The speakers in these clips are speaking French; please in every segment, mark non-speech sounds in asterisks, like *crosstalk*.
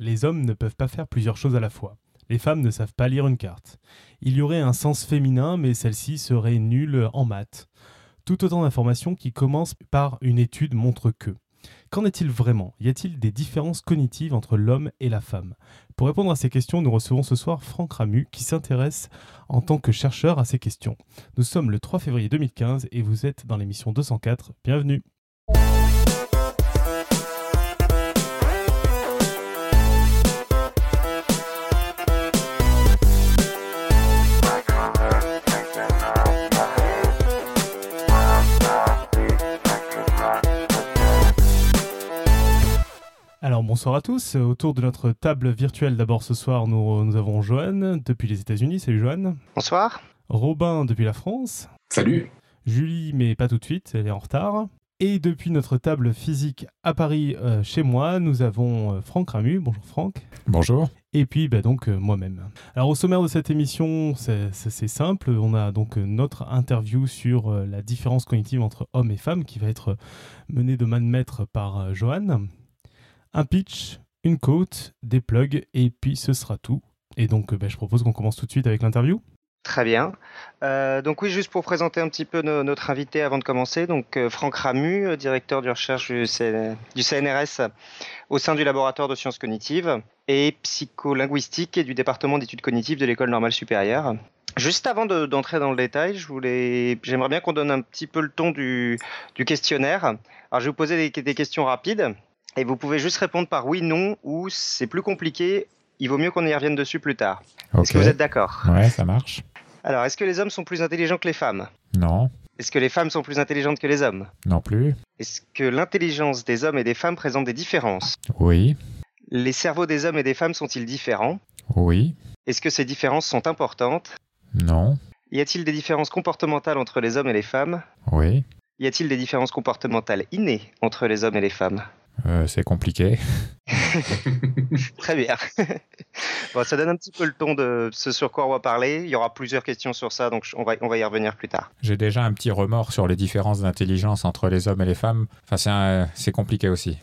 Les hommes ne peuvent pas faire plusieurs choses à la fois. Les femmes ne savent pas lire une carte. Il y aurait un sens féminin, mais celle-ci serait nulle en maths. Tout autant d'informations qui commencent par une étude montrent que. Qu'en est-il vraiment? Y a-t-il des différences cognitives entre l'homme et la femme? Pour répondre à ces questions, nous recevons ce soir Franck Ramu qui s'intéresse en tant que chercheur à ces questions. Nous sommes le 3 février 2015 et vous êtes dans l'émission 204. Bienvenue. Bonsoir à tous. Autour de notre table virtuelle, d'abord ce soir, nous, nous avons Johan depuis les États-Unis. Salut Johan. Bonsoir. Robin depuis la France. Salut. Julie, mais pas tout de suite, elle est en retard. Et depuis notre table physique à Paris, euh, chez moi, nous avons euh, Franck Ramu. Bonjour Franck. Bonjour. Et puis bah, donc euh, moi-même. Alors au sommaire de cette émission, c'est simple. On a donc euh, notre interview sur euh, la différence cognitive entre hommes et femmes qui va être menée de main de maître par euh, Johan. Un pitch, une quote, des plugs et puis ce sera tout. Et donc euh, bah, je propose qu'on commence tout de suite avec l'interview. Très bien. Euh, donc oui, juste pour présenter un petit peu no- notre invité avant de commencer, donc euh, Franck Ramu, directeur de recherche du, CNRS au sein du laboratoire de sciences cognitives et psycholinguistique et du département d'études cognitives de l'école normale supérieure. Juste avant de- d'entrer dans le détail, j'aimerais bien qu'on donne un petit peu le ton du, questionnaire. Alors je vais vous poser des questions rapides et vous pouvez juste répondre par oui, non ou c'est plus compliqué. Il vaut mieux qu'on y revienne dessus plus tard. Est-ce que vous êtes d'accord? Ouais, ça marche. Alors, est-ce que les hommes sont plus intelligents que les femmes? Non, Est-ce que les femmes sont plus intelligentes que les hommes? Non plus. Est-ce que l'intelligence des hommes et des femmes présente des différences? Oui, Les cerveaux des hommes et des femmes sont-ils différents? Oui, Est-ce que ces différences sont importantes? Non, Y a-t-il des différences comportementales entre les hommes et les femmes? Oui. Y a-t-il des différences comportementales innées entre les hommes et les femmes? Euh, c'est compliqué. *laughs* Très bien. *laughs* bon, ça donne un petit peu le ton de ce sur quoi on va parler. Il y aura plusieurs questions sur ça, donc on va, on va y revenir plus tard. J'ai déjà un petit remords sur les différences d'intelligence entre les hommes et les femmes. Enfin, c'est un- c'est compliqué aussi.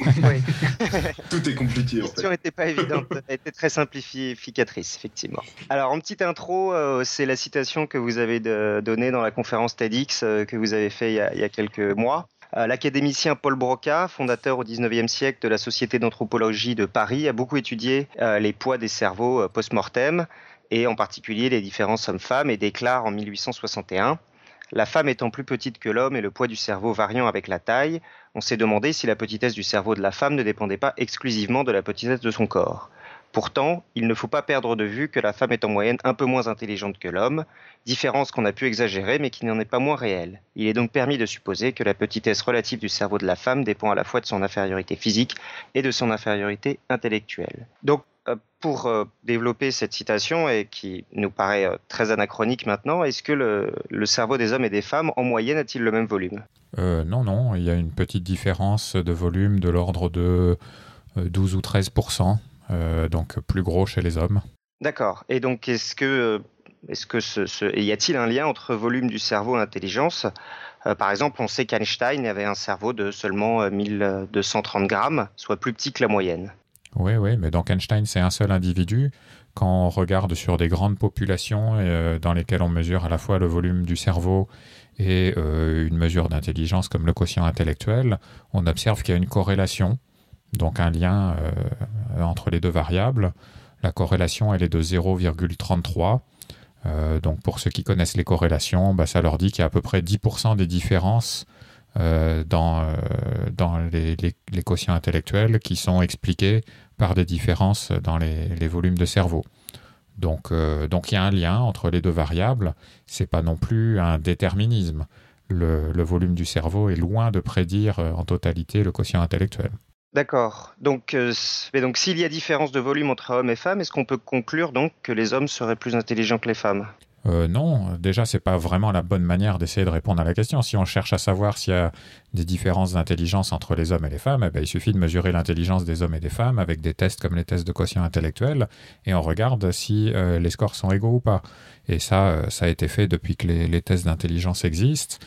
Oui. *laughs* Tout est compliqué La en question fait. n'était pas évidente, elle était très simplificatrice, effectivement. Alors, en petite intro, euh, c'est la citation que vous avez donnée dans la conférence TEDx euh, que vous avez fait il y a, il y a quelques mois. Euh, L'académicien Paul Broca, fondateur au 19e siècle de la Société d'anthropologie de Paris, a beaucoup étudié euh, les poids des cerveaux euh, post-mortem et en particulier les différences hommes-femmes et déclare en 1861 La femme étant plus petite que l'homme et le poids du cerveau variant avec la taille, on s'est demandé si la petitesse du cerveau de la femme ne dépendait pas exclusivement de la petitesse de son corps. Pourtant, il ne faut pas perdre de vue que la femme est en moyenne un peu moins intelligente que l'homme, différence qu'on a pu exagérer mais qui n'en est pas moins réelle. Il est donc permis de supposer que la petitesse relative du cerveau de la femme dépend à la fois de son infériorité physique et de son infériorité intellectuelle. Donc, euh, pour euh, développer cette citation, et qui nous paraît euh, très anachronique maintenant, est-ce que le, cerveau des hommes et des femmes, en moyenne, a-t-il le même volume? Non, non, il y a une petite différence de volume de l'ordre de euh, 12 ou 13 euh, donc plus gros chez les hommes. D'accord. Et donc, est-ce que, euh, est-ce que ce, ce- et y a-t-il un lien entre volume du cerveau et intelligence? Euh, Par exemple, on sait qu'Einstein avait un cerveau de seulement euh, 1230 grammes, soit plus petit que la moyenne. Oui, oui, mais donc Einstein, c'est un seul individu. Quand on regarde sur des grandes populations euh, dans lesquelles on mesure à la fois le volume du cerveau et euh, une mesure d'intelligence comme le quotient intellectuel, on observe qu'il y a une corrélation, donc un lien euh, entre les deux variables. La corrélation, elle est de 0,33. Euh, donc pour ceux qui connaissent les corrélations, bah, ça leur dit qu'il y a à peu près 10% des différences euh, dans, les, quotients intellectuels qui sont expliqués par des différences dans les, volumes de cerveau. Donc, donc il y a un lien entre les deux variables. C'est pas non plus un déterminisme. Le, volume du cerveau est loin de prédire en totalité le quotient intellectuel. D'accord. Donc, euh, mais donc, s'il y a différence de volume entre hommes et femmes, est-ce qu'on peut conclure donc que les hommes seraient plus intelligents que les femmes? Euh, non, déjà, c'est pas vraiment la bonne manière d'essayer de répondre à la question. Si on cherche à savoir s'il y a des différences d'intelligence entre les hommes et les femmes, eh ben, il suffit de mesurer l'intelligence des hommes et des femmes avec des tests comme les tests de quotient intellectuel et on regarde si euh, les scores sont égaux ou pas. Et ça, ça a été fait depuis que les tests d'intelligence existent.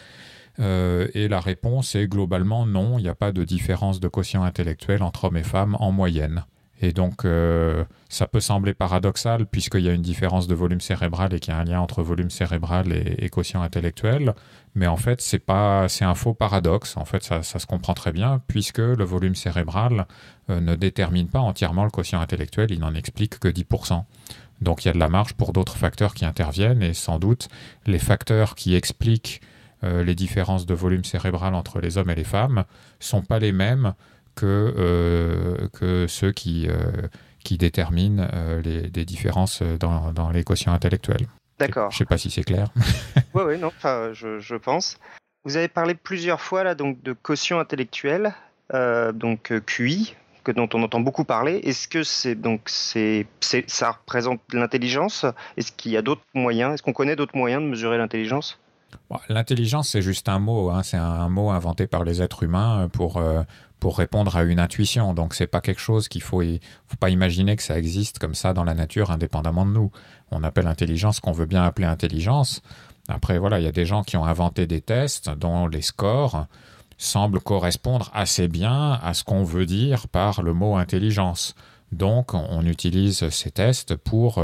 Euh, et la réponse est globalement non, il n'y a pas de différence de quotient intellectuel entre hommes et femmes en moyenne. Et donc, euh, ça peut sembler paradoxal puisqu'il y a une différence de volume cérébral et qu'il y a un lien entre volume cérébral et, quotient intellectuel. Mais en fait, c'est pas, c'est un faux paradoxe. En fait, ça, se comprend très bien puisque le volume cérébral euh, ne détermine pas entièrement le quotient intellectuel. Il n'en explique que 10%. Donc, il y a de la marge pour d'autres facteurs qui interviennent et sans doute les facteurs qui expliquent euh, les différences de volume cérébral entre les hommes et les femmes sont pas les mêmes que, euh, que ceux qui, euh, qui déterminent les, différences dans, dans les quotients intellectuels. D'accord. Je ne sais pas si c'est clair. *laughs* oui, oui, non, je, je, pense. Vous avez parlé plusieurs fois là, donc, de quotient intellectuel, donc QI, que, dont on entend beaucoup parler. Est-ce que c'est donc c'est, ça représente l'intelligence? Est-ce qu'il y a d'autres moyens? Est-ce qu'on connaît d'autres moyens de mesurer l'intelligence? L'intelligence, c'est juste un mot. Hein. C'est un, mot inventé par les êtres humains pour, pour répondre à une intuition. Donc c'est pas quelque chose qu'il faut, faut pas imaginer que ça existe comme ça dans la nature indépendamment de nous. On appelle intelligence qu'on veut bien appeler intelligence. Après voilà, il y a des gens qui ont inventé des tests dont les scores semblent correspondre assez bien à ce qu'on veut dire par le mot intelligence. Donc on utilise ces tests pour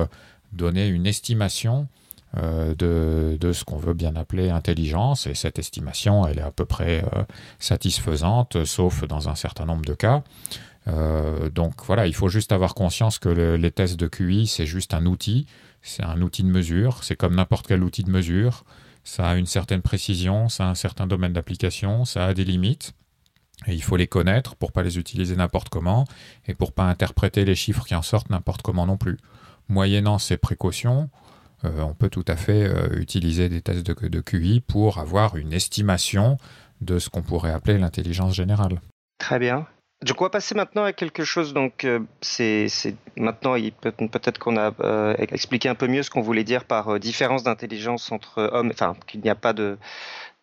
donner une estimation euh, de, ce qu'on veut bien appeler intelligence, et cette estimation, elle est à peu près euh, satisfaisante, sauf dans un certain nombre de cas. Euh, donc voilà, il faut juste avoir conscience que les tests de QI, c'est juste un outil, c'est un outil de mesure, c'est comme n'importe quel outil de mesure, ça a une certaine précision, ça a un certain domaine d'application, ça a des limites. Et il faut les connaître pour pas les utiliser n'importe comment et pour pas interpréter les chiffres qui en sortent n'importe comment non plus. Moyennant ces précautions, euh, on peut tout à fait euh, utiliser des tests de, QI pour avoir une estimation de ce qu'on pourrait appeler l'intelligence générale. Très bien. Je crois passer maintenant à quelque chose. Donc, euh, c'est maintenant peut-être qu'on a expliqué un peu mieux ce qu'on voulait dire par différence d'intelligence entre hommes. Enfin, qu'il n'y a pas de,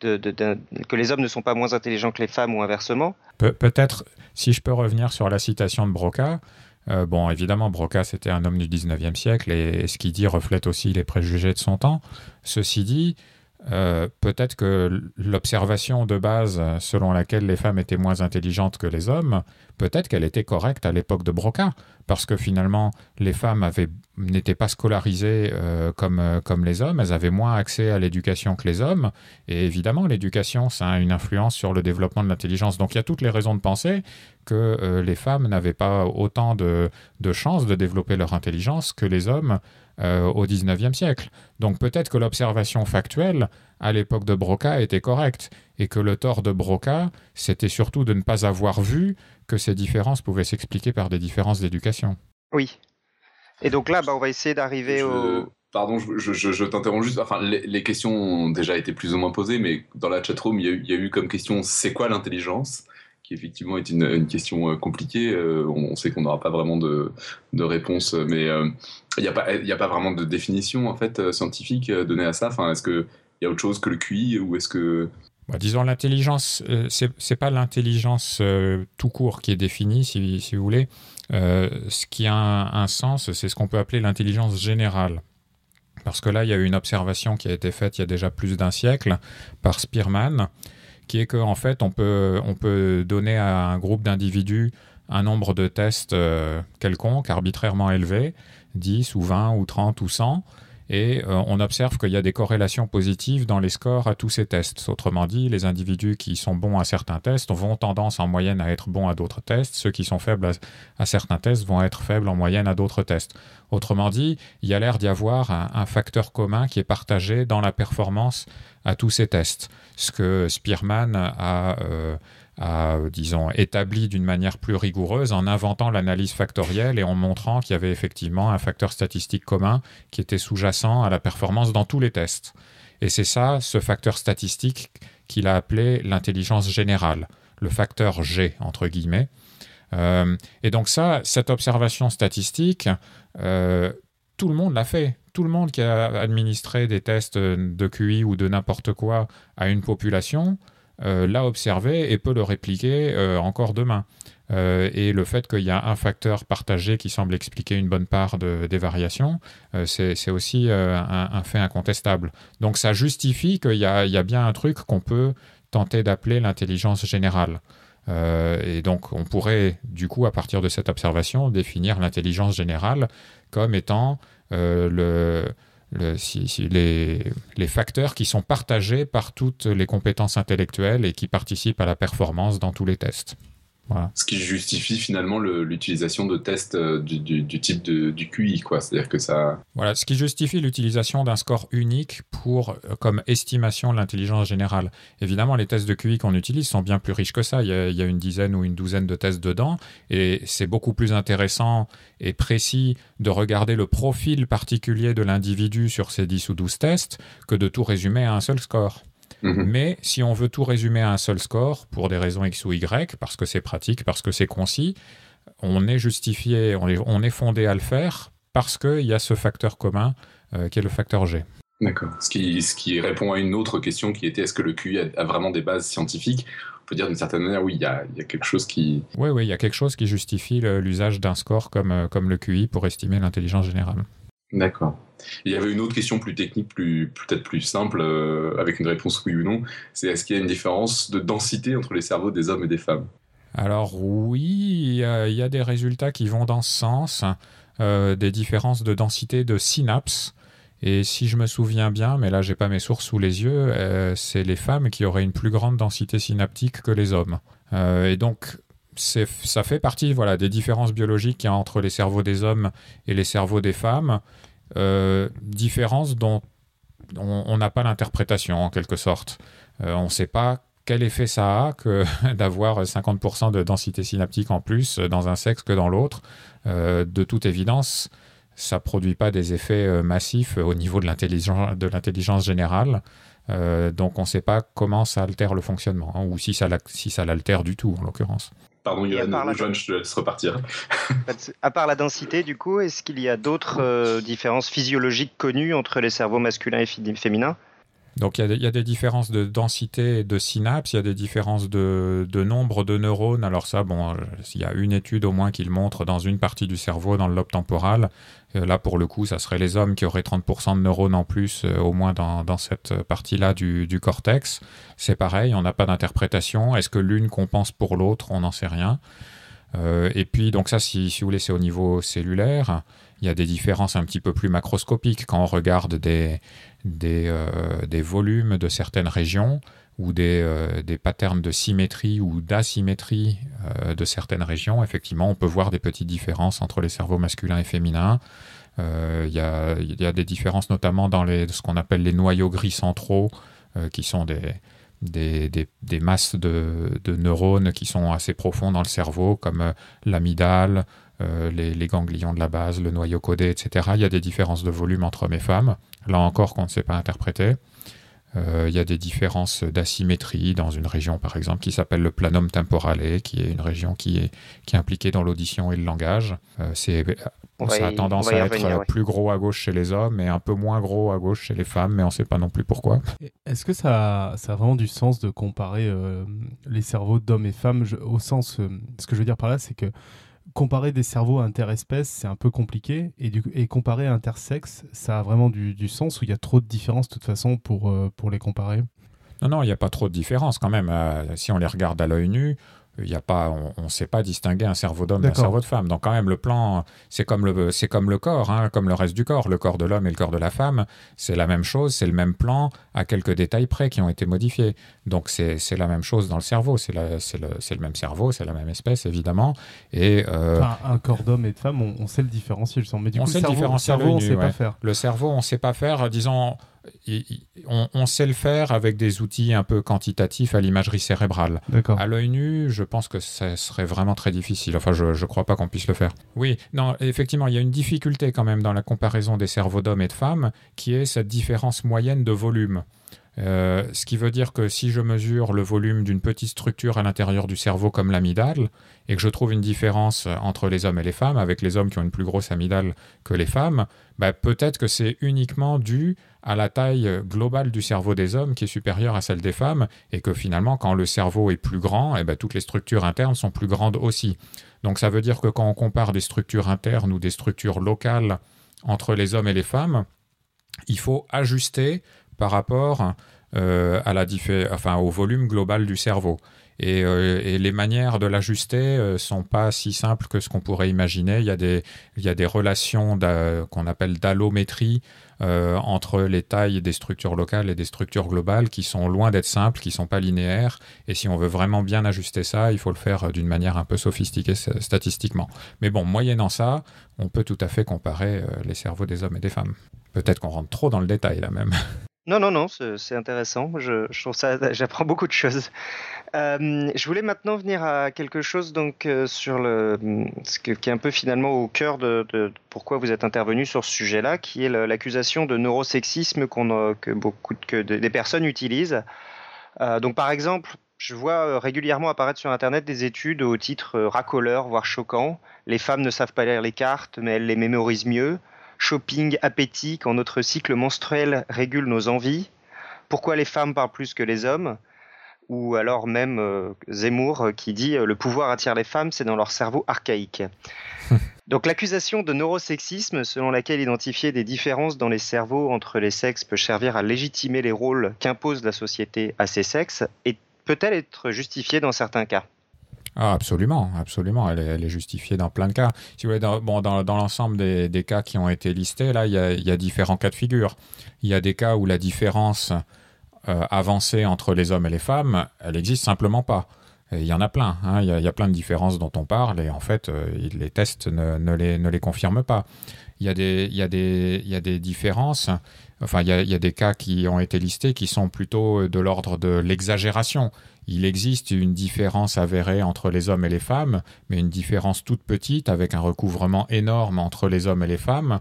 que les hommes ne sont pas moins intelligents que les femmes ou inversement. Peut-être, si je peux revenir sur la citation de Broca, euh, bon, évidemment, Broca, c'était un homme du 19e siècle et ce qu'il dit reflète aussi les préjugés de son temps. Ceci dit, euh, peut-être que l'observation de base selon laquelle les femmes étaient moins intelligentes que les hommes, peut-être qu'elle était correcte à l'époque de Broca, parce que finalement, les femmes n'étaient pas scolarisées euh, comme, comme les hommes, elles avaient moins accès à l'éducation que les hommes, et évidemment, l'éducation, ça a une influence sur le développement de l'intelligence. Donc il y a toutes les raisons de penser que euh, les femmes n'avaient pas autant de, de chances de développer leur intelligence que les hommes euh, au XIXe siècle. Donc peut-être que l'observation factuelle à l'époque de Broca était correcte et que le tort de Broca, c'était surtout de ne pas avoir vu que ces différences pouvaient s'expliquer par des différences d'éducation. Oui. Et donc là, bah, on va essayer d'arriver au... Pardon, je, t'interromps juste. Enfin, les, questions ont déjà été plus ou moins posées, mais dans la chatroom, il il y a eu comme question c'est quoi l'intelligence? Qui effectivement est une, question euh, compliquée. Euh, on, sait qu'on n'aura pas vraiment de, réponse, mais euh, il n'y a, pas, a pas vraiment de définition en fait scientifique donnée à ça. Enfin, est-ce qu'il y a autre chose que le QI ou est-ce que bah, disons l'intelligence, ce c'est pas l'intelligence tout court qui est définie, si, si vous voulez. ce qui a un, sens, c'est ce qu'on peut appeler l'intelligence générale. Parce que là, il y a eu une observation qui a été faite il y a déjà plus d'un siècle par Spearman, qui est qu'en en fait, on peut, on peut donner à un groupe d'individus un nombre de tests euh, quelconque, arbitrairement élevé, 10 ou 20 ou 30 ou 100, et euh, on observe qu'il y a des corrélations positives dans les scores à tous ces tests. Autrement dit, les individus qui sont bons à certains tests vont tendance en moyenne à être bons à d'autres tests, ceux qui sont faibles à, certains tests vont être faibles en moyenne à d'autres tests. Autrement dit, il y a l'air d'y avoir un, facteur commun qui est partagé dans la performance à tous ces tests. Ce que Spearman a... Euh, a, disons, établi d'une manière plus rigoureuse en inventant l'analyse factorielle et en montrant qu'il y avait effectivement un facteur statistique commun qui était sous-jacent à la performance dans tous les tests. Et c'est ça, ce facteur statistique, qu'il a appelé l'intelligence générale, le facteur G, entre guillemets. Euh, et donc ça, cette observation statistique, euh, tout le monde l'a fait. Tout le monde qui a administré des tests de QI ou de n'importe quoi à une population euh, l'a observé et peut le répliquer euh, encore demain. Euh, et le fait qu'il y a un facteur partagé qui semble expliquer une bonne part des variations, c'est aussi un, fait incontestable. Donc ça justifie qu'il y, a bien un truc qu'on peut tenter d'appeler l'intelligence générale. et donc, on pourrait, du coup, à partir de cette observation, définir l'intelligence générale comme étant le, les, facteurs qui sont partagés par toutes les compétences intellectuelles et qui participent à la performance dans tous les tests. Ce qui justifie finalement l'utilisation de tests euh, du, type du QI, quoi. C'est-à-dire que ça. Voilà, ce qui justifie l'utilisation d'un score unique pour euh, comme estimation de l'intelligence générale. Évidemment, les tests de QI qu'on utilise sont bien plus riches que ça. Il y, a, il y a une dizaine ou une douzaine de tests dedans, et c'est beaucoup plus intéressant et précis de regarder le profil particulier de l'individu sur ces 10 ou 12 tests que de tout résumer à un seul score. Mhm. Mais si on veut tout résumer à un seul score, pour des raisons X ou Y, parce que c'est pratique, parce que c'est concis, on est justifié, on est, fondé à le faire parce qu'il y a ce facteur commun euh, qui est le facteur G. D'accord. Ce qui, ce qui répond à une autre question qui était est-ce que le QI a, vraiment des bases scientifiques? On peut dire d'une certaine manière, oui, il y a, y a, quelque chose qui. Oui, oui, il y a quelque chose qui justifie l'usage d'un score comme, euh, comme le QI pour estimer l'intelligence générale. D'accord. Il y avait une autre question plus technique, peut-être plus simple, euh, avec une réponse oui ou non. C'est est-ce qu'il y a une différence de densité entre les cerveaux des hommes et des femmes? Alors oui, il y, a, des résultats qui vont dans ce sens, euh, des différences de densité de synapses. Et si je me souviens bien, mais là j'ai pas mes sources sous les yeux, euh, c'est les femmes qui auraient une plus grande densité synaptique que les hommes. et donc ça fait partie voilà, des différences biologiques qu'il y a entre les cerveaux des hommes et les cerveaux des femmes, différences dont on n'a pas l'interprétation en quelque sorte. Euh, on ne sait pas quel effet ça a que *laughs* d'avoir 50% de densité synaptique en plus dans un sexe que dans l'autre. Euh, de toute évidence, ça ne produit pas des effets massifs au niveau de l'intelligence générale. donc on ne sait pas comment ça altère le fonctionnement, hein, ou si ça, si ça l'altère du tout en l'occurrence. Pardon, Johan, je te laisse repartir. à part la densité, du coup, est-ce qu'il y a d'autres euh, différences physiologiques connues entre les cerveaux masculins et féminins? Donc il y, a des différences de densité de synapses, il y a des différences de, nombre de neurones. Alors ça, bon, euh, il y a une étude au moins qui le montre dans une partie du cerveau, dans le lobe temporal. Euh, là, pour le coup, ça serait les hommes qui auraient 30% de neurones en plus, euh, au moins dans, cette partie-là du, cortex. C'est pareil, on n'a pas d'interprétation. Est-ce que l'une compense pour l'autre? On n'en sait rien. et puis, donc ça, si, si vous voulez, c'est au niveau cellulaire. Il y a des différences un petit peu plus macroscopiques quand on regarde des, des, euh, des volumes de certaines régions ou des, euh, des patterns de symétrie ou d'asymétrie euh, de certaines régions. Effectivement, on peut voir des petites différences entre les cerveaux masculins et féminins. Il y, a, y, a, des différences notamment dans les, ce qu'on appelle les noyaux gris centraux, qui sont des, des, des, masses de, de, neurones qui sont assez profonds dans le cerveau, comme l'amygdale, euh, les, ganglions de la base, le noyau codé, etc. Il y a des différences de volume entre hommes et femmes, là encore qu'on ne sait pas interpréter. Euh, il y a des différences d'asymétrie dans une région, par exemple, qui s'appelle le planum temporale, qui est une région qui est, qui est impliquée dans l'audition et le langage. Euh, c'est, ça a tendance à être plus gros à gauche chez les hommes et un peu moins gros à gauche chez les femmes, mais on ne sait pas non plus pourquoi. Est-ce que ça, ça a vraiment du sens de comparer les cerveaux d'hommes et femmes? Au sens, ce que je veux dire par là, c'est que comparer des cerveaux interespèces, c'est un peu compliqué. Et, du, et comparer intersexes, ça a vraiment du, sens où il y a trop de différences de toute façon pour, euh, les comparer? Non, non, il n'y a pas trop de différences quand même. Euh, si on les regarde à l'œil nu, il a pas, on ne sait pas distinguer un cerveau d'homme d'un cerveau de femme. Donc quand même, le plan, c'est comme le, c'est comme le corps, hein, comme le reste du corps. Le corps de l'homme et le corps de la femme, c'est la même chose, c'est le même plan, à quelques détails près qui ont été modifiés. Donc c'est, la même chose dans le cerveau. C'est, c'est, le, c'est le même cerveau, c'est la même espèce, évidemment. Et, euh, un corps d'homme et de femme, on, sait le différencier, je Mais du on coup, sait le cerveau, cerveau on ne sait pas faire. Le cerveau, on ne sait pas faire, disons on, sait le faire avec des outils un peu quantitatifs à l'imagerie cérébrale. À l'œil nu, je pense que ça serait vraiment très difficile. Enfin, je ne crois pas qu'on puisse le faire. Oui, non, effectivement, il y a une difficulté quand même dans la comparaison des cerveaux d'hommes et de femmes, qui est cette différence moyenne de volume. Euh, ce qui veut dire que si je mesure le volume d'une petite structure à l'intérieur du cerveau comme l'amygdale, et que je trouve une différence entre les hommes et les femmes, avec les hommes qui ont une plus grosse amygdale que les femmes, bah, peut-être que c'est uniquement dû à la taille globale du cerveau des hommes qui est supérieure à celle des femmes, et que finalement, quand le cerveau est plus grand, et eh ben, toutes les structures internes sont plus grandes aussi. Donc ça veut dire que quand on compare des structures internes ou des structures locales entre les hommes et les femmes, il faut ajuster par rapport à la enfin, au volume global du cerveau. Et, les manières de l'ajuster ne sont pas si simples que ce qu'on pourrait imaginer. Il y a des, il y a des relations qu'on appelle d'allométrie euh, entre les tailles des structures locales et des structures globales qui sont loin d'être simples, qui ne sont pas linéaires. Et si on veut vraiment bien ajuster ça, il faut le faire d'une manière un peu sophistiquée statistiquement. Mais bon, moyennant ça, on peut tout à fait comparer euh, les cerveaux des hommes et des femmes. Peut-être qu'on rentre trop dans le détail là même. Non, non, non, c'est intéressant. Je, trouve ça, j'apprends beaucoup de choses. Euh, je voulais maintenant venir à quelque chose donc euh, sur ce qui est un peu finalement au cœur de, pourquoi vous êtes intervenu sur ce sujet-là, qui est l'accusation de neurosexisme qu'on que beaucoup que des personnes utilisent. Euh, donc par exemple, je vois régulièrement apparaître sur Internet des études au titre racoleur, voire choquant. Les femmes ne savent pas lire les cartes, mais elles les mémorisent mieux shopping, appétit, quand notre cycle menstruel régule nos envies, pourquoi les femmes parlent plus que les hommes, ou alors même euh, Zemmour euh, qui dit euh, le pouvoir attire les femmes, c'est dans leur cerveau archaïque. *laughs* Donc l'accusation de neurosexisme, selon laquelle identifier des différences dans les cerveaux entre les sexes peut servir à légitimer les rôles qu'impose la société à ces sexes, peut-elle être justifiée dans certains cas? Ah, absolument, absolument. Elle est, justifiée dans plein de cas. Si vous voulez, dans, bon, dans, l'ensemble des, cas qui ont été listés, là, il y, a, différents cas de figure. Il y a des cas où la différence euh, avancée entre les hommes et les femmes, elle n'existe simplement pas. il y en a plein. Hein. Il, y a, plein de différences dont on parle et en fait, euh, les tests ne, les, confirment pas. Il y a des, différences. Enfin, il y, a, il y a des cas qui ont été listés qui sont plutôt de l'ordre de l'exagération il existe une différence avérée entre les hommes et les femmes, mais une différence toute petite avec un recouvrement énorme entre les hommes et les femmes,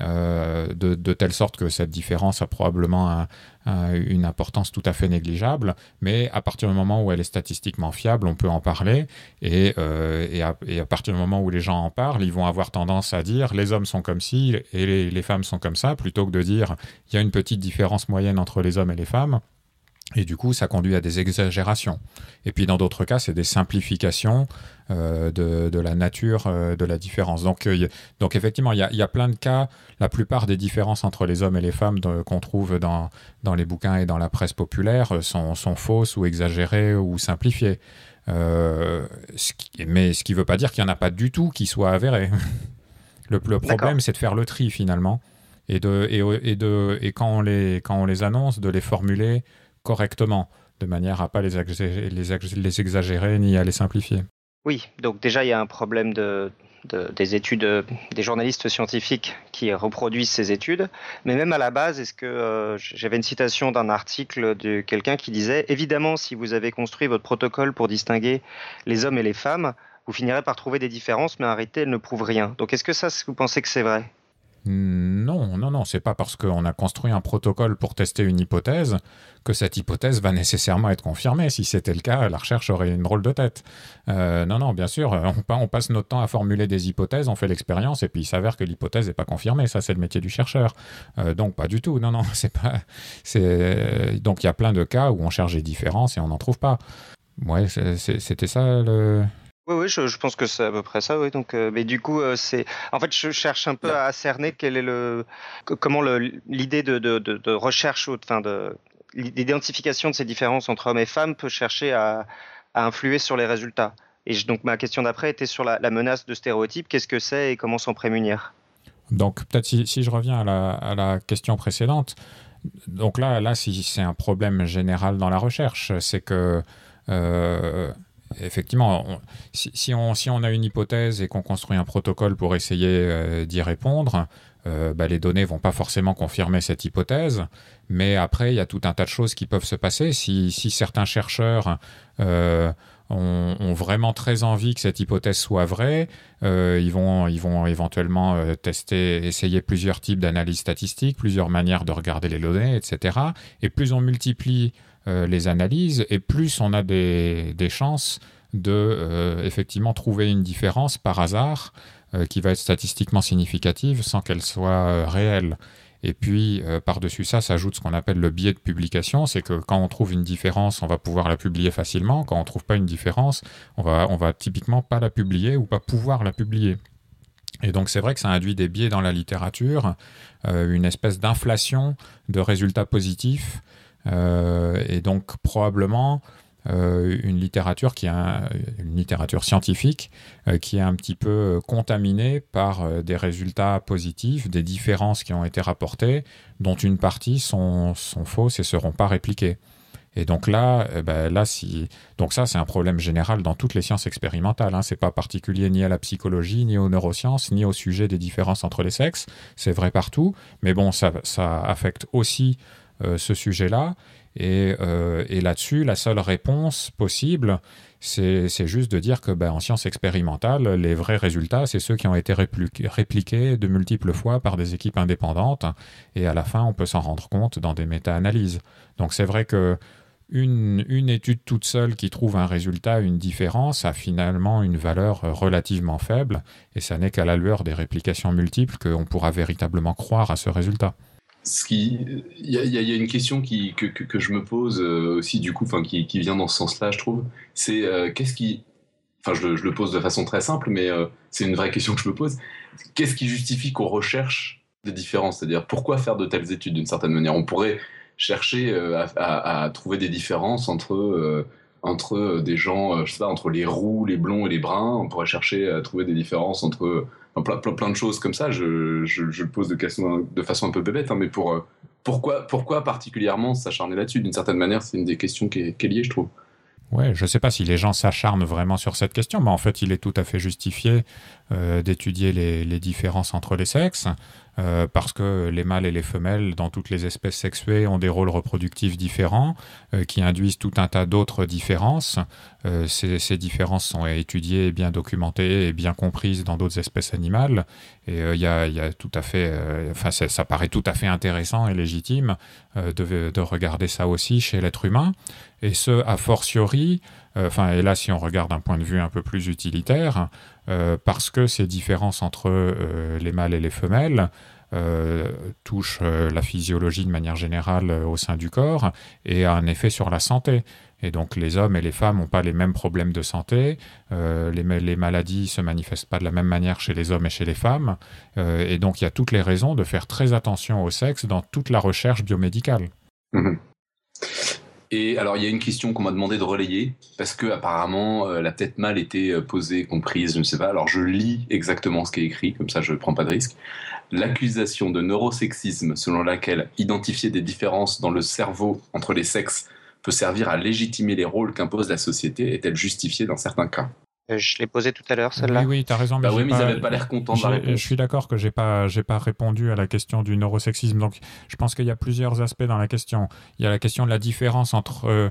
euh, de, telle sorte que cette différence a probablement une importance tout à fait négligeable, mais à partir du moment où elle est statistiquement fiable, on peut en parler, et, euh, à, partir du moment où les gens en parlent, ils vont avoir tendance à dire les hommes sont comme ci et les femmes sont comme ça, plutôt que de dire il y a une petite différence moyenne entre les hommes et les femmes. Et du coup, ça conduit à des exagérations. Et puis dans d'autres cas, c'est des simplifications euh, de, la nature euh, de la différence. Donc, euh, donc effectivement, il y, a, plein de cas. La plupart des différences entre les hommes et les femmes qu'on trouve dans, dans les bouquins et dans la presse populaire sont, sont fausses ou exagérées ou simplifiées. mais ce qui ne veut pas dire qu'il n'y en a pas du tout qui soit avéré. *laughs* le, le problème, c'est de faire le tri finalement. Et, de, et, et, de, et quand, on les, quand on les annonce, de les formuler correctement, de manière à pas les, exagérer ni à les simplifier. Oui, donc déjà il y a un problème de, des études des journalistes scientifiques qui reproduisent ces études, mais même à la base, est-ce que euh, j'avais une citation d'un article de quelqu'un qui disait évidemment si vous avez construit votre protocole pour distinguer les hommes et les femmes, vous finirez par trouver des différences, mais réalité elles ne prouvent rien. Donc est-ce que ça, vous pensez que c'est vrai? Non, non, non, c'est pas parce qu'on a construit un protocole pour tester une hypothèse que cette hypothèse va nécessairement être confirmée. Si c'était le cas, la recherche aurait une drôle de tête. Euh, non, non, bien sûr, on, on, passe notre temps à formuler des hypothèses, on fait l'expérience et puis il s'avère que l'hypothèse n'est pas confirmée. Ça, c'est le métier du chercheur. Euh, donc, pas du tout. Non, non, *laughs* c'est pas. Donc il y a plein de cas où on cherche des différences et on n'en trouve pas. Ouais, c'était ça le. Oui, oui, je, pense que c'est à peu près ça. Oui. Donc, euh, mais du coup, euh, c'est. En fait, je cherche un peu à cerner quel est le, comment l'idée de, de, de, recherche, enfin de l'identification de ces différences entre hommes et femmes peut chercher à, à influer sur les résultats. Et donc, ma question d'après était sur la, menace de stéréotypes. Qu'est-ce que c'est et comment s'en prémunir? Donc, peut-être si, si, je reviens à la, à la question précédente. Donc là, là, si c'est un problème général dans la recherche, c'est que euh, effectivement, si, on, a une hypothèse et qu'on construit un protocole pour essayer euh, d'y répondre, euh, bah, les données vont pas forcément confirmer cette hypothèse, mais après, il y a tout un tas de choses qui peuvent se passer. Si, certains chercheurs euh, ont, vraiment très envie que cette hypothèse soit vraie, ils, vont, ils vont éventuellement tester, essayer plusieurs types d'analyses statistiques, plusieurs manières de regarder les données, etc. Et plus on multiplie les analyses, et plus on a des, chances de euh, effectivement trouver une différence par hasard euh, qui va être statistiquement significative sans qu'elle soit réelle. Et puis, par-dessus ça, s'ajoute ce qu'on appelle le biais de publication, c'est que quand on trouve une différence, on va pouvoir la publier facilement. Quand on ne trouve pas une différence, on va, on va typiquement pas la publier ou pas pouvoir la publier. Et donc c'est vrai que ça induit des biais dans la littérature, une espèce d'inflation de résultats positifs et donc probablement euh, une littérature qui une littérature scientifique euh, qui est un petit peu euh, contaminée par des résultats positifs, des différences qui ont été rapportées, dont une partie sont, fausses et seront pas répliquées. Et donc là, ben là donc ça c'est un problème général dans toutes les sciences expérimentales. Hein. C'est pas particulier ni à la psychologie, ni aux neurosciences, ni au sujet des différences entre les sexes. C'est vrai partout, mais bon, ça affecte aussi ce sujet-là. Euh, et, là-dessus, la seule réponse possible, c'est juste de dire que ben, en sciences expérimentales, les vrais résultats, c'est ceux qui ont été répliqués de multiples fois par des équipes indépendantes. Et à la fin, on peut s'en rendre compte dans des méta-analyses. Donc c'est vrai que une, une, étude toute seule qui trouve un résultat, une différence, a finalement une valeur relativement faible. Et ça n'est qu'à la lueur des réplications multiples qu'on pourra véritablement croire à ce résultat il y, a une question que, je me pose euh, aussi du coup, enfin qui, vient dans ce sens-là, je trouve. C'est euh, qu'est-ce qui, enfin je, le pose de façon très simple, mais euh, c'est une vraie question que je me pose. Qu'est-ce qui justifie qu'on recherche des différences? C'est-à-dire pourquoi faire de telles études d'une certaine manière? On pourrait chercher à, trouver des différences entre entre des gens, je sais pas, entre les roux, les blonds et les bruns. On pourrait chercher à trouver des différences entre plein, plein, de choses comme ça. Je, je pose de, question, de façon un peu bébête, hein, mais pour, euh, pourquoi, pourquoi particulièrement s'acharner là-dessus? D'une certaine manière, c'est une des questions qui est, liée, je trouve. Ouais, je ne sais pas si les gens s'acharnent vraiment sur cette question, mais en fait, il est tout à fait justifié euh, d'étudier les, différences entre les sexes. Euh, parce que les mâles et les femelles dans toutes les espèces sexuées ont des rôles reproductifs différents euh, qui induisent tout un tas d'autres différences. Euh, ces, ces, différences sont étudiées, bien documentées et bien comprises dans d'autres espèces animales. Et il y, a, tout à fait, enfin ça, paraît tout à fait intéressant et légitime de, regarder ça aussi chez l'être humain. Et ce, a fortiori, enfin, et là si on regarde d'un point de vue un peu plus utilitaire, euh, parce que ces différences entre euh, les mâles et les femelles euh, touchent la physiologie de manière générale au sein du corps et a un effet sur la santé. Et donc les hommes et les femmes n'ont pas les mêmes problèmes de santé, les, maladies ne se manifestent pas de la même manière chez les hommes et chez les femmes, et donc il y a toutes les raisons de faire très attention au sexe dans toute la recherche biomédicale. Mmh et alors, il y a une question qu'on m'a demandé de relayer, parce que apparemment euh, la tête mal était euh, posée, comprise, je ne sais pas. Alors, je lis exactement ce qui est écrit, comme ça je ne prends pas de risque. L'accusation de neurosexisme selon laquelle identifier des différences dans le cerveau entre les sexes peut servir à légitimer les rôles qu'impose la société est-elle justifiée dans certains cas? euh, je l'ai posé tout à l'heure, celle-là. Oui, oui, tu as raison. Mais, bah oui, mais ils n'avaient pas l'air contents de la réponse. Je suis d'accord que j'ai pas, j'ai pas répondu à la question du neurosexisme. Donc, je pense qu'il y a plusieurs aspects dans la question. Il y a la question de la différence entre euh,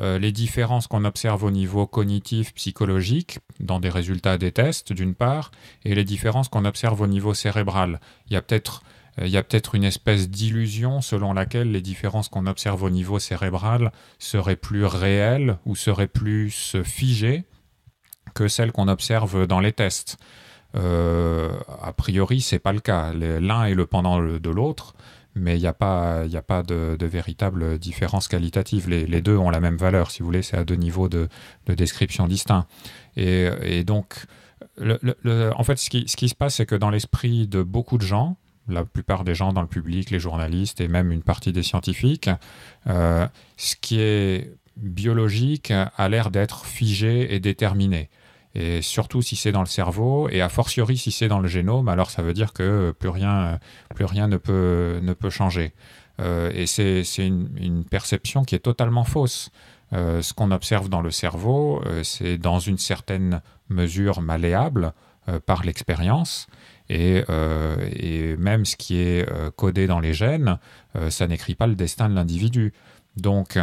euh, les différences qu'on observe au niveau cognitif, psychologique, dans des résultats des tests, d'une part, et les différences qu'on observe au niveau cérébral. Il y a peut-être il y a peut-être une espèce d'illusion selon laquelle les différences qu'on observe au niveau cérébral seraient plus réelles ou seraient plus figées que celles qu'on observe dans les tests. Euh, a priori, c'est pas le cas. L'un est le pendant de l'autre, mais il n'y a pas, a pas de, véritable différence qualitative. Les, deux ont la même valeur, si vous voulez, c'est à deux niveaux de, description distincts. Et, donc, en fait, ce qui, ce qui se passe, c'est que dans l'esprit de beaucoup de gens, la plupart des gens dans le public, les journalistes et même une partie des scientifiques, euh, ce qui est biologique a l'air d'être figé et déterminé et surtout si c'est dans le cerveau, et a fortiori si c'est dans le génome, alors ça veut dire que plus rien, plus rien ne, peut, ne peut changer. Euh, et c'est une, une, perception qui est totalement fausse. Euh, ce qu'on observe dans le cerveau, euh, c'est dans une certaine mesure malléable par l'expérience, et, et, même ce qui est codé dans les gènes, ça n'écrit pas le destin de l'individu. Donc,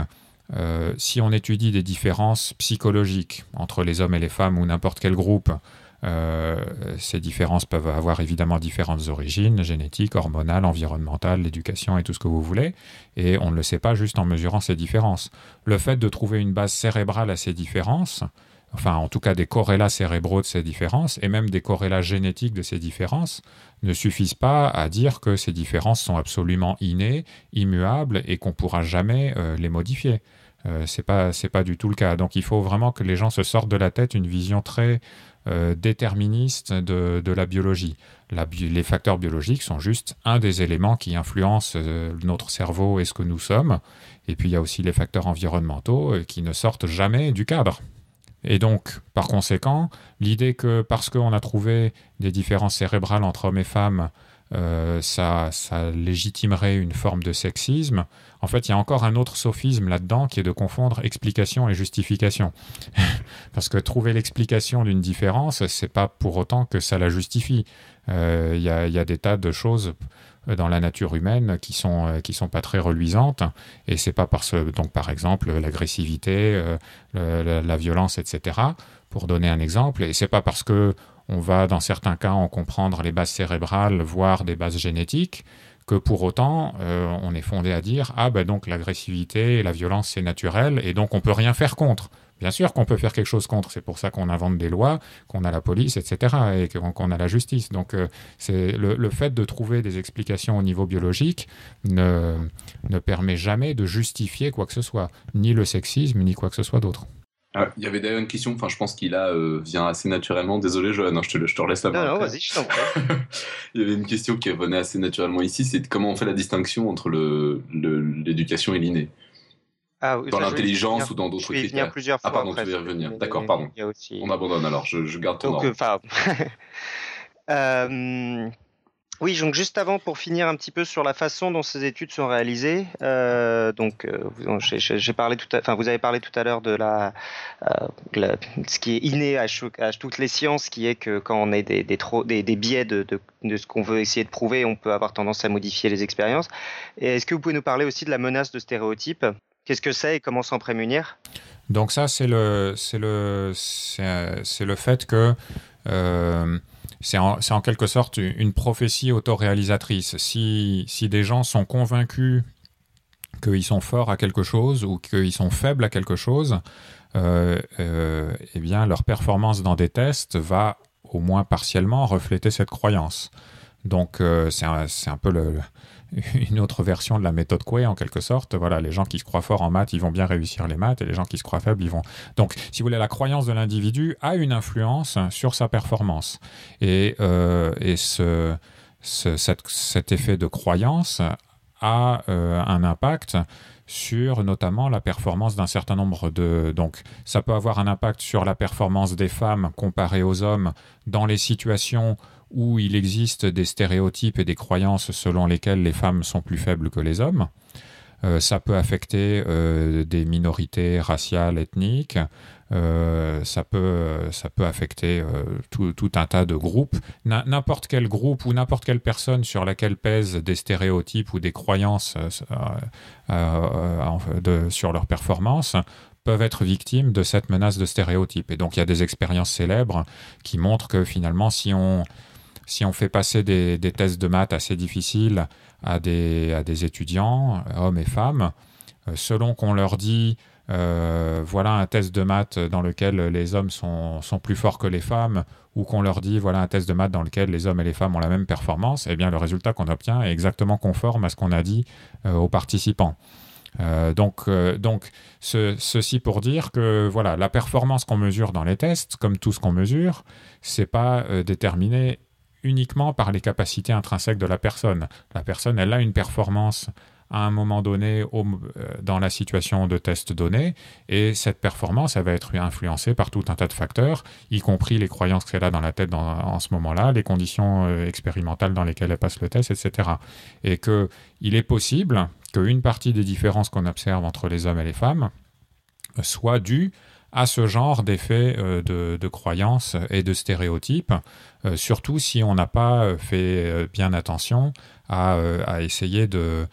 euh, si on étudie des différences psychologiques entre les hommes et les femmes ou n'importe quel groupe, euh, ces différences peuvent avoir évidemment différentes origines, génétiques, hormonales, environnementales, l'éducation et tout ce que vous voulez, et on ne le sait pas juste en mesurant ces différences. Le fait de trouver une base cérébrale à ces différences, enfin en tout cas des corrélats cérébraux de ces différences, et même des corrélats génétiques de ces différences, ne suffisent pas à dire que ces différences sont absolument innées, immuables, et qu'on ne pourra jamais euh, les modifier. Euh, c'est pas c'est pas du tout le cas. Donc il faut vraiment que les gens se sortent de la tête une vision très euh, déterministe de, de, la biologie. Les facteurs biologiques sont juste un des éléments qui influencent euh, notre cerveau et ce que nous sommes. Et puis il y a aussi les facteurs environnementaux euh, qui ne sortent jamais du cadre. Et donc, par conséquent, l'idée que parce qu'on a trouvé des différences cérébrales entre hommes et femmes, euh, ça, légitimerait une forme de sexisme. En fait, il y a encore un autre sophisme là-dedans qui est de confondre explication et justification. *laughs* Parce que trouver l'explication d'une différence, c'est pas pour autant que ça la justifie. Euh, il y, a, des tas de choses dans la nature humaine qui sont euh, qui sont pas très reluisantes et c'est pas parce donc par exemple l'agressivité, la, la, violence, etc. Pour donner un exemple, et c'est pas parce que on va dans certains cas en comprendre les bases cérébrales, voire des bases génétiques, que pour autant euh, on est fondé à dire ah ben donc l'agressivité et la violence c'est naturel et donc on peut rien faire contre. Bien sûr qu'on peut faire quelque chose contre, c'est pour ça qu'on invente des lois, qu'on a la police, etc., et qu'on a la justice. Donc euh, c'est le, le, fait de trouver des explications au niveau biologique ne, ne permet jamais de justifier quoi que ce soit, ni le sexisme, ni quoi que ce soit d'autre. Ah, il y avait d'ailleurs une question, enfin je pense qu'il a euh, vient assez naturellement. Désolé Johan, non, je, te, je te relaisse la main. Non, non, vas-y, je t'en prie. *laughs* il y avait une question qui revenait assez naturellement ici, c'est comment on fait la distinction entre l'éducation le, et l'inné? Ah, oui, Dans l'intelligence ou dans d'autres critères. Je vais y venir plusieurs fois. Ah pardon, après, tu y revenir. D'accord, pardon. Aussi... On abandonne alors, je, je garde ton Donc, ordre. euh, *laughs* oui, donc juste avant, pour finir un petit peu sur la façon dont ces études sont réalisées, euh, donc euh, j'ai parlé tout, enfin vous avez parlé tout à l'heure de la, euh, ce qui est inné à, toutes les sciences, qui est que quand on a des, des, biais de, ce qu'on veut essayer de prouver, on peut avoir tendance à modifier les expériences. Est-ce que vous pouvez nous parler aussi de la menace de stéréotypes? Qu'est-ce que c'est et comment s'en prémunir? Donc ça, c'est le, c'est le, c'est le fait que c'est en, quelque sorte une prophétie autoréalisatrice. Si, des gens sont convaincus qu'ils sont forts à quelque chose ou qu'ils sont faibles à quelque chose, euh, euh, eh bien leur performance dans des tests va au moins partiellement refléter cette croyance. Donc euh, c'est un, peu le, *laughs* une autre version de la méthode Coué en quelque sorte. Voilà, les gens qui se croient forts en maths, ils vont bien réussir les maths, et les gens qui se croient faibles, ils vont. Donc, si vous voulez, la croyance de l'individu a une influence sur sa performance, et, euh, et ce, ce cet, effet de croyance a euh, un impact sur notamment la performance d'un certain nombre de... Donc ça peut avoir un impact sur la performance des femmes comparées aux hommes dans les situations où il existe des stéréotypes et des croyances selon lesquelles les femmes sont plus faibles que les hommes. Euh, ça peut affecter euh, des minorités raciales, ethniques. Euh, ça, peut, ça peut affecter tout, un tas de groupes. N'importe quel groupe ou n'importe quelle personne sur laquelle pèsent des stéréotypes ou des croyances sur leur performance peuvent être victimes de cette menace de stéréotypes. Et donc il y a des expériences célèbres qui montrent que finalement si on si on fait passer des, tests de maths assez difficiles à des, étudiants, hommes et femmes, euh, selon qu'on leur dit euh, voilà un test de maths dans lequel les hommes sont, plus forts que les femmes, ou qu'on leur dit voilà un test de maths dans lequel les hommes et les femmes ont la même performance, eh bien le résultat qu'on obtient est exactement conforme à ce qu'on a dit euh, aux participants. Euh, donc, euh, donc ce, ceci pour dire que voilà, la performance qu'on mesure dans les tests, comme tout ce qu'on mesure, c'est pas euh, déterminé uniquement par les capacités intrinsèques de la personne. La personne, elle a une performance à un moment donné euh, dans la situation de test donné, et cette performance, elle va être influencée par tout un tas de facteurs, y compris les croyances qu'elle a dans la tête en ce moment-là, les conditions euh, expérimentales dans lesquelles elle passe le test, etc. Et que il est possible qu'une partie des différences qu'on observe entre les hommes et les femmes soit due à ce genre d'effet euh, de, croyances et de stéréotypes, euh, surtout si on n'a pas fait euh, bien attention à, essayer de,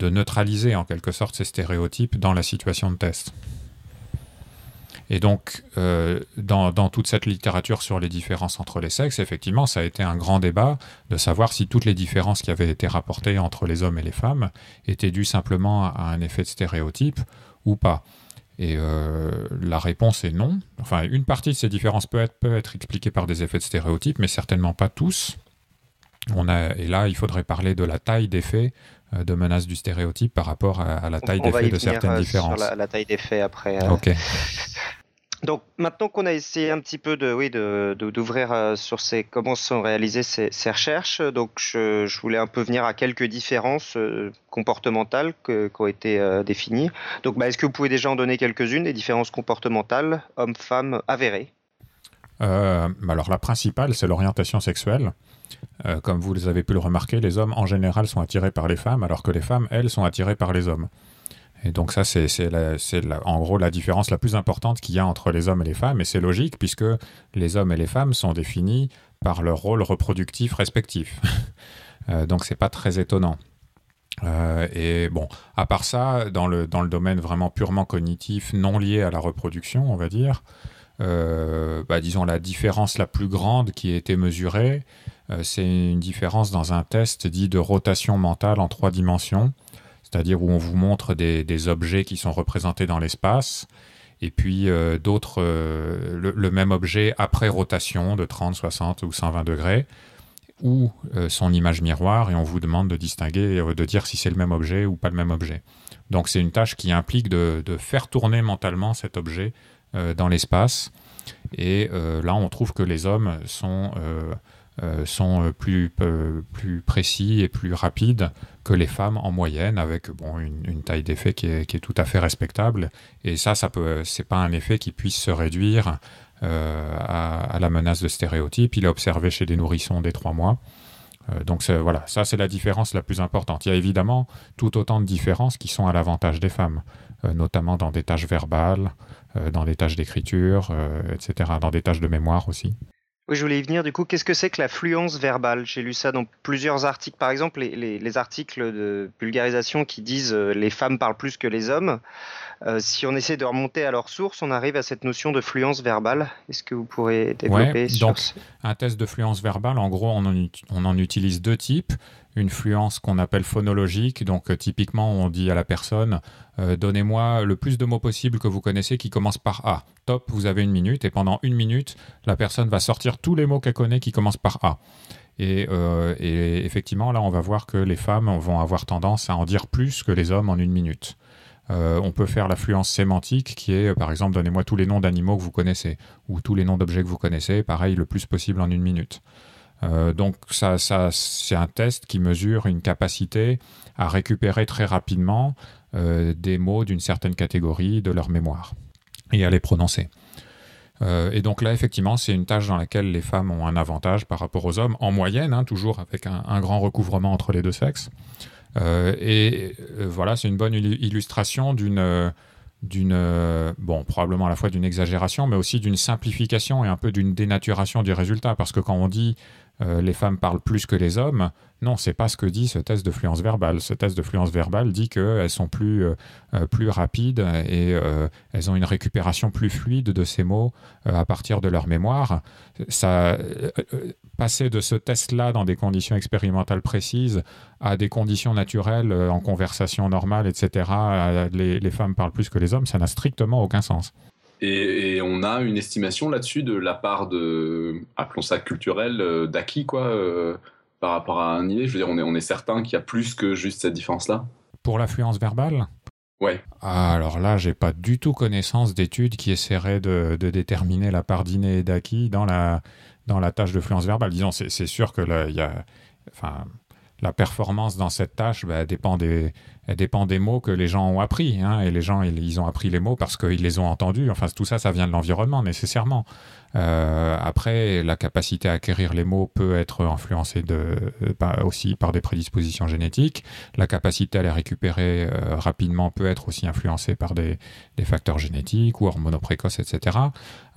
neutraliser en quelque sorte ces stéréotypes dans la situation de test. Et donc, dans, toute cette littérature sur les différences entre les sexes, effectivement, ça a été un grand débat de savoir si toutes les différences qui avaient été rapportées entre les hommes et les femmes étaient dues simplement à un effet de stéréotype ou pas. Et euh, la réponse est non. Enfin, une partie de ces différences peut être, peut être expliquée par des effets de stéréotypes, mais certainement pas tous. On a, et là, il faudrait parler de la taille d'effet de menace du stéréotype par rapport à, la taille des faits de certaines différences. Sur la, taille des faits après. Ok. *laughs* Donc maintenant qu'on a essayé un petit peu de oui d'ouvrir euh, sur ces comment sont réalisées ces, recherches, donc je, voulais un peu venir à quelques différences euh, comportementales qui ont été euh, définies. Donc bah, est-ce que vous pouvez déjà en donner quelques-unes des différences comportementales hommes-femmes avérées? Alors la principale c'est l'orientation sexuelle. comme vous avez pu le remarquer, les hommes en général sont attirés par les femmes alors que les femmes elles sont attirées par les hommes. Et donc ça, c'est en gros la différence la plus importante qu'il y a entre les hommes et les femmes, et c'est logique puisque les hommes et les femmes sont définis par leur rôle reproductif respectif. *laughs* euh, donc c'est pas très étonnant. Euh, et bon, à part ça, dans le, domaine vraiment purement cognitif, non lié à la reproduction, on va dire, euh, bah, disons la différence la plus grande qui a été mesurée, euh, c'est une différence dans un test dit de rotation mentale en trois dimensions c'est-à-dire où on vous montre des, objets qui sont représentés dans l'espace, et puis euh, d'autres, euh, le, même objet après rotation de 30, 60 ou 120 degrés, ou euh, son image miroir, et on vous demande de distinguer, de dire si c'est le même objet ou pas le même objet. Donc c'est une tâche qui implique de, faire tourner mentalement cet objet dans l'espace, et là on trouve que les hommes sont sont euh, plus, euh, plus précis et plus rapides que les femmes en moyenne, avec bon, une, taille d'effet qui est, tout à fait respectable. Et ça, ça peut, c'est pas un effet qui puisse se réduire à, la menace de stéréotype. Il est observé chez des nourrissons des trois mois. donc voilà, ça c'est la différence la plus importante. Il y a évidemment tout autant de différences qui sont à l'avantage des femmes, notamment dans des tâches verbales, dans des tâches d'écriture, etc., dans des tâches de mémoire aussi. Oui, je voulais y venir. Du coup, qu'est-ce que c'est que la fluence verbale? J'ai lu ça dans plusieurs articles. Par exemple, les, articles de vulgarisation qui disent euh, les femmes parlent plus que les hommes. Euh, si on essaie de remonter à leur source, on arrive à cette notion de fluence verbale. Est-ce que vous pourrez développer sur donc, Un test de fluence verbale, en gros, on en, on en utilise deux types une fluence qu'on appelle phonologique. Donc euh, typiquement, on dit à la personne, euh, donnez-moi le plus de mots possible que vous connaissez qui commencent par A. Top, vous avez une minute. Et pendant une minute, la personne va sortir tous les mots qu'elle connaît qui commencent par A. Et, euh, et, effectivement, là, on va voir que les femmes vont avoir tendance à en dire plus que les hommes en une minute. On peut faire la fluence sémantique qui est, par exemple, donnez-moi tous les noms d'animaux que vous connaissez ou tous les noms d'objets que vous connaissez, pareil, le plus possible en une minute. Euh, donc ça, ça c'est un test qui mesure une capacité à récupérer très rapidement euh, des mots d'une certaine catégorie de leur mémoire et à les prononcer. Euh, et donc là, effectivement, c'est une tâche dans laquelle les femmes ont un avantage par rapport aux hommes, en moyenne, hein, toujours avec un, grand recouvrement entre les deux sexes. Et voilà, c'est une bonne illustration d'une d'une bon probablement à la fois d'une exagération mais aussi d'une simplification et un peu d'une dénaturation du résultat parce que quand on dit euh, les femmes parlent plus que les hommes. Non, c'est pas ce que dit ce test de fluence verbale. Ce test de fluence verbale dit qu'elles sont plus, euh, euh, plus rapides et elles ont une récupération plus fluide de ces mots à partir de leur mémoire. Ça, passer de ce test-là dans des conditions expérimentales précises à des conditions naturelles en conversation normale, etc., les, les femmes parlent plus que les hommes, ça n'a strictement aucun sens. Et, on a une estimation là-dessus de la part de, appelons ça culturel, euh, d'acquis, quoi, euh, par rapport à un idée? Je veux dire, on est, on est certain qu'il y a plus que juste cette différence-là? Pour l'affluence verbale? Ouais. Ah, alors là, j'ai pas du tout connaissance d'études qui essaieraient de, déterminer la part d'inné et d'acquis dans la, dans la tâche de fluence verbale. Disons, c'est sûr que là, y a. Enfin, la performance dans cette tâche bah, dépend, des, dépend des mots que les gens ont appris. Hein, et les gens, ils, ont appris les mots parce qu'ils les ont entendus. Enfin, tout ça, ça vient de l'environnement nécessairement. Euh, après, la capacité à acquérir les mots peut être influencée de, aussi par des prédispositions génétiques. La capacité à les récupérer euh, rapidement peut être aussi influencée par des, facteurs génétiques ou hormonaux précoces, etc.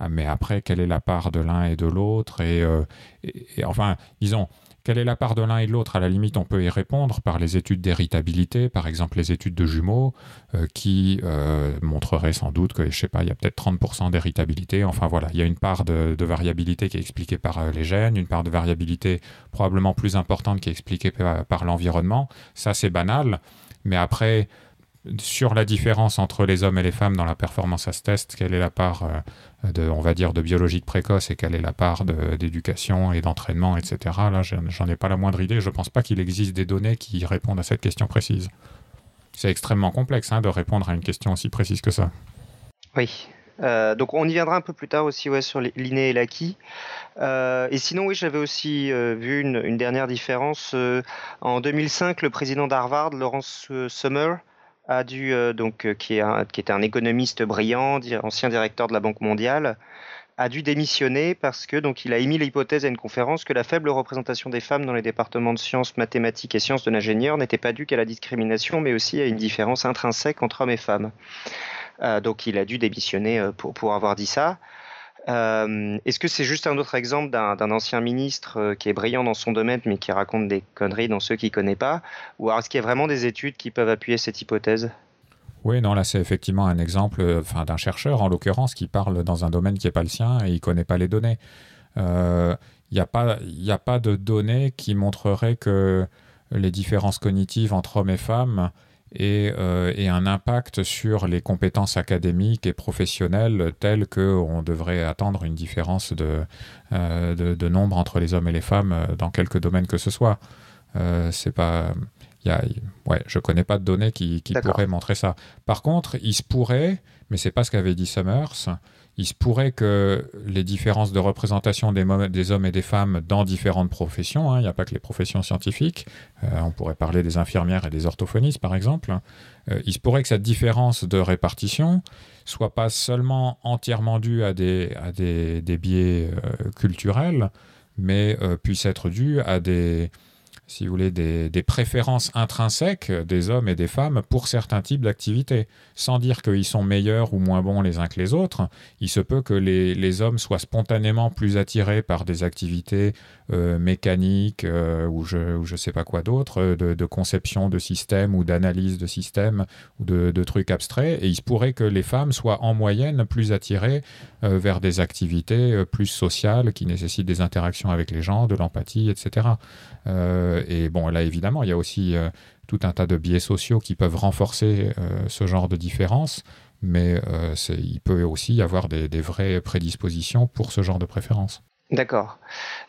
Mais après, quelle est la part de l'un et de l'autre? Et, euh, et, enfin, disons, quelle est la part de l'un et de l'autre À la limite, on peut y répondre par les études d'héritabilité, par exemple les études de jumeaux, euh, qui euh, montreraient sans doute que, je sais pas, il y a peut-être 30% d'héritabilité. Enfin voilà, il y a une part de, variabilité qui est expliquée par euh, les gènes, une part de variabilité probablement plus importante qui est expliquée par, l'environnement. Ça, c'est banal. Mais après, sur la différence entre les hommes et les femmes dans la performance à ce test, quelle est la part euh, de, on va dire, de biologique précoce et quelle est la part d'éducation et d'entraînement, etc. Là, j'en ai pas la moindre idée. Je pense pas qu'il existe des données qui répondent à cette question précise. C'est extrêmement complexe hein, de répondre à une question aussi précise que ça. Oui, euh, donc on y viendra un peu plus tard aussi sur l'inné et l'acquis. Euh, et sinon, oui, j'avais aussi vu une, dernière différence. en 2005, le président d'Harvard, Lawrence Summer, a dû, donc, qui, est qui était un économiste brillant, ancien directeur de la Banque mondiale, a dû démissionner parce que donc il a émis l'hypothèse à une conférence que la faible représentation des femmes dans les départements de sciences, mathématiques et sciences de l'ingénieur n'était pas due qu'à la discrimination, mais aussi à une différence intrinsèque entre hommes et femmes. Euh, donc il a dû démissionner euh, pour, pour avoir dit ça. Euh, est-ce que c'est juste un autre exemple d'un ancien ministre qui est brillant dans son domaine mais qui raconte des conneries dans ceux qui ne connaît pas? Ou est-ce qu'il y a vraiment des études qui peuvent appuyer cette hypothèse? Oui, non, là c'est effectivement un exemple enfin, d'un chercheur en l'occurrence qui parle dans un domaine qui n'est pas le sien et il ne connaît pas les données. Il n'y a, a pas de données qui montreraient que les différences cognitives entre hommes et femmes euh, et, un impact sur les compétences académiques et professionnelles telles qu'on devrait attendre une différence euh, de, de, nombre entre les hommes et les femmes euh, dans quelque domaine que ce soit. c'est pas. Y a, ouais, je connais pas de données qui, qui pourraient montrer ça. Par contre, il se pourrait, mais c'est pas ce qu'avait dit Summers, il se pourrait que les différences de représentation des, hommes et des femmes dans différentes professions, hein, il n'y a pas que les professions scientifiques, euh, on pourrait parler des infirmières et des orthophonistes par exemple, euh, il se pourrait que cette différence de répartition soit pas seulement entièrement due à des, à des, biais euh, culturels, mais puisse être due à des, si vous voulez, des, préférences intrinsèques des hommes et des femmes pour certains types d'activités. Sans dire qu'ils sont meilleurs ou moins bons les uns que les autres, il se peut que les, hommes soient spontanément plus attirés par des activités euh, mécaniques euh, ou je ne sais pas quoi d'autre, de, conception de systèmes ou d'analyse de systèmes ou de, trucs abstraits, et il se pourrait que les femmes soient en moyenne plus attirées euh, vers des activités plus sociales qui nécessitent des interactions avec les gens, de l'empathie, etc. Euh, et bon, là, évidemment, il y a aussi euh, tout un tas de biais sociaux qui peuvent renforcer euh, ce genre de différence, mais il peut aussi y avoir des, vraies prédispositions pour ce genre de préférence. D'accord.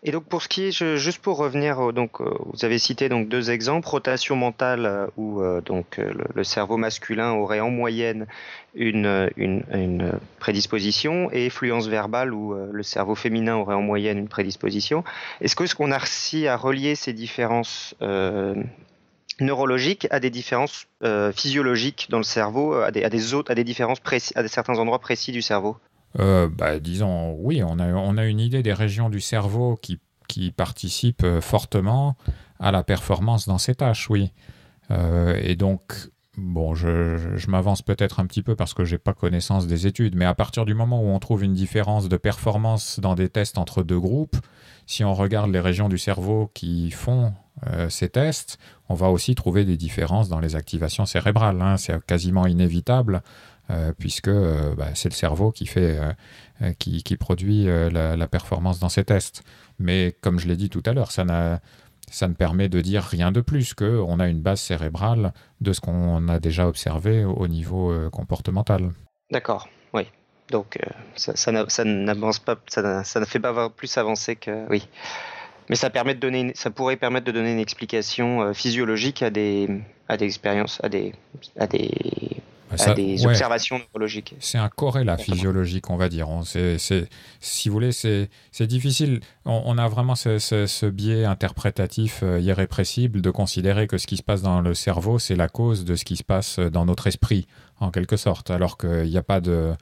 Et donc pour ce qui est, juste pour revenir, donc vous avez cité donc deux exemples, rotation mentale où donc le, cerveau masculin aurait en moyenne une, une, prédisposition et fluence verbale où le cerveau féminin aurait en moyenne une prédisposition. Est-ce que ce qu'on a réussi à relier ces différences neurologiques à des différences physiologiques dans le cerveau, à des, à des autres, à des différences à certains endroits précis du cerveau? Euh, bah, disons, oui, on a, on a une idée des régions du cerveau qui, participent euh, fortement à la performance dans ces tâches, oui. Euh, et donc, bon, je, m'avance peut-être un petit peu parce que je n'ai pas connaissance des études, mais à partir du moment où on trouve une différence de performance dans des tests entre deux groupes, si on regarde les régions du cerveau qui font ces tests, on va aussi trouver des différences dans les activations cérébrales. Hein. C'est quasiment inévitable puisque euh, bah, c'est le cerveau qui, fait, euh, qui, produit la, performance dans ces tests. Mais comme je l'ai dit tout à l'heure, ça, ne permet de dire rien de plus qu'on a une base cérébrale de ce qu'on a déjà observé au niveau comportemental. D'accord, oui. Donc ça, ça n'avance pas, ça, ne fait pas plus avancer que oui. Mais ça permet de donner, ça pourrait permettre de donner une explication physiologique à des, à des expériences, à des, à des à des observations neurologiques. C'est un corrélat physiologique, on va dire. On, si vous voulez, c'est difficile. On, a vraiment ce, biais interprétatif euh, irrépressible de considérer que ce qui se passe dans le cerveau, c'est la cause de ce qui se passe dans notre esprit, en quelque sorte, alors qu'il n'y a pas de...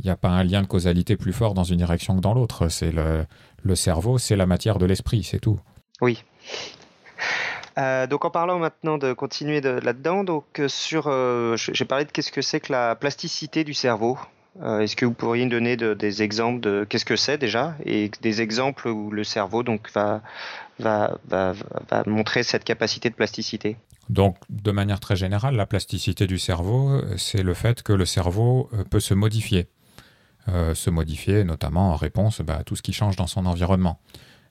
Il n'y a pas un lien de causalité plus fort dans une direction que dans l'autre. C'est le, le cerveau, c'est la matière de l'esprit, c'est tout. Oui. Euh, donc en parlant maintenant de continuer là-dedans, donc euh, sur, euh, j'ai parlé de qu'est-ce que c'est que la plasticité du cerveau. Est-ce que vous pourriez nous donner des exemples de qu'est-ce que c'est déjà et des exemples où le cerveau donc va, va, va, va montrer cette capacité de plasticité? Donc, de manière très générale, la plasticité du cerveau, c'est le fait que le cerveau peut se modifier. se modifier notamment en réponse bah, à tout ce qui change dans son environnement.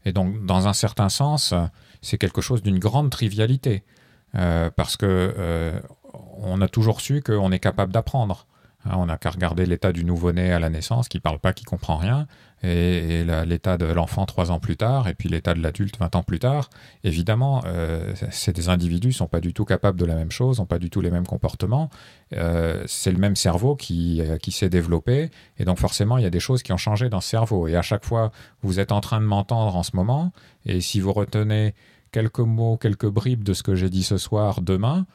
Et donc, dans un certain sens, c'est quelque chose d'une grande trivialité. Euh, parce que euh, on a toujours su qu'on est capable d'apprendre. Hein, on n'a qu'à regarder l'état du nouveau-né à la naissance, qui parle pas, qui comprend rien, et, l'état de l'enfant trois ans plus tard, et puis l'état de l'adulte 20 ans plus tard. Évidemment, euh, des individus sont pas du tout capables de la même chose, n'ont pas du tout les mêmes comportements. Euh, c'est le même cerveau qui, euh, qui s'est développé, et donc forcément, il y a des choses qui ont changé dans ce cerveau. Et à chaque fois, vous êtes en train de m'entendre en ce moment, et si vous retenez quelques mots, quelques bribes de ce que j'ai dit ce soir, demain,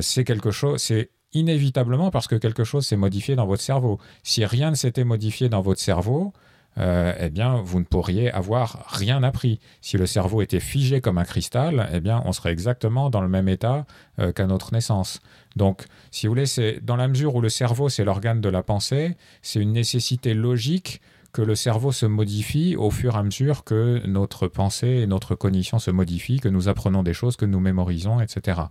c'est quelque chose, c'est inévitablement parce que quelque chose s'est modifié dans votre cerveau. Si rien ne s'était modifié dans votre cerveau, euh, eh bien, vous ne pourriez avoir rien appris. Si le cerveau était figé comme un cristal, eh bien, on serait exactement dans le même état euh, qu'à notre naissance. Donc, si vous voulez, dans la mesure où le cerveau, c'est l'organe de la pensée, c'est une nécessité logique que le cerveau se modifie au fur et à mesure que notre pensée et notre cognition se modifient, que nous apprenons des choses, que nous mémorisons, etc.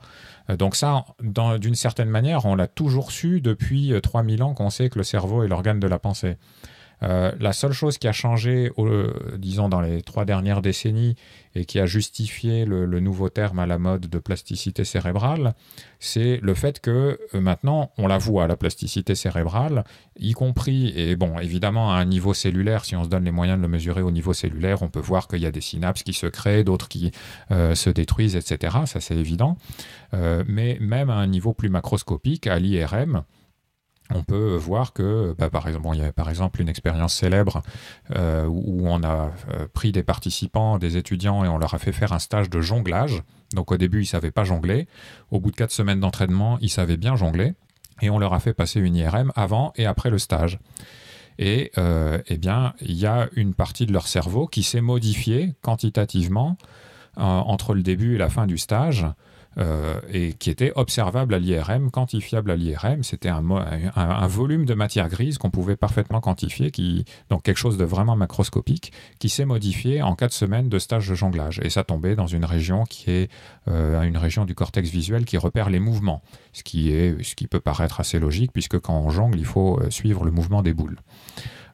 Euh, donc ça, d'une certaine manière, on l'a toujours su depuis 3000 ans qu'on sait que le cerveau est l'organe de la pensée. Euh, la seule chose qui a changé, disons, dans les trois dernières décennies et qui a justifié le, nouveau terme à la mode de plasticité cérébrale, c'est le fait que euh, maintenant, on la voit, la plasticité cérébrale, y compris, et bon, évidemment, à un niveau cellulaire, si on se donne les moyens de le mesurer au niveau cellulaire, on peut voir qu'il y a des synapses qui se créent, d'autres qui euh, se détruisent, etc. Ça, c'est évident. mais même à un niveau plus macroscopique, à l'IRM, on peut voir que, bah, par exemple, il y a par exemple une expérience célèbre euh, où on a euh, pris des participants, des étudiants, et on leur a fait faire un stage de jonglage. Donc au début, ils ne savaient pas jongler. Au bout de quatre semaines d'entraînement, ils savaient bien jongler. Et on leur a fait passer une IRM avant et après le stage. Et euh, eh bien, il y a une partie de leur cerveau qui s'est modifiée quantitativement entre le début et la fin du stage euh, et qui était observable à l'IRM, quantifiable à l'IRM. C'était un, volume de matière grise qu'on pouvait parfaitement quantifier, qui, donc quelque chose de vraiment macroscopique, qui s'est modifié en quatre semaines de stage de jonglage. Et ça tombait dans une région qui est euh, une région du cortex visuel qui repère les mouvements, ce qui, est, ce qui peut paraître assez logique, puisque quand on jongle, il faut euh, suivre le mouvement des boules.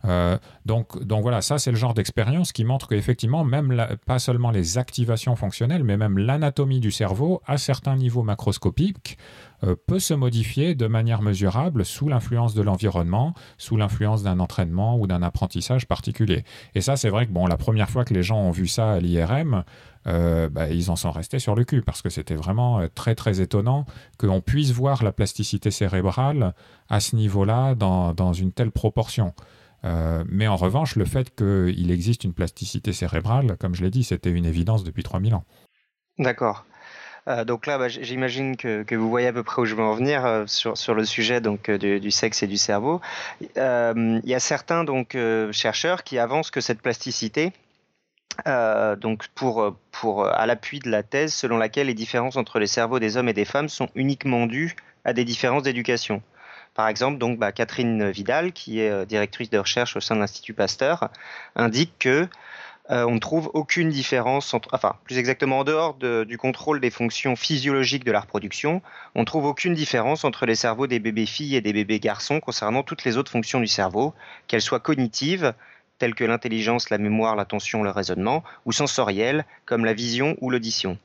Euh, donc, donc voilà, ça c'est le genre d'expérience qui montre qu'effectivement, même pas seulement les activations fonctionnelles, mais même l'anatomie du cerveau, à certains niveaux macroscopiques, euh, peut se modifier de manière mesurable sous l'influence de l'environnement, sous l'influence d'un entraînement ou d'un apprentissage particulier. Et ça, c'est vrai que bon, la première fois que les gens ont vu ça à l'IRM, euh, bah, ils en sont restés sur le cul parce que c'était vraiment très très étonnant qu'on puisse voir la plasticité cérébrale à ce niveau-là dans, dans une telle proportion. Euh, mais en revanche, le fait qu'il existe une plasticité cérébrale, comme je l'ai dit, c'était une évidence depuis 3000 ans. D'accord. Euh, donc là, bah, j'imagine que, vous voyez à peu près où je veux en venir euh, sur, le sujet donc, du, sexe et du cerveau. Il y a certains donc, chercheurs qui avancent que cette plasticité, donc pour, pour, à l'appui de la thèse selon laquelle les différences entre les cerveaux des hommes et des femmes sont uniquement dues à des différences d'éducation. Par exemple, donc, bah, Catherine Vidal, qui est euh, directrice de recherche au sein de l'Institut Pasteur, indique que euh, on ne trouve aucune différence entre, enfin, plus exactement en dehors du contrôle des fonctions physiologiques de la reproduction, on ne trouve aucune différence entre les cerveaux des bébés filles et des bébés garçons concernant toutes les autres fonctions du cerveau, qu'elles soient cognitives, telles que l'intelligence, la mémoire, l'attention, le raisonnement, ou sensorielles, comme la vision ou l'audition.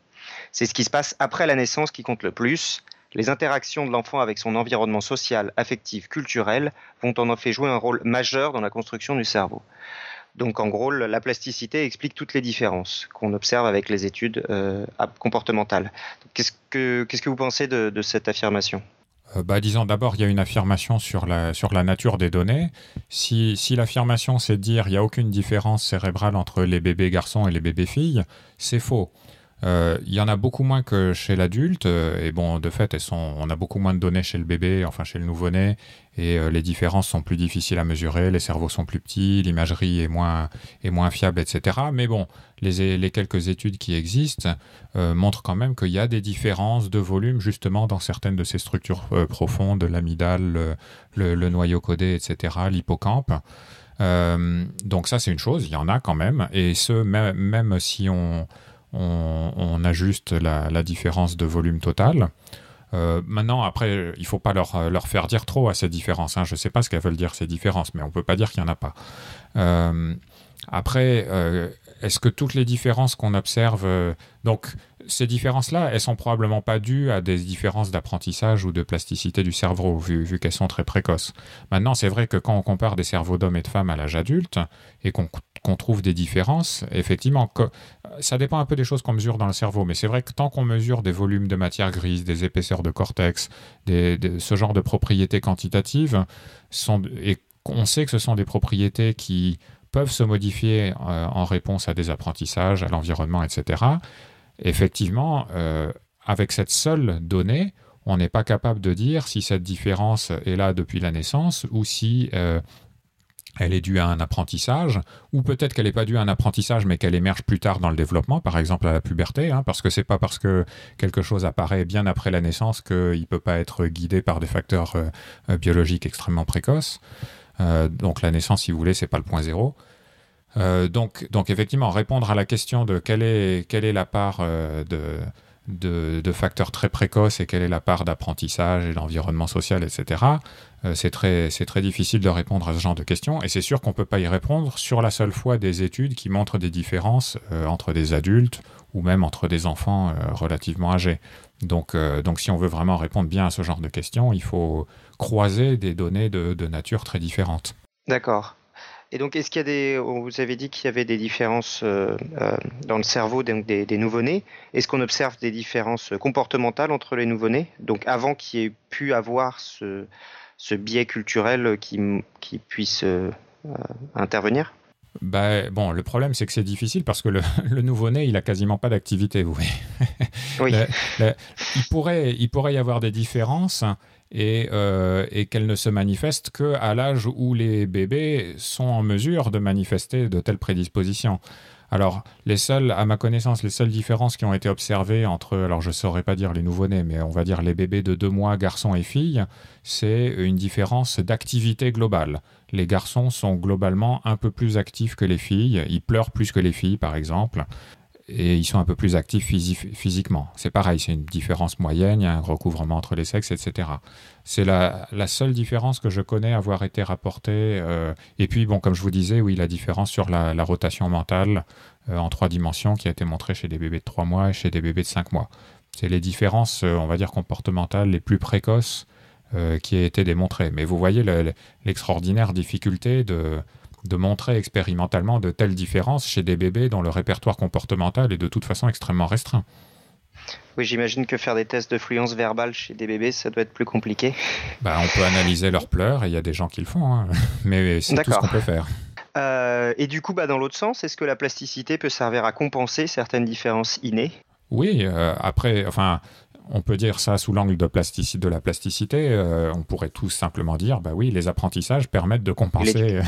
C'est ce qui se passe après la naissance qui compte le plus, les interactions de l'enfant avec son environnement social, affectif, culturel vont en effet jouer un rôle majeur dans la construction du cerveau. Donc en gros, la plasticité explique toutes les différences qu'on observe avec les études euh, comportementales. Qu'est-ce que, vous pensez de, cette affirmation? Euh, bah, disons d'abord, il y a une affirmation sur la, nature des données. Si, si l'affirmation c'est de dire il n'y a aucune différence cérébrale entre les bébés garçons et les bébés filles, c'est faux. Euh, il y en a beaucoup moins que chez l'adulte, euh, et bon, de fait, elles sont, on a beaucoup moins de données chez le bébé, enfin chez le nouveau-né, et euh, les différences sont plus difficiles à mesurer, les cerveaux sont plus petits, l'imagerie est moins, est moins fiable, etc. Mais bon, les, les quelques études qui existent montrent quand même qu'il y a des différences de volume justement dans certaines de ces structures profondes, l'amygdale, le, le, noyau codé, etc., l'hippocampe. donc ça, c'est une chose, il y en a quand même, et ce, même, même si on on, ajuste la, différence de volume total. Euh, maintenant, après, il ne faut pas leur, leur, faire dire trop à ces différences. Hein. Je ne sais pas ce qu'elles veulent dire ces différences, mais on ne peut pas dire qu'il n'y en a pas. Euh, Après, est-ce que toutes les différences qu'on observe, donc ces différences-là, elles sont probablement pas dues à des différences d'apprentissage ou de plasticité du cerveau, vu, qu'elles sont très précoces. Maintenant, c'est vrai que quand on compare des cerveaux d'hommes et de femmes à l'âge adulte et qu'on trouve des différences, effectivement, ça dépend un peu des choses qu'on mesure dans le cerveau, mais c'est vrai que tant qu'on mesure des volumes de matière grise, des épaisseurs de cortex, ce genre de propriétés quantitatives, et qu'on sait que ce sont des propriétés qui peuvent se modifier euh, en réponse à des apprentissages, à l'environnement, etc effectivement, euh, avec cette seule donnée, on n'est pas capable de dire si cette différence est là depuis la naissance ou si euh, elle est due à un apprentissage, ou peut-être qu'elle n'est pas due à un apprentissage, mais qu'elle émerge plus tard dans le développement, par exemple à la puberté, hein, parce que c'est pas parce que quelque chose apparaît bien après la naissance qu'il ne peut pas être guidé par des facteurs euh, biologiques extrêmement précoces. donc la naissance, si vous voulez, c'est pas le point zéro. Euh, donc, effectivement, répondre à la question de quelle est, quelle est la part euh, de, facteurs très précoces et quelle est la part d'apprentissage et l'environnement social, etc., euh, c'est très, très difficile de répondre à ce genre de questions. Et c'est sûr qu'on ne peut pas y répondre sur la seule fois des études qui montrent des différences entre des adultes ou même entre des enfants relativement âgés. Donc, donc si on veut vraiment répondre bien à ce genre de questions, il faut croiser des données de, de nature très différentes. D'accord. Et donc, est-ce qu'il y a des. Vous avez dit qu'il y avait des différences euh, euh, dans le cerveau des, des nouveau-nés. Est-ce qu'on observe des différences comportementales entre les nouveau-nés Donc, avant qu'il y ait pu avoir ce, ce biais culturel qui, qui puisse euh, intervenir? Bah, bon, le problème, c'est que c'est difficile parce que le, *laughs* le nouveau-né, il a quasiment pas d'activité, vous voyez. Oui. il, pourrait, il pourrait y avoir des différences, euh, et, qu'elle ne se manifeste qu'à l'âge où les bébés sont en mesure de manifester de telles prédispositions. Alors, les seules, à ma connaissance, les seules différences qui ont été observées entre, alors je ne saurais pas dire les nouveau-nés, mais on va dire les bébés de deux mois, garçons et filles, c'est une différence d'activité globale. Les garçons sont globalement un peu plus actifs que les filles, ils pleurent plus que les filles, par exemple et ils sont un peu plus actifs physiquement. C'est pareil, c'est une différence moyenne, il y a un recouvrement entre les sexes, etc. C'est la, seule différence que je connais avoir été rapportée. Euh, et puis, bon, comme je vous disais, oui, la différence sur la, rotation mentale euh, en trois dimensions qui a été montrée chez des bébés de trois mois et chez des bébés de cinq mois. C'est les différences, euh, on va dire, comportementales les plus précoces qui a été démontrées. Mais vous voyez l'extraordinaire difficulté de de montrer expérimentalement de telles différences chez des bébés dont le répertoire comportemental est de toute façon extrêmement restreint. Oui, j'imagine que faire des tests de fluence verbale chez des bébés, ça doit être plus compliqué. Bah, on peut analyser leurs pleurs, et il y a des gens qui le font, hein. *laughs* mais c'est tout ce qu'on peut faire. Euh, et du coup, bah, dans l'autre sens, est-ce que la plasticité peut servir à compenser certaines différences innées? Oui, euh, après, enfin, on peut dire ça sous l'angle de, de la plasticité. Euh, on pourrait tout simplement dire, bah oui, les apprentissages permettent de compenser, euh,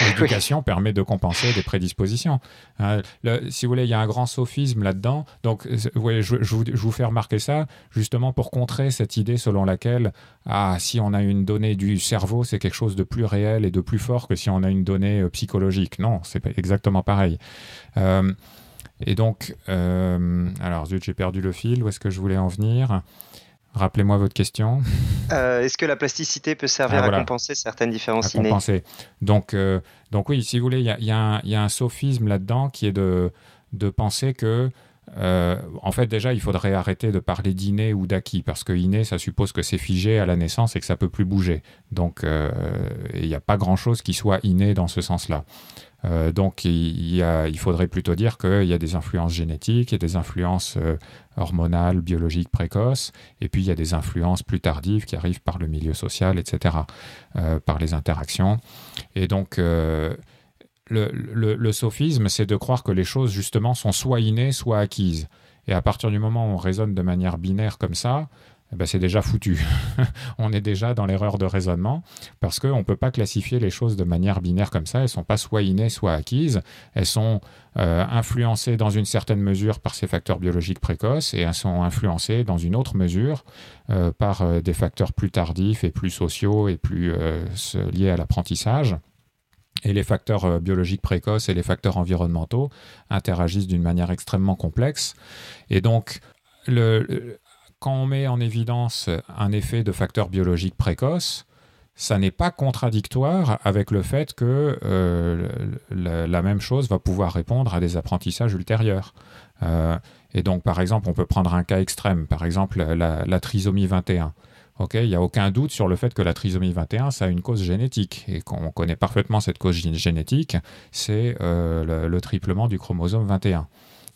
*laughs* l'éducation permet de compenser des prédispositions. Hein, si vous voulez, il y a un grand sophisme là-dedans. Donc, euh, je, vous, fais remarquer ça justement pour contrer cette idée selon laquelle, ah, si on a une donnée du cerveau, c'est quelque chose de plus réel et de plus fort que si on a une donnée psychologique. Non, c'est exactement pareil. Et donc, euh, alors zut, j'ai perdu le fil. Où est-ce que je voulais en venir? Rappelez-moi votre question. *laughs* Euh, est-ce que la plasticité peut servir ah, à compenser certaines différences à compenser. Donc, euh, donc oui, si vous voulez, il y, a, un sophisme là-dedans qui est de, de penser que en fait, déjà, il faudrait arrêter de parler d'inné ou d'acquis, parce que inné, ça suppose que c'est figé à la naissance et que ça peut plus bouger. Donc, il n'y a pas grand-chose qui soit inné dans ce sens-là. Euh, donc il, faudrait plutôt dire qu'il y a des influences génétiques, il y a des influences euh, hormonales, biologiques précoces, et puis il y a des influences plus tardives qui arrivent par le milieu social, etc., euh, par les interactions. Et donc le, le, sophisme, c'est de croire que les choses justement sont soit innées, soit acquises. Et à partir du moment où on raisonne de manière binaire comme ça, eh ben, c'est déjà foutu. *laughs* on est déjà dans l'erreur de raisonnement parce qu'on ne peut pas classifier les choses de manière binaire comme ça. Elles ne sont pas soit innées, soit acquises. Elles sont euh, influencées dans une certaine mesure par ces facteurs biologiques précoces et elles sont influencées dans une autre mesure euh, par euh, des facteurs plus tardifs et plus sociaux et plus liés à l'apprentissage. Et les facteurs biologiques précoces et les facteurs environnementaux interagissent d'une manière extrêmement complexe. Et donc, le, quand on met en évidence un effet de facteur biologique précoce, ça n'est pas contradictoire avec le fait que euh, la, même chose va pouvoir répondre à des apprentissages ultérieurs. et donc, par exemple, on peut prendre un cas extrême, par exemple la, trisomie 21. il n'y a aucun doute sur le fait que la trisomie 21, ça a une cause génétique. Et qu'on connaît parfaitement cette cause génétique, c'est le, triplement du chromosome 21.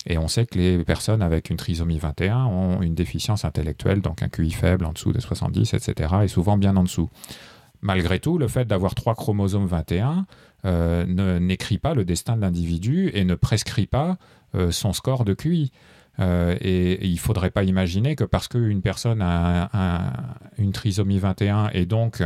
Et on sait que les personnes avec une trisomie 21 ont une déficience intellectuelle, donc un QI faible en dessous de 70, etc., et souvent bien en dessous. Malgré tout, le fait d'avoir trois chromosomes 21 euh, n'écrit pas le destin de l'individu et ne prescrit pas euh, son score de QI. Euh, et, il ne faudrait pas imaginer que parce qu'une personne a une trisomie 21 et donc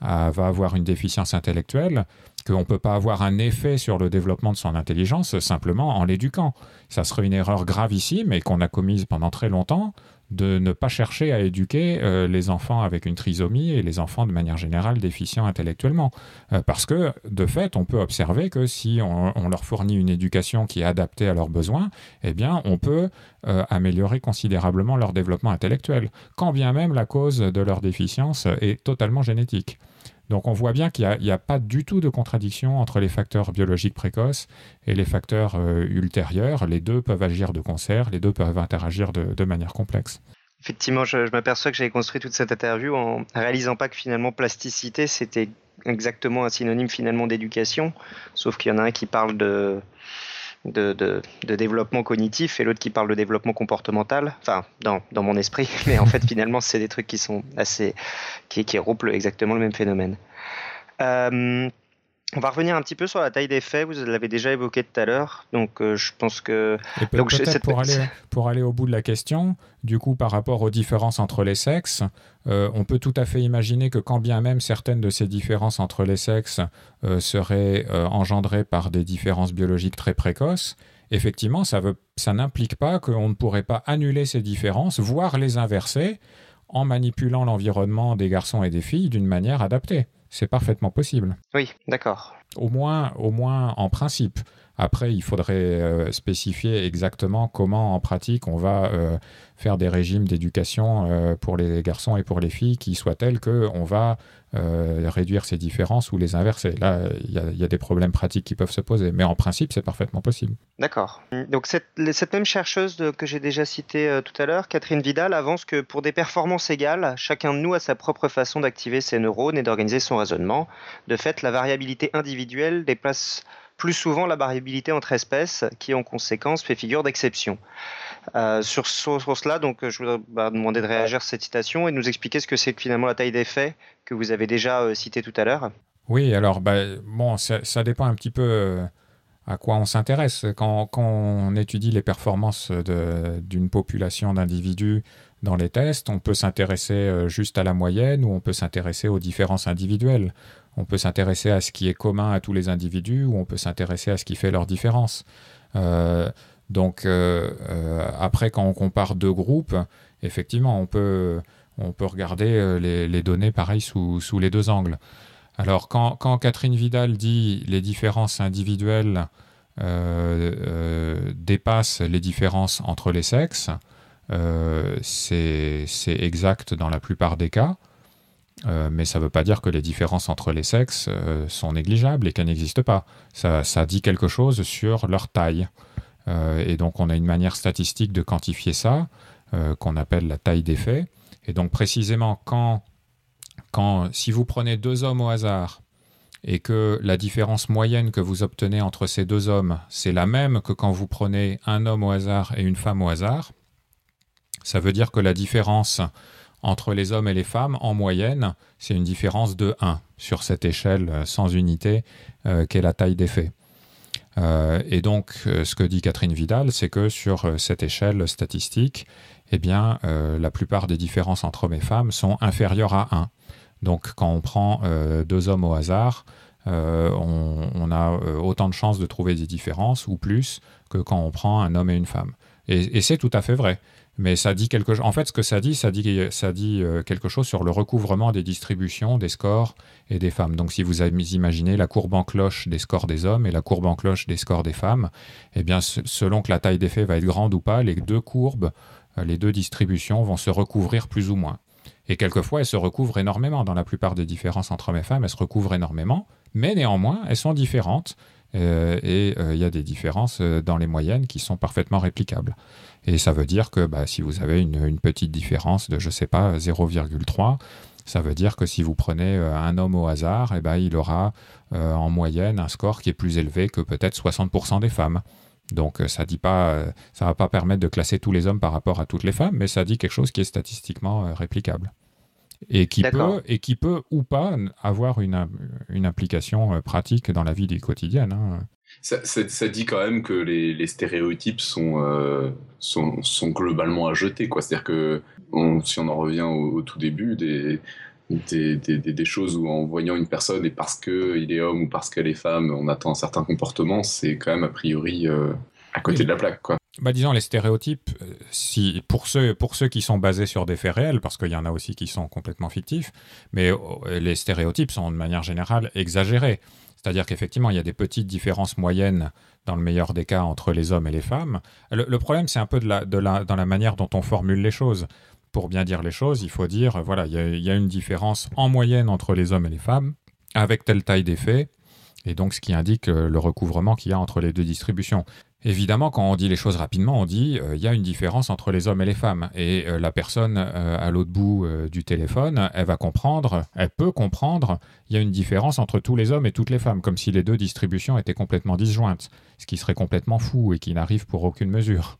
va avoir une déficience intellectuelle, qu'on ne peut pas avoir un effet sur le développement de son intelligence simplement en l'éduquant. Ça serait une erreur gravissime et qu'on a commise pendant très longtemps de ne pas chercher à éduquer euh, les enfants avec une trisomie et les enfants de manière générale déficients intellectuellement. Euh, parce que, de fait, on peut observer que si on, leur fournit une éducation qui est adaptée à leurs besoins, eh bien, on peut euh, améliorer considérablement leur développement intellectuel, quand bien même la cause de leur déficience est totalement génétique. Donc on voit bien qu'il n'y a, pas du tout de contradiction entre les facteurs biologiques précoces et les facteurs euh, ultérieurs. Les deux peuvent agir de concert, les deux peuvent interagir de, manière complexe. Effectivement, je, m'aperçois que j'avais construit toute cette interview en réalisant pas que finalement plasticité, c'était exactement un synonyme finalement d'éducation, sauf qu'il y en a un qui parle de de, développement cognitif et l'autre qui parle de développement comportemental. Enfin, dans, mon esprit, *laughs* mais en fait, finalement, c'est des trucs qui sont assez. qui, qui exactement le même phénomène. Euh, on va revenir un petit peu sur la taille des faits. Vous l'avez déjà évoqué tout à l'heure. Donc, euh, je pense que. donc, pour, aller, *laughs* pour aller au bout de la question, du coup, par rapport aux différences entre les sexes, euh, on peut tout à fait imaginer que quand bien même certaines de ces différences entre les sexes euh, seraient engendrées par des différences biologiques très précoces, effectivement, ça, veut, ça n'implique pas qu'on ne pourrait pas annuler ces différences, voire les inverser, en manipulant l'environnement des garçons et des filles d'une manière adaptée c'est parfaitement possible. Oui, d'accord. Au moins, au moins en principe. Après, il faudrait euh, spécifier exactement comment en pratique on va euh, faire des régimes d'éducation euh, pour les garçons et pour les filles qui soient tels qu'on va réduire ces différences ou les inverser. Là, il y, a des problèmes pratiques qui peuvent se poser, mais en principe, c'est parfaitement possible. D'accord. Donc cette, cette même chercheuse que j'ai déjà citée tout à l'heure, Catherine Vidal, avance que pour des performances égales, chacun de nous a sa propre façon d'activer ses neurones et d'organiser son raisonnement. De fait, la variabilité individuelle déplace plus souvent la variabilité entre espèces, qui en conséquence fait figure d'exception. Euh, sur, cela, donc, je voudrais bah, demander de réagir à cette citation et de nous expliquer ce que c'est finalement la taille des faits que vous avez déjà euh, cité tout à l'heure. Oui, alors bah, bon, ça, dépend un petit peu euh, à quoi on s'intéresse. Quand, quand, on étudie les performances d'une population d'individus dans les tests, on peut s'intéresser juste à la moyenne ou on peut s'intéresser aux différences individuelles. On peut s'intéresser à ce qui est commun à tous les individus ou on peut s'intéresser à ce qui fait leur différence. Euh, donc euh, euh, après, quand on compare deux groupes, effectivement, on peut, regarder les, données pareil sous, sous, les deux angles. Alors quand, quand, Catherine Vidal dit les différences individuelles dépassent les différences entre les sexes, c'est exact dans la plupart des cas. Euh, mais ça ne veut pas dire que les différences entre les sexes euh, sont négligeables et qu'elles n'existent pas. Ça, dit quelque chose sur leur taille. Euh, et donc on a une manière statistique de quantifier ça, qu'on appelle la taille des faits. Et donc précisément quand, quand, si vous prenez deux hommes au hasard et que la différence moyenne que vous obtenez entre ces deux hommes, c'est la même que quand vous prenez un homme au hasard et une femme au hasard, ça veut dire que la différence entre les hommes et les femmes, en moyenne, c'est une différence de 1 sur cette échelle euh, sans unité euh, qu'est la taille des faits. Euh, et donc, ce que dit Catherine Vidal, c'est que sur cette échelle statistique, eh bien, la plupart des différences entre hommes et femmes sont inférieures à 1. Donc, quand on prend deux hommes au hasard, on, a autant de chances de trouver des différences ou plus que quand on prend un homme et une femme. et c'est tout à fait vrai mais ça dit quelque. En fait, ce que ça dit, ça dit, ça dit euh, quelque chose sur le recouvrement des distributions des scores et des femmes. Donc, si vous imaginez la courbe en cloche des scores des hommes et la courbe en cloche des scores des femmes, eh bien, selon que la taille des faits va être grande ou pas, les deux courbes, euh, les deux distributions vont se recouvrir plus ou moins. Et quelquefois, elles se recouvrent énormément. Dans la plupart des différences entre hommes et femmes, elles se recouvrent énormément, mais néanmoins, elles sont différentes et il y a des différences dans les moyennes qui sont parfaitement réplicables. Et ça veut dire que bah, si vous avez une, petite différence de, je sais pas, 0,3, ça veut dire que si vous prenez un homme au hasard, eh ben, il aura en moyenne un score qui est plus élevé que peut-être 60% des femmes. Donc euh, ça dit pas, euh, ça va pas permettre de classer tous les hommes par rapport à toutes les femmes, mais ça dit quelque chose qui est statistiquement euh, réplicable et qui peut et qui peut ou pas avoir une, une implication pratique dans la vie du quotidien. Hein. Ça, dit quand même que les, stéréotypes sont, sont, sont, globalement à jeter. C'est-à-dire que si on en revient au tout début, des, des, des, des, choses où en voyant une personne et parce qu'il est homme ou parce qu'elle est femme, on attend un certain comportement, c'est quand même a priori euh, à côté de la plaque. Quoi. Bah, disons, les stéréotypes, euh, si, pour, ceux, pour ceux qui sont basés sur des faits réels, parce qu'il y en a aussi qui sont complètement fictifs, mais euh, les stéréotypes sont de manière générale exagérés. C'est-à-dire qu'effectivement, il y a des petites différences moyennes, dans le meilleur des cas, entre les hommes et les femmes. Le, problème, c'est un peu de la, de la, dans la manière dont on formule les choses pour bien dire les choses, il faut dire, voilà, il y, a une différence en moyenne entre les hommes et les femmes, avec telle taille d'effet, et donc ce qui indique euh, le recouvrement qu'il y a entre les deux distributions. Évidemment, quand on dit les choses rapidement, on dit euh, il y a une différence entre les hommes et les femmes. Et euh, la personne à l'autre bout du téléphone, elle va comprendre, elle peut comprendre, il y a une différence entre tous les hommes et toutes les femmes, comme si les deux distributions étaient complètement disjointes, ce qui serait complètement fou et qui n'arrive pour aucune mesure.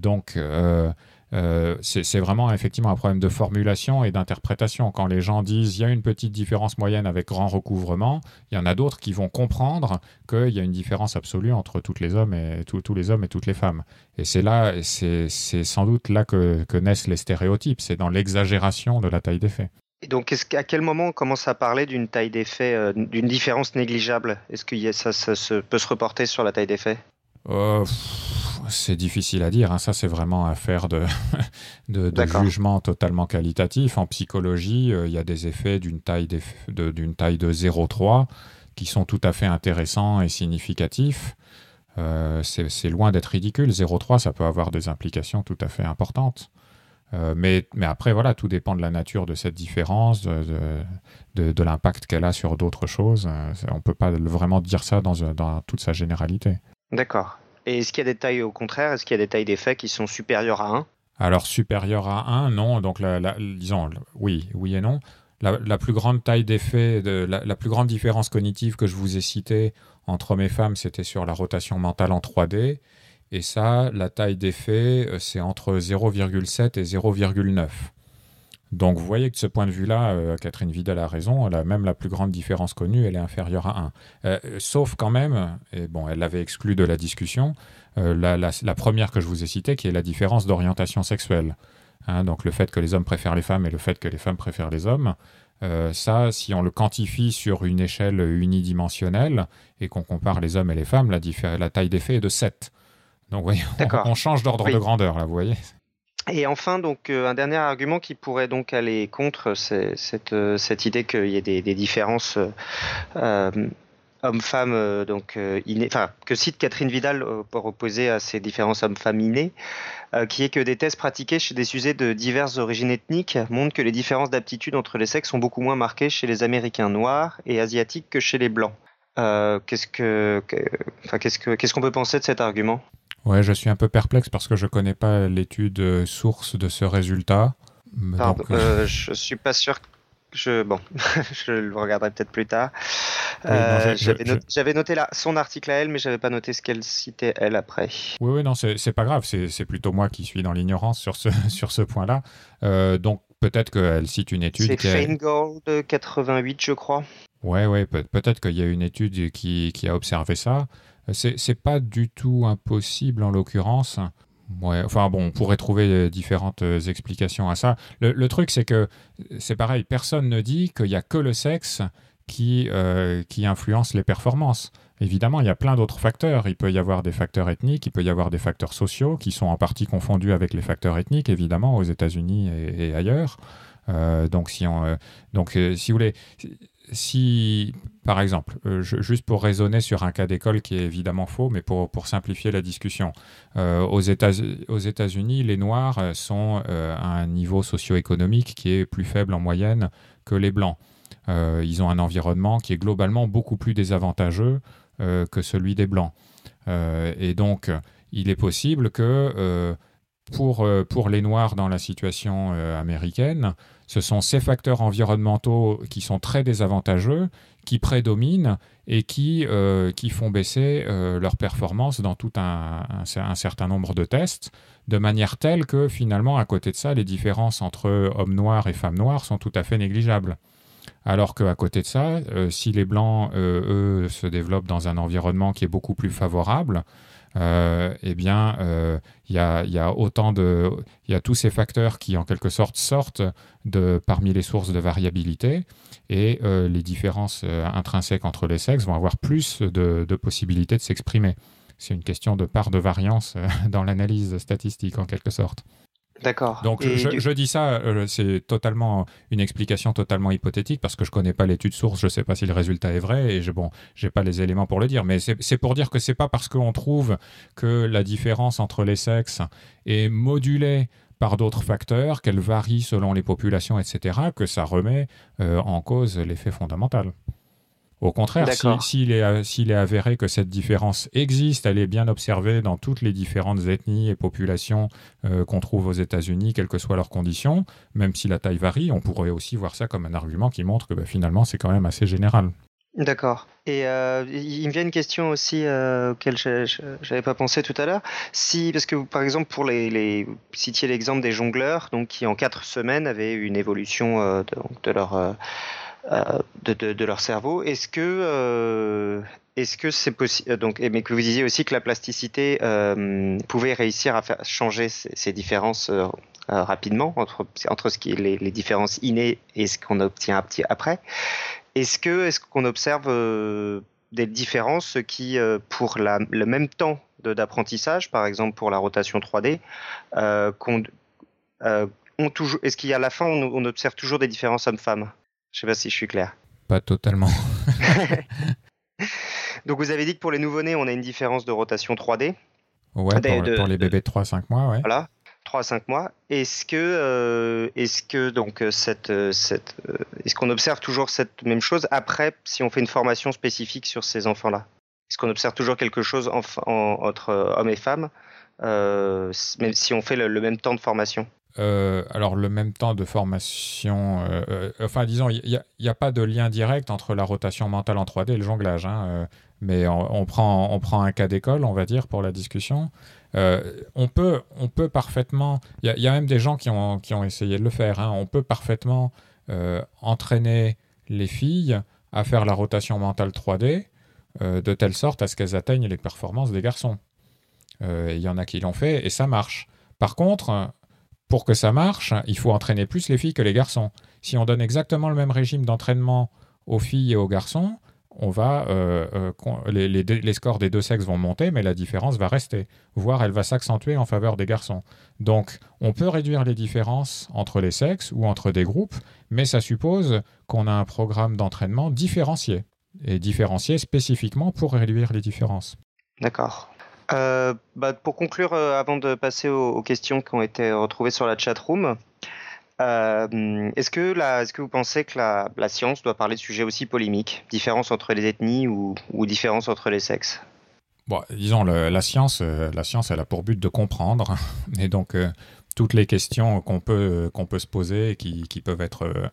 donc, euh, c'est vraiment effectivement un problème de formulation et d'interprétation. Quand les gens disent il y a une petite différence moyenne avec grand recouvrement, il y en a d'autres qui vont comprendre qu'il y a une différence absolue entre toutes les hommes et tous les hommes et toutes les femmes. Et c'est là, c'est sans doute là que, naissent les stéréotypes. C'est dans l'exagération de la taille des faits. Et donc, à quel moment on commence à parler d'une taille d'effet, euh, d'une différence négligeable? Est-ce que ça, ça, peut se reporter sur la taille d'effet euh, c'est difficile à dire. Hein. Ça, c'est vraiment affaire de, *laughs* de, jugement totalement qualitatif. En psychologie, euh, il y a des effets d'une taille, d'une taille de 0,3 qui sont tout à fait intéressants et significatifs. Euh, c'est loin d'être ridicule. 0,3, ça peut avoir des implications tout à fait importantes. Mais, mais, après, voilà, tout dépend de la nature de cette différence, de, de, l'impact qu'elle a sur d'autres choses. On ne peut pas vraiment dire ça dans, dans toute sa généralité. D'accord. Et est-ce qu'il y a des tailles au contraire? Est-ce qu'il y a des tailles d'effets qui sont supérieures à 1 Alors supérieures à 1, non. Donc la, disons oui, oui et non. La, plus grande taille d'effet, la, la, plus grande différence cognitive que je vous ai citée entre hommes et femmes, c'était sur la rotation mentale en 3D. Et ça, la taille d'effet, euh, c'est entre 0,7 et 0,9. Donc vous voyez que de ce point de vue-là, euh, Catherine Vidal a raison, elle a même la plus grande différence connue, elle est inférieure à 1. Euh, sauf quand même, et bon, elle l'avait exclu de la discussion, euh, la, première que je vous ai citée, qui est la différence d'orientation sexuelle. Hein, donc le fait que les hommes préfèrent les femmes et le fait que les femmes préfèrent les hommes. ça, si on le quantifie sur une échelle unidimensionnelle et qu'on compare les hommes et les femmes, la, la taille d'effet est de 7. Donc, voyez, on, change d'ordre de grandeur, là, vous voyez et enfin, donc euh, un dernier argument qui pourrait donc aller contre cette, euh, cette idée qu'il y ait des, différences euh, hommes-femmes, donc enfin que cite Catherine Vidal pour opposer à ces différences hommes-femmes innées, qui est que des tests pratiqués chez des sujets de diverses origines ethniques montrent que les différences d'aptitude entre les sexes sont beaucoup moins marquées chez les Américains noirs et asiatiques que chez les blancs. qu'est-ce que, qu'est-ce que, qu'est-ce qu'on peut penser de cet argument? Ouais, je suis un peu perplexe parce que je connais pas l'étude euh, source de ce résultat. Pardon, euh, je suis pas sûr. Je bon, *laughs* je le regarderai peut-être plus tard. Euh, j'avais noté, là son article à elle, mais j'avais pas noté ce qu'elle citait elle après. Oui, oui, non, c'est pas grave. C'est plutôt moi qui suis dans l'ignorance sur ce *laughs* sur ce point-là. donc peut-être qu'elle cite une étude. C'est Feingold de 88, je crois. Ouais, ouais, peut-être qu'il y a une étude qui, qui a observé ça. C'est pas du tout impossible en l'occurrence. Enfin bon, on pourrait trouver euh, différentes euh, explications à ça. Le, truc, c'est que c'est pareil, personne ne dit qu'il n'y a que le sexe qui, euh, qui influence les performances. Évidemment, il y a plein d'autres facteurs. Il peut y avoir des facteurs ethniques, il peut y avoir des facteurs sociaux qui sont en partie confondus avec les facteurs ethniques, évidemment, aux États-Unis et, ailleurs. donc, si on, donc, si vous voulez, si, par exemple, euh, juste pour raisonner sur un cas d'école qui est évidemment faux, mais pour, pour simplifier la discussion, euh, aux États-Unis, les Noirs sont euh, à un niveau socio-économique qui est plus faible en moyenne que les Blancs. ils ont un environnement qui est globalement beaucoup plus désavantageux que celui des blancs. et donc, il est possible que pour, pour les Noirs dans la situation américaine, ce sont ces facteurs environnementaux qui sont très désavantageux, qui prédominent et qui, euh, font baisser euh, leur performance dans tout un, un, certain nombre de tests, de manière telle que finalement, à côté de ça, les différences entre hommes noirs et femmes noires sont tout à fait négligeables. Alors qu'à côté de ça, euh, si les blancs, eux, se développent dans un environnement qui est beaucoup plus favorable, euh, eh bien, euh, il y, a, autant de, il y a tous ces facteurs qui, en quelque sorte, sortent de parmi les sources de variabilité, et euh, les différences intrinsèques entre les sexes vont avoir plus de, de possibilités de s'exprimer. C'est une question de part de variance *laughs* dans l'analyse statistique, en quelque sorte. D'accord. Donc je, dis ça, euh, c'est totalement une explication totalement hypothétique parce que je connais pas l'étude source, je sais pas si le résultat est vrai et je, bon, j'ai pas les éléments pour le dire, mais c'est pour dire que c'est pas parce qu'on trouve que la différence entre les sexes est modulée par d'autres facteurs, qu'elle varie selon les populations, etc., que ça remet euh, en cause l'effet fondamental. Au contraire, s'il est, est, avéré que cette différence existe, elle est bien observée dans toutes les différentes ethnies et populations euh, qu'on trouve aux États-Unis, quelles que soient leurs conditions, même si la taille varie, on pourrait aussi voir ça comme un argument qui montre que bah, finalement c'est quand même assez général. D'accord. Et euh, il me vient une question aussi euh, auquel je n'avais pas pensé tout à l'heure. Si, parce que par exemple pour les, les citiez l'exemple des jongleurs, donc qui en quatre semaines avaient une évolution de, de, leur euh, de, leur cerveau. Est-ce que euh, est-ce que c'est possible euh, donc mais que vous disiez aussi que la plasticité pouvait réussir à changer ces, différences rapidement entre entre les, différences innées et ce qu'on obtient après? Est-ce que est-ce qu'on observe des différences qui pour le même temps d'apprentissage, par exemple pour la rotation 3D, ont toujours est-ce qu'à la fin on, on observe toujours des différences hommes-femmes? Je sais pas si je suis clair. Pas totalement. *laughs* Donc vous avez dit que pour les nouveau-nés, on a une différence de rotation 3D. Ouais, pour, les bébés de 3 à 5 mois, ouais. Voilà, 3 à 5 mois. Est-ce que, euh, est-ce que donc euh, cette, euh, cette est-ce qu'on observe toujours cette même chose après si on fait une formation spécifique sur ces enfants-là? Est-ce qu'on observe toujours quelque chose entre hommes et femmes, même si on fait le même temps de formation? Euh, alors le même temps de formation, euh, euh, enfin disons, il n'y a, pas de lien direct entre la rotation mentale en 3D et le jonglage, hein, mais on, prend, on prend un cas d'école, on va dire, pour la discussion. on, peut, on peut parfaitement, il y, a même des gens qui ont, qui ont essayé de le faire, hein. on peut parfaitement entraîner les filles à faire la rotation mentale 3D de telle sorte à ce qu'elles atteignent les performances des garçons. Il y en a qui l'ont fait et ça marche. Par contre, pour que ça marche, il faut entraîner plus les filles que les garçons. Si on donne exactement le même régime d'entraînement aux filles et aux garçons, on va, euh, euh, les, scores des deux sexes vont monter, mais la différence va rester, voire elle va s'accentuer en faveur des garçons. Donc, on peut réduire les différences entre les sexes ou entre des groupes, mais ça suppose qu'on a un programme d'entraînement différencié, et différencié spécifiquement pour réduire les différences. D'accord. Euh, bah, pour conclure, euh, avant de passer aux, questions qui ont été retrouvées sur la chat room, euh, est-ce que, vous pensez que la, science doit parler de sujets aussi polémiques, différence entre les ethnies ou, ou différence entre les sexes? Disons, la, science, la science, elle a pour but de comprendre, *laughs* et donc toutes les questions qu'on peut, se poser et qui, qui peuvent être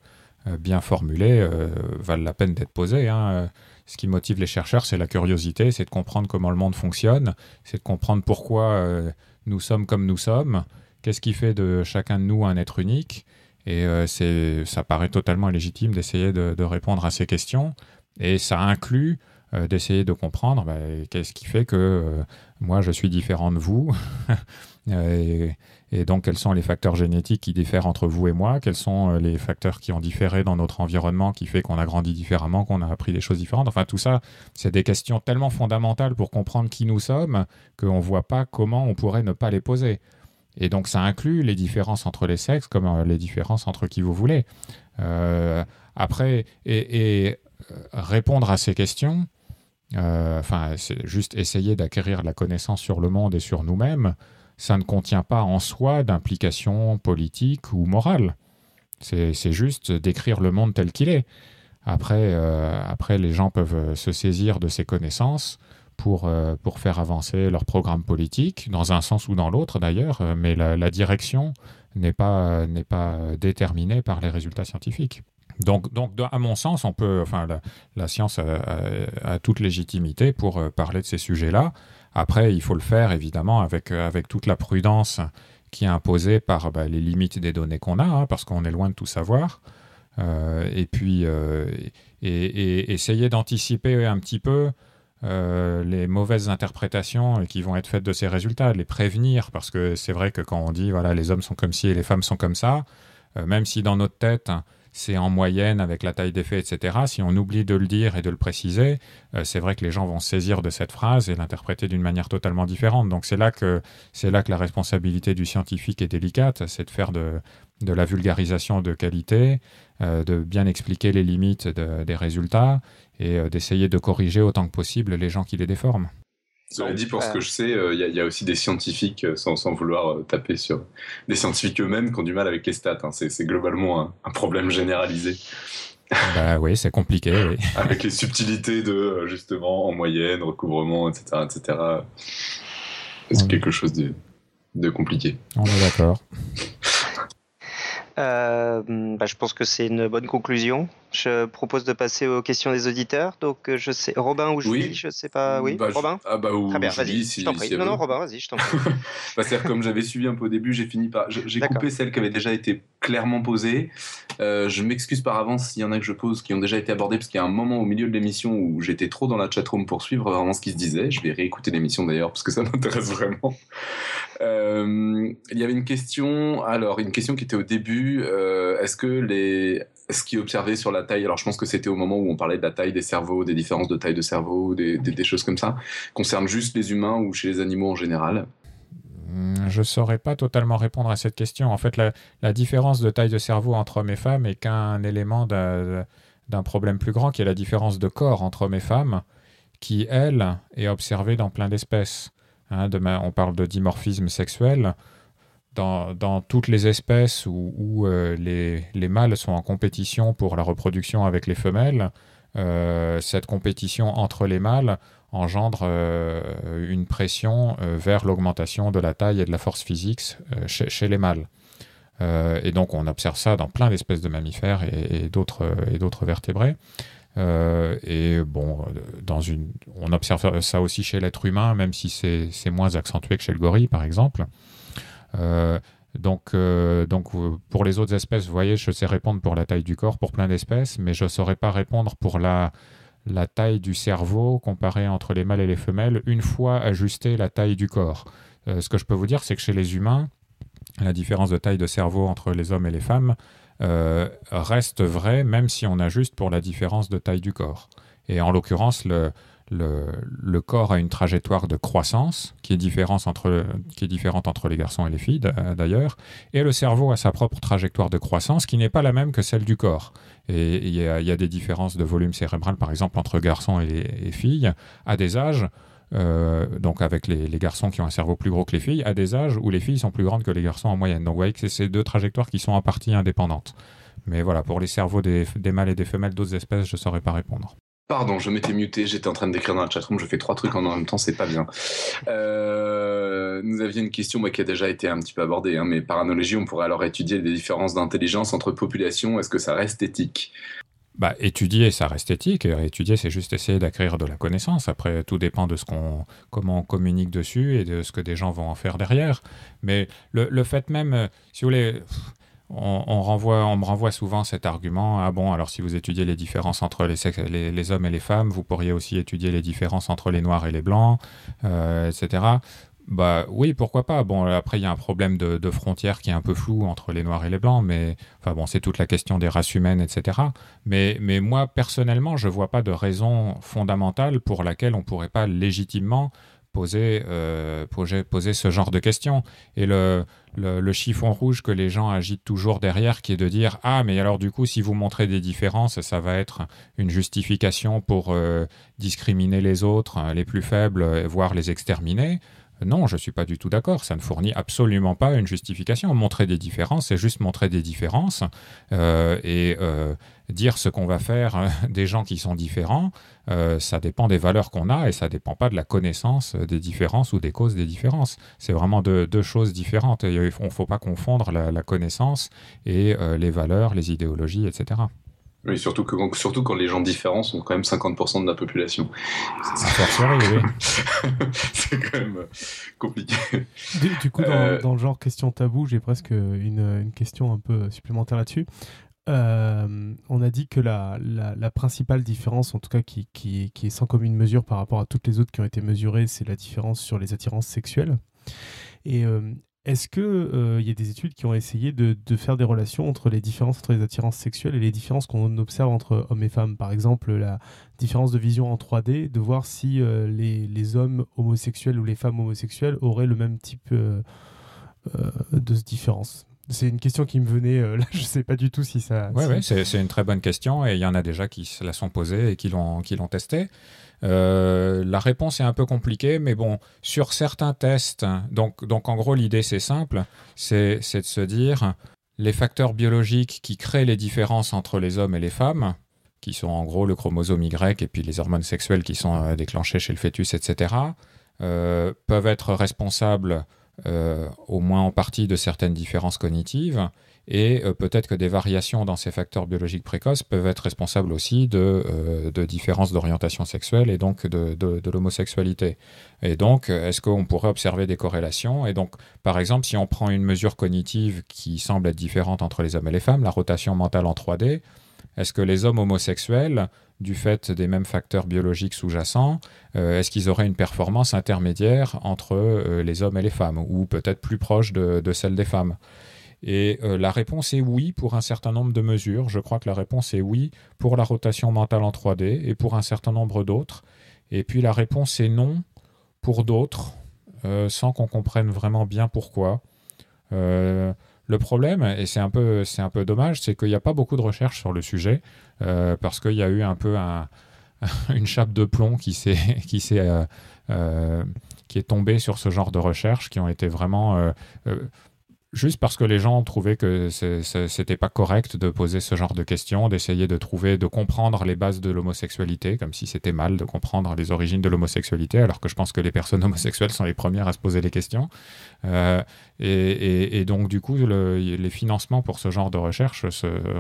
bien formulées valent la peine d'être posées. Hein ce qui motive les chercheurs, c'est la curiosité, c'est de comprendre comment le monde fonctionne, c'est de comprendre pourquoi euh, nous sommes comme nous sommes, qu'est-ce qui fait de chacun de nous un être unique. Et euh, ça paraît totalement légitime d'essayer de, répondre à ces questions. Et ça inclut euh, d'essayer de comprendre bah, qu'est-ce qui fait que moi je suis différent de vous. *laughs* et donc, quels sont les facteurs génétiques qui diffèrent entre vous et moi? Quels sont euh, les facteurs qui ont différé dans notre environnement qui fait qu'on a grandi différemment, qu'on a appris des choses différentes? Enfin, tout ça, c'est des questions tellement fondamentales pour comprendre qui nous sommes qu'on ne voit pas comment on pourrait ne pas les poser. Et donc, ça inclut les différences entre les sexes comme euh, les différences entre qui vous voulez. Euh, après, et, répondre à ces questions, enfin, c'est juste essayer d'acquérir la connaissance sur le monde et sur nous-mêmes ça ne contient pas en soi d'implication politique ou morale. C'est juste décrire le monde tel qu'il est. Après, après, les gens peuvent se saisir de ces connaissances pour, pour faire avancer leur programme politique, dans un sens ou dans l'autre d'ailleurs, mais la, direction n'est pas, pas déterminée par les résultats scientifiques. Donc, donc, à mon sens, on peut, enfin, la, science a, toute légitimité pour euh, parler de ces sujets-là. Après, il faut le faire évidemment avec, euh, avec toute la prudence qui est imposée par bah, les limites des données qu'on a, hein, parce qu'on est loin de tout savoir. Euh, et puis, et, essayer d'anticiper un petit peu les mauvaises interprétations qui vont être faites de ces résultats, les prévenir, parce que c'est vrai que quand on dit voilà les hommes sont comme ci et les femmes sont comme ça, même si dans notre tête c'est en moyenne avec la taille des faits, etc. Si on oublie de le dire et de le préciser, euh, c'est vrai que les gens vont saisir de cette phrase et l'interpréter d'une manière totalement différente. Donc c'est là que la responsabilité du scientifique est délicate, c'est de faire de, de la vulgarisation de qualité, euh, de bien expliquer les limites des résultats et euh, d'essayer de corriger autant que possible les gens qui les déforment. Cela dit, pour ce que je sais, il euh, y, a aussi des scientifiques, euh, sans, sans, vouloir euh, taper sur des scientifiques eux-mêmes, qui ont du mal avec les stats. Hein. C'est globalement un, problème généralisé. Bah oui, c'est compliqué. Oui. *laughs* avec les subtilités de, justement, en moyenne, recouvrement, etc. etc. C'est quelque chose de, de compliqué. On est d'accord. Euh, bah, je pense que c'est une bonne conclusion. Je propose de passer aux questions des auditeurs. Donc, euh, je sais, Robin ou Julie, oui. je sais pas. Oui, bah, Robin? Ah bah ou Très bien, vas-y. Si, je t'en prie. non, non, Robin, vas-y, je t'en prie. *laughs* *laughs* bah, cest comme j'avais suivi un peu au début, j'ai fini par. J'ai coupé celles qui avaient déjà été clairement posées. Euh, je m'excuse par avance s'il y en a que je pose qui ont déjà été abordées, parce qu'il y a un moment au milieu de l'émission où j'étais trop dans la chatroom pour suivre vraiment ce qui se disait. Je vais réécouter l'émission d'ailleurs, parce que ça *laughs* m'intéresse vraiment. il y avait une question, alors une question qui était au début. Est-ce que les, ce qui est observé sur la taille, alors je pense que c'était au moment où on parlait de la taille des cerveaux, des différences de taille de cerveau, des, des, choses comme ça, concerne juste les humains ou chez les animaux en général hmm, je ne saurais pas totalement répondre à cette question. En fait, la, différence de taille de cerveau entre hommes et femmes est qu'un élément d'un problème plus grand, qui est la différence de corps entre hommes et femmes, qui, elle, est observée dans plein d'espèces. Hein, on parle de dimorphisme sexuel dans, toutes les espèces où, euh, les, mâles sont en compétition pour la reproduction avec les femelles, euh, cette compétition entre les mâles engendre euh, une pression vers l'augmentation de la taille et de la force physique chez, les mâles. et donc on observe ça dans plein d'espèces de mammifères et, d'autres vertébrés. et bon, on observe ça aussi chez l'être humain, même si c'est moins accentué que chez le gorille, par exemple. Euh, donc, euh, donc, euh, pour les autres espèces, vous voyez, je sais répondre pour la taille du corps pour plein d'espèces, mais je ne saurais pas répondre pour la, taille du cerveau comparée entre les mâles et les femelles, une fois ajusté la taille du corps. ce que je peux vous dire, c'est que chez les humains, la différence de taille de cerveau entre les hommes et les femmes reste vraie, même si on ajuste pour la différence de taille du corps. Et en l'occurrence, le, le, corps a une trajectoire de croissance qui est, différente entre, les garçons et les filles d'ailleurs, et le cerveau a sa propre trajectoire de croissance qui n'est pas la même que celle du corps. Et il y, a des différences de volume cérébral, par exemple, entre garçons et, filles, à des âges, euh, donc avec les, garçons qui ont un cerveau plus gros que les filles, à des âges où les filles sont plus grandes que les garçons en moyenne. Donc vous voyez que c'est ces deux trajectoires qui sont en partie indépendantes. Mais voilà, pour les cerveaux des mâles et des femelles d'autres espèces, je ne saurais pas répondre. Pardon, je m'étais muté, j'étais en train d'écrire dans la chatroom, je fais trois trucs en même temps, c'est pas bien. Euh, nous avions une question qui a déjà été un petit peu abordée, hein, mais par analogie, on pourrait alors étudier les différences d'intelligence entre populations, est-ce que ça reste éthique? Bah, étudier, ça reste éthique. Étudier, c'est juste essayer d'acquérir de la connaissance. Après, tout dépend de ce qu'on, comment on communique dessus et de ce que des gens vont en faire derrière. Mais le, le fait même, si vous voulez, on, renvoie, on me renvoie souvent cet argument ah bon, alors si vous étudiez les différences entre les, hommes et les femmes, vous pourriez aussi étudier les différences entre les noirs et les blancs, euh, etc. Bah oui, pourquoi pas? Bon, après, il y a un problème de, de, frontière qui est un peu flou entre les noirs et les blancs, mais enfin bon, c'est toute la question des races humaines, etc. Mais, mais moi, personnellement, je vois pas de raison fondamentale pour laquelle on pourrait pas légitimement poser, euh, poser, poser, ce genre de questions. Et le, le, chiffon rouge que les gens agitent toujours derrière, qui est de dire Ah, mais alors du coup, si vous montrez des différences, ça va être une justification pour euh, discriminer les autres, les plus faibles, voire les exterminer. Non, je ne suis pas du tout d'accord. Ça ne fournit absolument pas une justification. Montrer des différences, c'est juste montrer des différences euh, et euh, dire ce qu'on va faire euh, *laughs* des gens qui sont différents. ça dépend des valeurs qu'on a et ça dépend pas de la connaissance des différences ou des causes des différences. C'est vraiment deux, choses différentes. Il ne faut pas confondre la connaissance et les valeurs, les idéologies, etc. Oui, surtout, que, surtout quand les gens différents sont quand même 50% de la population. *laughs* C'est quand même euh, compliqué. Du, coup, euh, dans, le genre question tabou, j'ai presque une, question un peu supplémentaire là-dessus. Euh, on a dit que la, la, principale différence, en tout cas qui, qui, qui, est sans commune mesure par rapport à toutes les autres qui ont été mesurées, c'est la différence sur les attirances sexuelles. Et est-ce qu'il euh, y a des études qui ont essayé de, faire des relations entre les différences entre les attirances sexuelles et les différences qu'on observe entre hommes et femmes? Par exemple, la différence de vision en 3D, de voir si euh, les, hommes homosexuels ou les femmes homosexuelles auraient le même type euh, de différence. C'est une question qui me venait, là *laughs* je ne sais pas du tout si ça... Oui, ouais, c'est une très bonne question et il y en a déjà qui se la sont posées et qui l'ont testé. Euh, la réponse est un peu compliquée, mais bon, sur certains tests, donc, donc en gros l'idée c'est simple, c'est de se dire les facteurs biologiques qui créent les différences entre les hommes et les femmes, qui sont en gros le chromosome Y et puis les hormones sexuelles qui sont euh, déclenchées chez le fœtus, etc., euh, peuvent être responsables au moins en partie de certaines différences cognitives et euh, peut-être que des variations dans ces facteurs biologiques précoces peuvent être responsables aussi de, euh, différences d'orientation sexuelle et donc de, l'homosexualité. Et donc, est-ce qu'on pourrait observer des corrélations Et donc, par exemple, si on prend une mesure cognitive qui semble être différente entre les hommes et les femmes, la rotation mentale en 3D, est-ce que les hommes homosexuels, du fait des mêmes facteurs biologiques sous-jacents, euh, est-ce qu'ils auraient une performance intermédiaire entre les hommes et les femmes, ou peut-être plus proche de celle des femmes? Et euh, la réponse est oui pour un certain nombre de mesures. Je crois que la réponse est oui pour la rotation mentale en 3D et pour un certain nombre d'autres. Et puis la réponse est non pour d'autres, euh, sans qu'on comprenne vraiment bien pourquoi. Euh, le problème, et c'est un peu, c'est un peu dommage, c'est qu'il n'y a pas beaucoup de recherches sur le sujet, parce qu'il y a eu un peu *laughs* une chape de plomb qui s'est, *laughs* qui est tombée sur ce genre de recherches, qui ont été vraiment juste parce que les gens trouvaient que c'était pas correct de poser ce genre de questions, d'essayer de trouver, de comprendre les bases de l'homosexualité, comme si c'était mal de comprendre les origines de l'homosexualité, alors que je pense que les personnes *laughs* homosexuelles sont les premières à se poser les questions. Euh, et, donc, du coup, les financements pour ce genre de recherche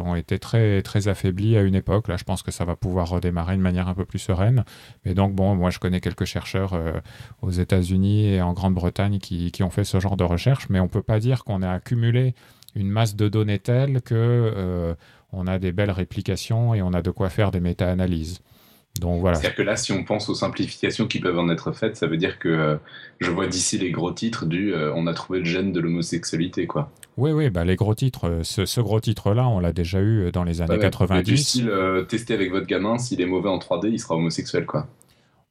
ont été très, très affaiblis à une époque. Là, je pense que ça va pouvoir redémarrer de manière un peu plus sereine. Mais donc, bon, moi, je connais quelques chercheurs euh, aux États-Unis et en Grande-Bretagne qui, qui, ont fait ce genre de recherche, mais on ne peut pas dire qu'on a accumulé une masse de données telle que euh, on a des belles réplications et on a de quoi faire des méta-analyses. Donc voilà. C'est-à-dire que là, si on pense aux simplifications qui peuvent en être faites, ça veut dire que euh, je vois d'ici les gros titres du euh, on a trouvé le gène de l'homosexualité, quoi. Oui, oui, bah les gros titres, ce, gros titre-là, on l'a déjà eu dans les années 90. Du style, tester avec votre gamin, s'il est mauvais en 3D, il sera homosexuel, quoi.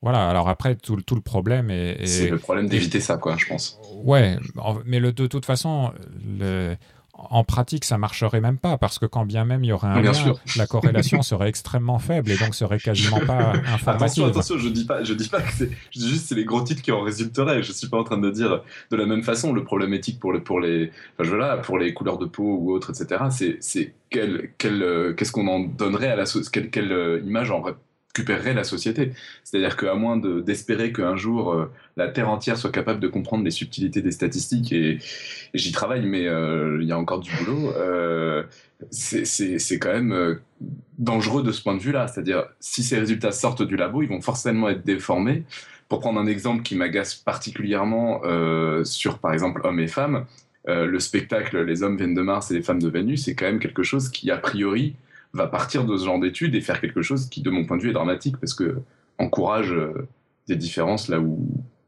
Voilà, alors après, tout, tout le problème est. C'est le problème d'éviter ça, quoi, je pense. Ouais, mais le, de toute façon, le, en pratique, ça marcherait même pas parce que quand bien même il y aurait un lien, la corrélation serait extrêmement faible et donc serait quasiment pas *laughs* informative. Attention, attention, je dis pas, je dis pas que c'est, je dis juste c'est les gros titres qui en résulteraient. Je suis pas en train de dire de la même façon le problème éthique pour les, pour les, enfin, je pour les couleurs de peau ou autres, etc. C'est, c'est quel, quel, euh, qu'est-ce qu'on en donnerait à la, quelle, quelle euh, image en vrai récupérerait la société. C'est-à-dire qu'à moins d'espérer qu'un jour euh, la Terre entière soit capable de comprendre les subtilités des statistiques, et, j'y travaille, mais euh, il y a encore du boulot, euh, c'est quand même dangereux de ce point de vue-là. C'est-à-dire, si ces résultats sortent du labo, ils vont forcément être déformés. Pour prendre un exemple qui m'agace particulièrement sur, par exemple, hommes et femmes, le spectacle Les hommes viennent de Mars et les femmes de Vénus, c'est quand même quelque chose qui, a priori, va partir de ce genre d'études et faire quelque chose qui, de mon point de vue, est dramatique parce que encourage euh, des différences là où,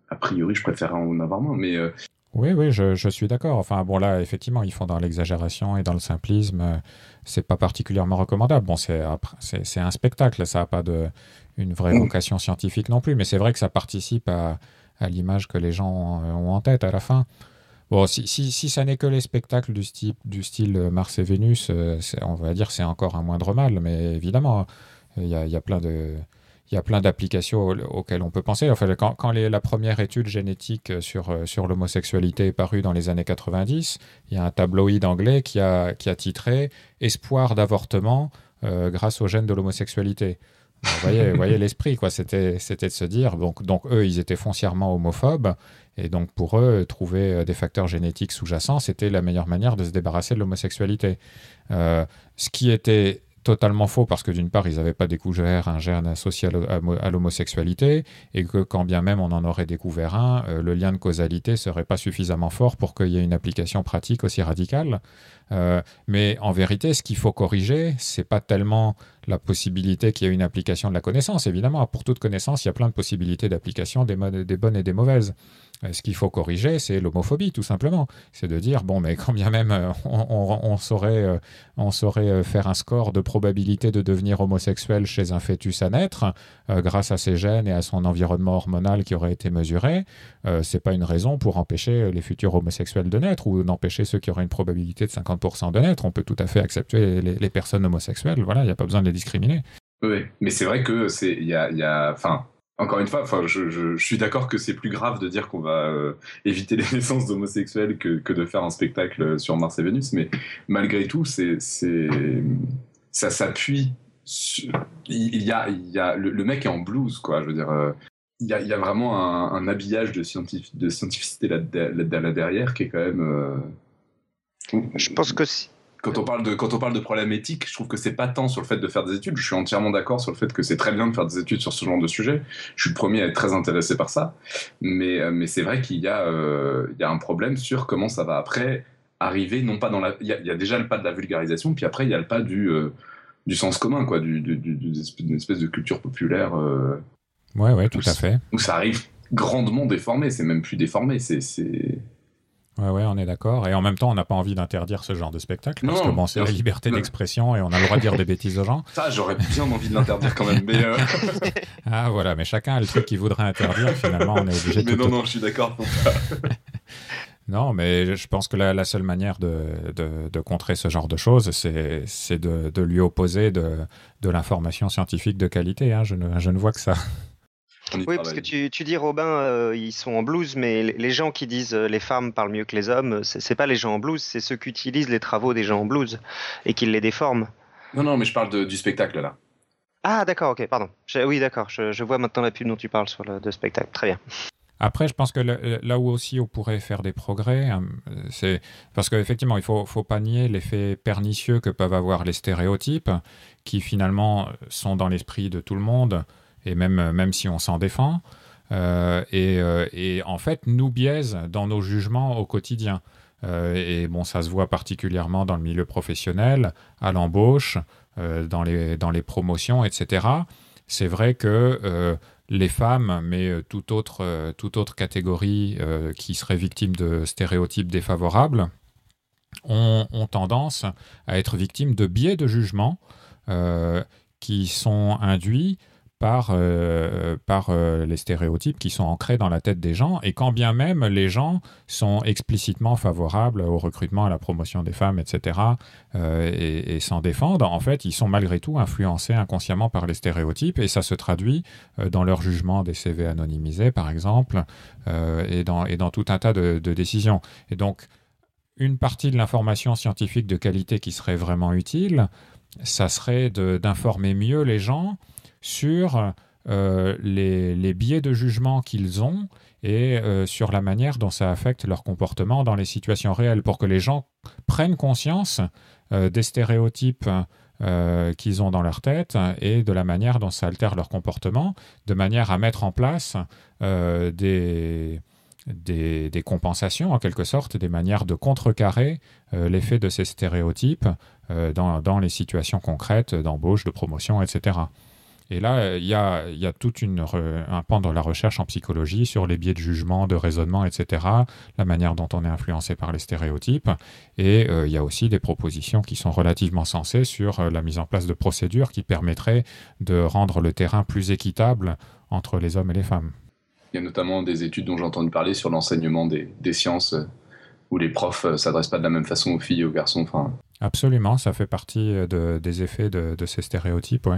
a priori, je préfère en avoir moins. Mais euh, oui, oui, je, je suis d'accord. Enfin, bon, là, effectivement, ils font dans l'exagération et dans le simplisme. C'est pas particulièrement recommandable. Bon, c'est un spectacle, ça n'a pas de, une vraie mm. vocation scientifique non plus, mais c'est vrai que ça participe à, à l'image que les gens ont en tête à la fin. Bon, si, si, si ça n'est que les spectacles du style, style Mars et Vénus, euh, on va dire c'est encore un moindre mal, mais évidemment, il y a, plein de. il y a plein d'applications auxquelles on peut penser. Enfin, quand, la première étude génétique sur, sur l'homosexualité est parue dans les années 90, il y a un tabloïd anglais qui a, qui a titré Espoir d'avortement grâce au gène de l'homosexualité. *laughs* Vous voyez, voyez l'esprit, quoi. C'était, c'était de se dire, donc, donc eux, ils étaient foncièrement homophobes, et donc pour eux, trouver euh, des facteurs génétiques sous-jacents, c'était la meilleure manière de se débarrasser de l'homosexualité. Euh, ce qui était totalement faux parce que d'une part, ils n'avaient pas découvert un gène associé à l'homosexualité et que quand bien même on en aurait découvert un, euh, le lien de causalité serait pas suffisamment fort pour qu'il y ait une application pratique aussi radicale. Mais en vérité, ce qu'il faut corriger, c'est pas tellement la possibilité qu'il y ait une application de la connaissance. Évidemment, pour toute connaissance, il y a plein de possibilités d'application, des bonnes et des mauvaises. Euh, ce qu'il faut corriger, c'est l'homophobie, tout simplement. C'est de dire, bon, mais quand bien même euh, on, saurait, euh, faire un score de probabilité de devenir homosexuel chez un fœtus à naître, grâce à ses gènes et à son environnement hormonal qui aurait été mesuré, euh, c'est pas une raison pour empêcher les futurs homosexuels de naître ou d'empêcher ceux qui auraient une probabilité de 50% de naître. On peut tout à fait accepter les, personnes homosexuelles, voilà, il n'y a pas besoin de les discriminer. Oui, mais c'est vrai que c'est, y a, y a, encore une fois, enfin, je, suis d'accord que c'est plus grave de dire qu'on va euh, éviter les *laughs* naissances d'homosexuels que, que, de faire un spectacle sur Mars et Vénus, mais malgré tout, c'est, ça s'appuie. Il y a, il y a le, mec est en blues, quoi. Je veux dire, euh, il, y a, il y a, vraiment un, habillage de, de scientificité là, derrière qui est quand même. Euh, je pense que si quand on parle de quand on parle de problèmes éthiques, je trouve que c'est pas tant sur le fait de faire des études. Je suis entièrement d'accord sur le fait que c'est très bien de faire des études sur ce genre de sujet. Je suis le premier à être très intéressé par ça, mais euh, mais c'est vrai qu'il y a euh, il y a un problème sur comment ça va après arriver, non pas dans la il y, a, déjà le pas de la vulgarisation, puis après il y a le pas du euh, du sens commun quoi, du, d'une espèce de culture populaire. ouais ouais tout à fait. Où ça arrive grandement déformé, c'est même plus déformé, c'est Ouais, ouais, on est d'accord. Et en même temps, on n'a pas envie d'interdire ce genre de spectacle. parce que bon, c'est la liberté d'expression et on a le droit de dire des bêtises aux gens. Ça, j'aurais bien envie de l'interdire quand même. Mais euh, *laughs* ah, voilà, mais chacun a le truc qu'il voudrait interdire. Finalement, on est obligé de. Mais non, non, je suis d'accord *laughs* Non, mais je pense que la, la seule manière de, de, de, contrer ce genre de choses, c'est de, de, lui opposer de, de l'information scientifique de qualité. Hein. Je, ne, je ne vois que ça. Oui, parce que tu, tu dis, Robin, euh, ils sont en blues, mais les gens qui disent euh, les femmes parlent mieux que les hommes, c'est pas les gens en blues, c'est ceux qui utilisent les travaux des gens en blues et qui les déforment. Non, non, mais je parle du spectacle là. Ah, d'accord, ok, pardon. oui, d'accord, je, vois maintenant la pub dont tu parles sur le de spectacle. Très bien. Après, je pense que là où aussi on pourrait faire des progrès, hein, c'est parce qu'effectivement, il faut, faut pas nier l'effet pernicieux que peuvent avoir les stéréotypes, qui finalement sont dans l'esprit de tout le monde et même, euh, même si on s'en défend, euh, euh, et, en fait nous biaise dans nos jugements au quotidien. et bon, ça se voit particulièrement dans le milieu professionnel, à l'embauche, dans, les, dans les promotions, etc. C'est vrai que les femmes, mais toute autre, toute autre catégorie qui serait victime de stéréotypes défavorables, ont, ont, tendance à être victimes de biais de jugement qui sont induits par, euh, euh, les stéréotypes qui sont ancrés dans la tête des gens, et quand bien même les gens sont explicitement favorables au recrutement, à la promotion des femmes, etc., euh, et, s'en défendent, en fait, ils sont malgré tout influencés inconsciemment par les stéréotypes, et ça se traduit dans leur jugement des CV anonymisés, par exemple, et, dans, et dans tout un tas de, de décisions. Et donc, une partie de l'information scientifique de qualité qui serait vraiment utile, ça serait d'informer mieux les gens sur euh, les, biais de jugement qu'ils ont et euh, sur la manière dont ça affecte leur comportement dans les situations réelles pour que les gens prennent conscience euh, des stéréotypes qu'ils ont dans leur tête et de la manière dont ça altère leur comportement, de manière à mettre en place des, compensations, en quelque sorte, des manières de contrecarrer l'effet de ces stéréotypes dans, les situations concrètes d'embauche, de promotion, etc. Et là, il y a, y a tout un pan dans la recherche en psychologie sur les biais de jugement, de raisonnement, etc., la manière dont on est influencé par les stéréotypes. Et euh, il y a aussi des propositions qui sont relativement sensées sur euh, la mise en place de procédures qui permettraient de rendre le terrain plus équitable entre les hommes et les femmes. Il y a notamment des études dont j'ai entendu parler sur l'enseignement des, des, sciences où les profs ne s'adressent pas de la même façon aux filles et aux garçons. Enfin, Absolument, ça fait partie des effets de, ces stéréotypes.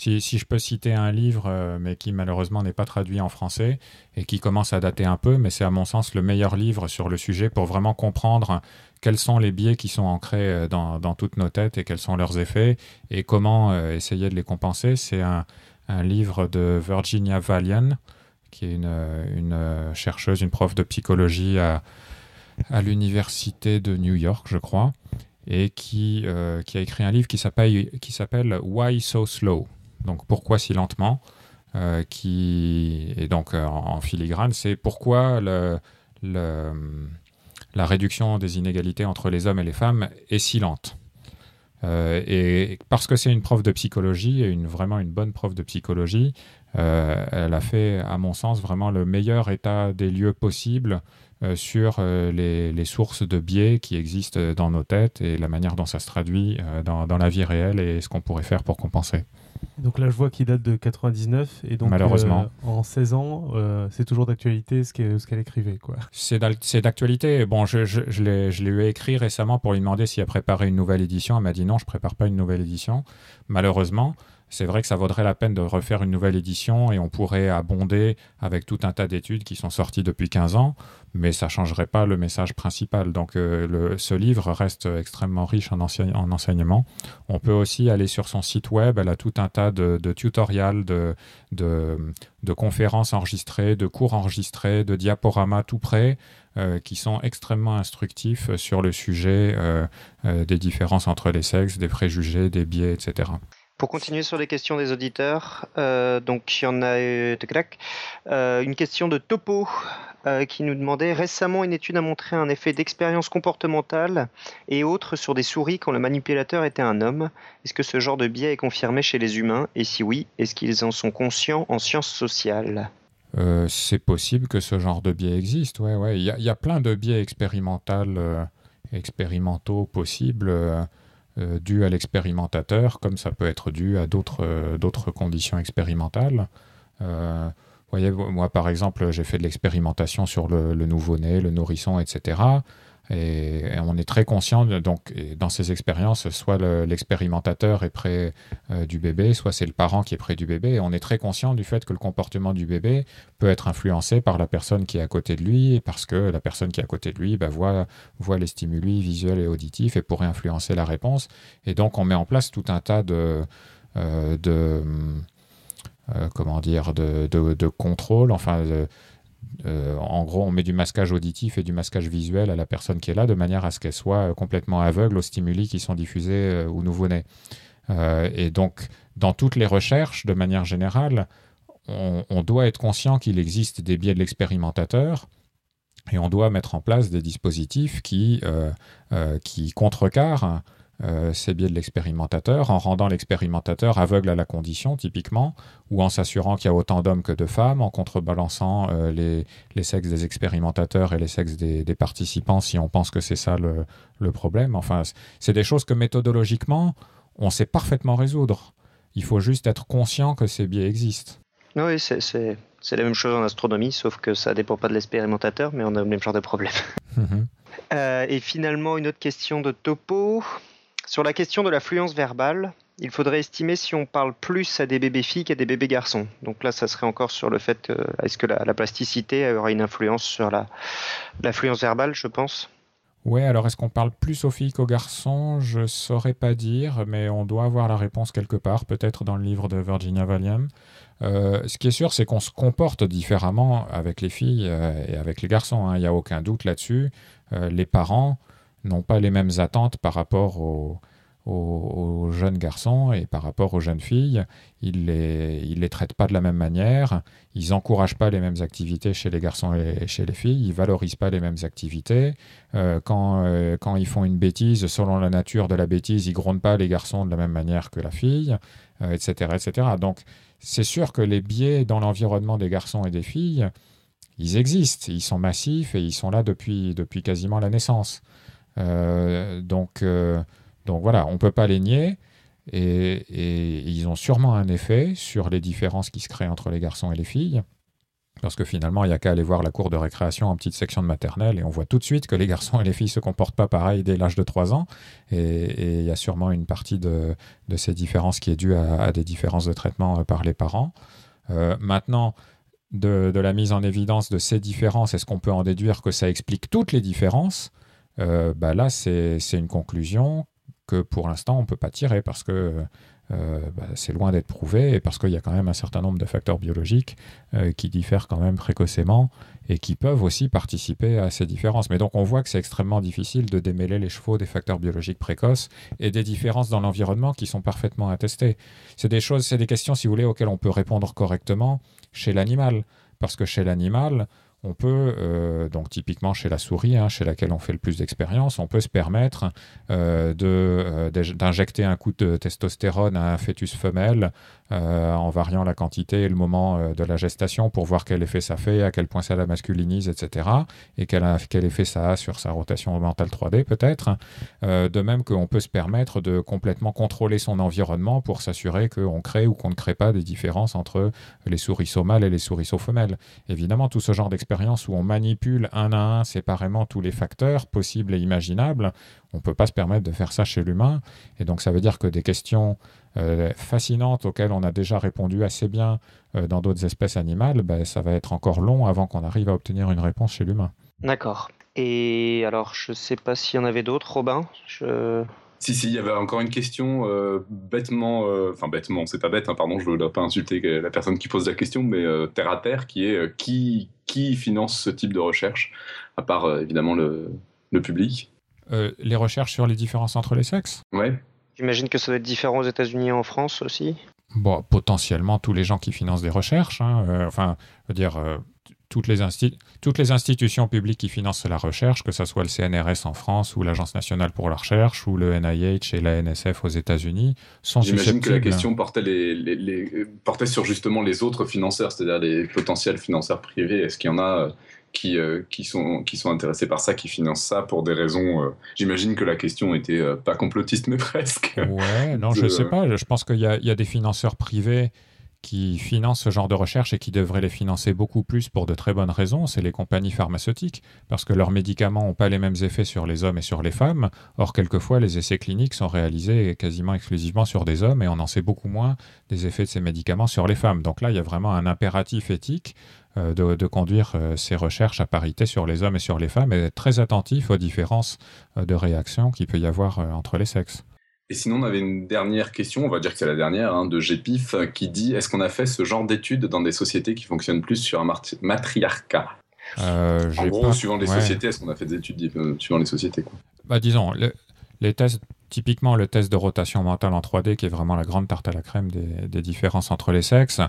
Si, je peux citer un livre, mais qui malheureusement n'est pas traduit en français et qui commence à dater un peu, mais c'est à mon sens le meilleur livre sur le sujet pour vraiment comprendre quels sont les biais qui sont ancrés dans, toutes nos têtes et quels sont leurs effets et comment essayer de les compenser. C'est un, livre de Virginia Valian, qui est une, chercheuse, une prof de psychologie à, l'université de New York, je crois et qui, euh, qui a écrit un livre qui s'appelle Why So Slow? Donc pourquoi si lentement euh, qui et donc euh, en, filigrane, c'est pourquoi la réduction des inégalités entre les hommes et les femmes est si lente. et parce que c'est une prof de psychologie et une, vraiment une bonne prof de psychologie, elle a fait, à mon sens, vraiment le meilleur état des lieux possible euh, sur euh, les, sources de biais qui existent dans nos têtes et la manière dont ça se traduit euh, dans, la vie réelle et ce qu'on pourrait faire pour compenser. Donc là, je vois qu'il date de 99 et donc malheureusement en 16 ans, c'est toujours d'actualité ce qu'elle écrivait quoi. C'est d'actualité. Bon, je, je, je l'ai eu écrit récemment pour lui demander s'il a préparé une nouvelle édition. Elle m'a dit non, je prépare pas une nouvelle édition. Malheureusement, c'est vrai que ça vaudrait la peine de refaire une nouvelle édition et on pourrait abonder avec tout un tas d'études qui sont sorties depuis 15 ans, mais ça ne changerait pas le message principal. Donc euh, ce livre reste extrêmement riche en, en, enseignement. On peut aussi aller sur son site web, elle a tout un tas de, tutoriels, de, de, conférences enregistrées, de cours enregistrés, de diaporamas tout près. Euh, qui sont extrêmement instructifs sur le sujet euh, des différences entre les sexes, des préjugés, des biais, etc. Pour continuer sur les questions des auditeurs, euh, donc il y en a euh, euh, une question de Topo qui nous demandait récemment une étude a montré un effet d'expérience comportementale et autres sur des souris quand le manipulateur était un homme. Est-ce que ce genre de biais est confirmé chez les humains? Et si oui, est-ce qu'ils en sont conscients en sciences sociales? C'est possible que ce genre de biais existe. Ouais, ouais. Il y, y, a plein de biais expérimentaux possibles. Euh, dû à l'expérimentateur, comme ça peut être dû à d'autres euh, conditions expérimentales. Euh, voyez, moi par exemple, j'ai fait de l'expérimentation sur le nouveau-né, le nourrisson, etc. Et, on est très conscient, donc, dans ces expériences, soit l'expérimentateur est près euh, du bébé, soit c'est le parent qui est près du bébé. Et on est très conscient du fait que le comportement du bébé peut être influencé par la personne qui est à côté de lui, parce que la personne qui est à côté de lui bah, voit, les stimuli visuels et auditifs et pourrait influencer la réponse. Et donc, on met en place tout un tas de. Euh, de euh, comment dire, de, de, de contrôle, enfin, euh, en gros, on met du masquage auditif et du masquage visuel à la personne qui est là, de manière à ce qu'elle soit euh, complètement aveugle aux stimuli qui sont diffusés euh, au nouveau-né. et donc, dans toutes les recherches, de manière générale, on, doit être conscient qu'il existe des biais de l'expérimentateur, et on doit mettre en place des dispositifs qui, qui contrecarrent euh, c'est biais de l'expérimentateur, en rendant l'expérimentateur aveugle à la condition, typiquement, ou en s'assurant qu'il y a autant d'hommes que de femmes, en contrebalançant euh, les, sexes des expérimentateurs et les sexes des, participants, si on pense que c'est ça le, problème. Enfin, c'est des choses que méthodologiquement, on sait parfaitement résoudre. Il faut juste être conscient que ces biais existent. Oui, c'est la même chose en astronomie, sauf que ça ne dépend pas de l'expérimentateur, mais on a le même genre de problème. *laughs* Mhm. Euh, et finalement, une autre question de topo. Sur la question de la fluence verbale, il faudrait estimer si on parle plus à des bébés filles qu'à des bébés garçons. Donc là, ça serait encore sur le fait que est-ce que la, plasticité aura une influence sur la, la fluence verbale, je pense. Ouais, alors est-ce qu'on parle plus aux filles qu'aux garçons? Je saurais pas dire, mais on doit avoir la réponse quelque part, peut-être dans le livre de Virginia Valium. Euh, ce qui est sûr, c'est qu'on se comporte différemment avec les filles euh, et avec les garçons. Hein. Il n'y a aucun doute là-dessus. Euh, les parents n'ont pas les mêmes attentes par rapport aux, jeunes garçons et par rapport aux jeunes filles. Ils ne les, traitent pas de la même manière, ils n'encouragent pas les mêmes activités chez les garçons et chez les filles, ils valorisent pas les mêmes activités. Euh, quand, euh, quand ils font une bêtise, selon la nature de la bêtise, ils grondent pas les garçons de la même manière que la fille, etc., euh, etc. Donc c'est sûr que les biais dans l'environnement des garçons et des filles, ils existent, ils sont massifs et ils sont là depuis, depuis quasiment la naissance. Euh, donc, euh, donc voilà, on ne peut pas les nier. Et, ils ont sûrement un effet sur les différences qui se créent entre les garçons et les filles. Parce que finalement, il n'y a qu'à aller voir la cour de récréation en petite section de maternelle et on voit tout de suite que les garçons et les filles se comportent pas pareil dès l'âge de 3 ans. Et il y a sûrement une partie de, ces différences qui est due à, des différences de traitement euh, par les parents. Maintenant, de, la mise en évidence de ces différences, est-ce qu'on peut en déduire que ça explique toutes les différences? Euh, bah Là, c'est une conclusion que pour l'instant, on ne peut pas tirer parce que euh, bah, c'est loin d'être prouvé et parce qu'il y a quand même un certain nombre de facteurs biologiques euh, qui diffèrent quand même précocement et qui peuvent aussi participer à ces différences. Mais donc on voit que c'est extrêmement difficile de démêler les chevaux des facteurs biologiques précoces et des différences dans l'environnement qui sont parfaitement attestées. C'est des choses, c'est des questions, si vous voulez, auxquelles on peut répondre correctement chez l'animal. Parce que chez l'animal, on peut, euh, donc typiquement chez la souris, hein, chez laquelle on fait le plus d'expérience, on peut se permettre euh, euh, d'injecter un coup de testostérone à un fœtus femelle en variant la quantité et le moment de la gestation pour voir quel effet ça fait, à quel point ça la masculinise, etc. Et quel, quel effet ça a sur sa rotation mentale 3D peut-être. de même qu'on peut se permettre de complètement contrôler son environnement pour s'assurer qu'on crée ou qu'on ne crée pas des différences entre les souriceaux mâles et les souriceaux femelles. Évidemment, tout ce genre d'expérience où on manipule un à un séparément tous les facteurs possibles et imaginables, on ne peut pas se permettre de faire ça chez l'humain. Et donc ça veut dire que des questions euh, fascinantes auxquelles on a déjà répondu assez bien euh, dans d'autres espèces animales, ben, ça va être encore long avant qu'on arrive à obtenir une réponse chez l'humain. D'accord. Et alors, je ne sais pas s'il y en avait d'autres, Robin. Je... Si, si, il y avait encore une question euh, bêtement, euh, enfin bêtement, c'est pas bête, hein, pardon, je ne dois pas insulter la personne qui pose la question, mais euh, terre à terre, qui est qui, qui finance ce type de recherche, à part évidemment le, le public? Les recherches sur les différences entre les sexes Ouais. J'imagine que ça doit être différent aux États-Unis et en France aussi Bon, potentiellement tous les gens qui financent des recherches, hein, enfin, je veux dire, toutes les, toutes les institutions publiques qui financent la recherche, que ce soit le CNRS en France ou l'Agence nationale pour la recherche ou le NIH et la NSF aux États-Unis, sont J'imagine que la question portait, les, portait sur justement les autres financeurs, c'est-à-dire les potentiels financeurs privés. Est-ce qu'il y en a euh, qui, euh, qui, sont, qui sont intéressés par ça, qui financent ça pour des raisons. Euh, j'imagine que la question était pas complotiste, mais *laughs* presque. Ouais, non, je sais pas. Je pense qu'il y, y, a des financeurs privés qui financent ce genre de recherche et qui devraient les financer beaucoup plus pour de très bonnes raisons, c'est les compagnies pharmaceutiques, parce que leurs médicaments n'ont pas les mêmes effets sur les hommes et sur les femmes. Or, quelquefois, les essais cliniques sont réalisés quasiment exclusivement sur des hommes et on en sait beaucoup moins des effets de ces médicaments sur les femmes. Donc là, il y a vraiment un impératif éthique euh, de, conduire euh, ces recherches à parité sur les hommes et sur les femmes et d'être très attentif aux différences euh, de réaction qu'il peut y avoir entre les sexes. Et sinon, on avait une dernière question, on va dire que c'est la dernière, hein, de GPIF, qui dit est-ce qu'on a fait ce genre d'études dans des sociétés qui fonctionnent plus sur un matriarcat? Euh, En gros, suivant les sociétés, est-ce qu'on a fait des études euh, suivant les sociétés Bah, Disons, les tests, typiquement le test de rotation mentale en 3D, qui est vraiment la grande tarte à la crème des, différences entre les sexes,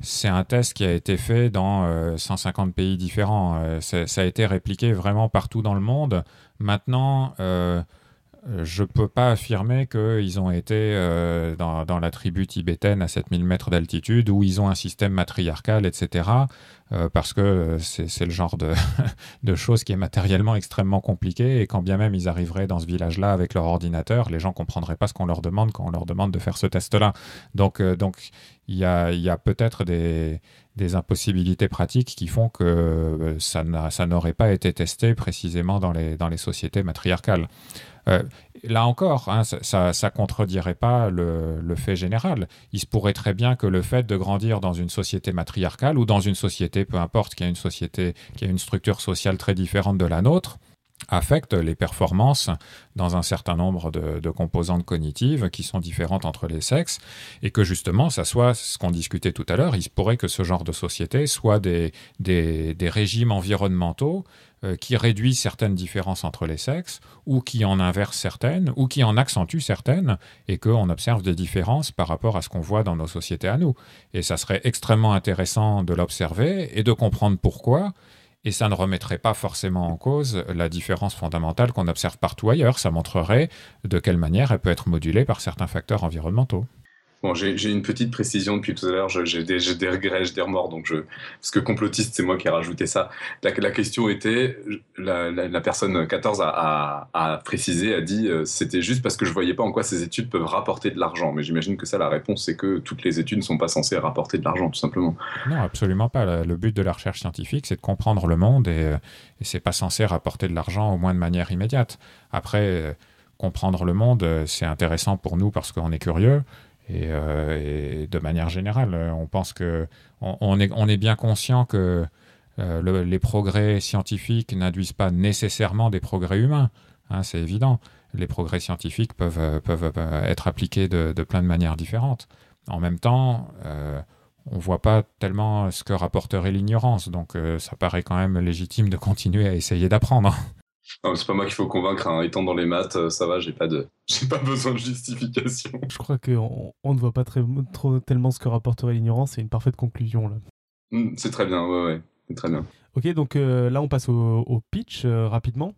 c'est un test qui a été fait dans 150 euh, pays différents. ça a été répliqué vraiment partout dans le monde. Maintenant, je ne peux pas affirmer qu'ils ont été euh, dans, la tribu tibétaine à 7000 mètres d'altitude où ils ont un système matriarcal, etc. Euh, parce que c'est le genre *laughs* de, choses qui est matériellement extrêmement compliqué et quand bien même ils arriveraient dans ce village-là avec leur ordinateur, les gens ne comprendraient pas ce qu'on leur demande quand on leur demande de faire ce test-là. Donc, donc il y a, peut-être des, impossibilités pratiques qui font que ça n'aurait pas été testé précisément dans les, sociétés matriarcales. Euh, là encore, hein, ça ne contredirait pas le, fait général. Il se pourrait très bien que le fait de grandir dans une société matriarcale ou dans une société, peu importe, qui a une société, qui a une structure sociale très différente de la nôtre, affecte les performances dans un certain nombre de, composantes cognitives qui sont différentes entre les sexes et que justement ça soit ce qu'on discutait tout à l'heure, il se pourrait que ce genre de société soit des, des régimes environnementaux euh, qui réduit certaines différences entre les sexes, ou qui en inverse certaines, ou qui en accentue certaines, et qu'on observe des différences par rapport à ce qu'on voit dans nos sociétés à nous. Et ça serait extrêmement intéressant de l'observer et de comprendre pourquoi, et ça ne remettrait pas forcément en cause la différence fondamentale qu'on observe partout ailleurs. Ça montrerait de quelle manière elle peut être modulée par certains facteurs environnementaux. Bon, j'ai une petite précision depuis tout à l'heure. J'ai des, regrets, j'ai des remords. Donc parce que complotiste, c'est moi qui ai rajouté ça. La, question était, la, personne 14 a, a, précisé, a dit, euh, c'était juste parce que je voyais pas en quoi ces études peuvent rapporter de l'argent. Mais j'imagine que ça, la réponse, c'est que toutes les études ne sont pas censées rapporter de l'argent, tout simplement. Non, absolument pas. Le but de la recherche scientifique, c'est de comprendre le monde et, euh, et c'est pas censé rapporter de l'argent, au moins de manière immédiate. Après, euh, comprendre le monde, c'est intéressant pour nous parce qu'on est curieux. Euh, et, de manière générale, on pense que on, est, bien conscient que euh, les progrès scientifiques n'induisent pas nécessairement des progrès humains. Hein, c'est évident. Les progrès scientifiques euh, peuvent être appliqués de, plein de manières différentes. En même temps, on ne voit pas tellement ce que rapporterait l'ignorance. Donc ça paraît quand même légitime de continuer à essayer d'apprendre. C'est pas moi qu'il faut convaincre. Hein. Étant dans les maths, euh, ça va, j'ai pas de, *laughs* j'ai pas besoin de justification. Je crois qu'on on ne voit pas très, trop, tellement ce que rapporterait l'ignorance. C'est une parfaite conclusion là. Hmm, c'est très bien, ouais, ouais, c'est très bien. Ok, donc euh, là on passe au, pitch euh, rapidement.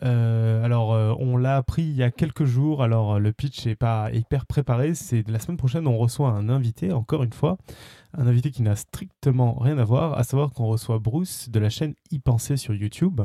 alors, on l'a appris il y a quelques jours. Alors, le pitch n'est pas hyper préparé. C'est la semaine prochaine, on reçoit un invité, encore une fois un invité qui n'a strictement rien à voir, à savoir qu'on reçoit Bruce de la chaîne y penser sur YouTube.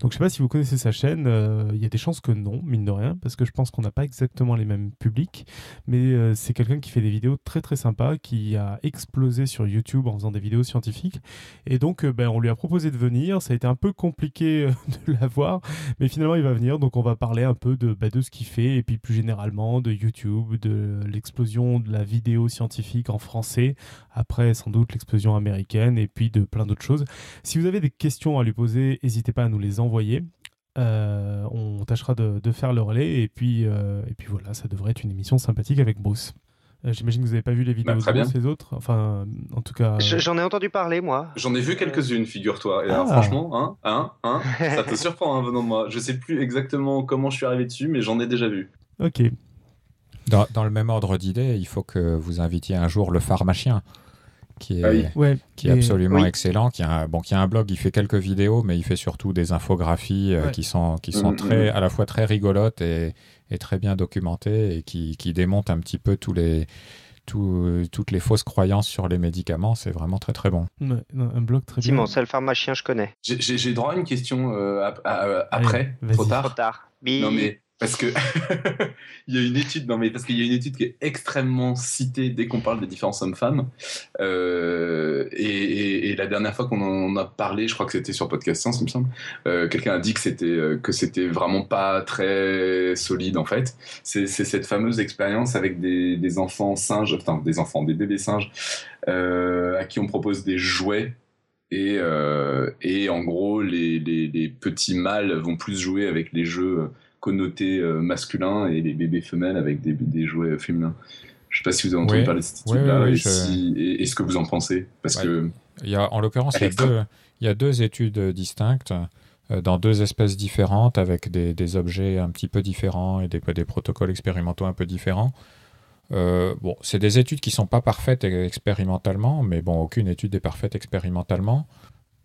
Donc je sais pas si vous connaissez sa chaîne, euh, il y a des chances que non, mine de rien, parce que je pense qu'on n'a pas exactement les mêmes publics, mais euh, c'est quelqu'un qui fait des vidéos très très sympas, qui a explosé sur YouTube en faisant des vidéos scientifiques, et donc euh, ben, on lui a proposé de venir, ça a été un peu compliqué *laughs* de l'avoir, mais finalement il va venir, donc on va parler un peu de, ben, de ce qu'il fait, et puis plus généralement de YouTube, de l'explosion de la vidéo scientifique en français, après sans doute l'explosion américaine et puis de plein d'autres choses. Si vous avez des questions à lui poser, n'hésitez pas à nous les envoyer. Euh, on tâchera de, faire le relais et puis, euh, et puis voilà, ça devrait être une émission sympathique avec Bruce. Euh, j'imagine que vous n'avez pas vu les vidéos bah, de Bruce, les autres. Enfin, en tout cas. J'en ai entendu parler, moi. J'en ai vu quelques-unes, figure-toi. Et alors, ah. franchement, hein, hein, hein, *laughs* ça te surprend hein, venant de moi. Je sais plus exactement comment je suis arrivé dessus, mais j'en ai déjà vu. Ok. Dans, dans le même ordre d'idée, il faut que vous invitiez un jour le pharmacien qui est, ah qui est absolument excellent, qui a, un, bon, qui a un blog, il fait quelques vidéos, mais il fait surtout des infographies euh, qui sont, qui sont mm, très, mm. à la fois très rigolotes et, et très bien documentées et qui, qui, démontent un petit peu tous les, toutes les fausses croyances sur les médicaments. C'est vraiment très très bon. un blog très Simon, c'est le pharmacien, je connais. J'ai droit à une question euh, après, trop tard? Trop tard. Non mais parce que *laughs* il y a une étude, non mais parce qu'il y a une étude qui est extrêmement citée dès qu'on parle des différences hommes-femmes. Euh, et, la dernière fois qu'on en a parlé, je crois que c'était sur Podcast Science, il me semble, euh, quelqu'un a dit que c'était euh, que c'était vraiment pas très solide en fait. C'est cette fameuse expérience avec des, enfants singes, enfin des enfants, des bébés singes, à qui on propose des jouets et, et en gros les, petits mâles vont plus jouer avec les jeux connoté euh, masculin et les bébés femelles avec des, des jouets féminins. Je sais pas si vous avez entendu parler de cette étude-là et, ce que vous en pensez. Parce que. Il y a, en l'occurrence, il, il, y a deux études distinctes euh, dans deux espèces différentes avec des, des, objets un petit peu différents et des, des protocoles expérimentaux un peu différents. Euh, bon, c'est des études qui sont pas parfaites expérimentalement, mais bon, aucune étude est parfaite expérimentalement.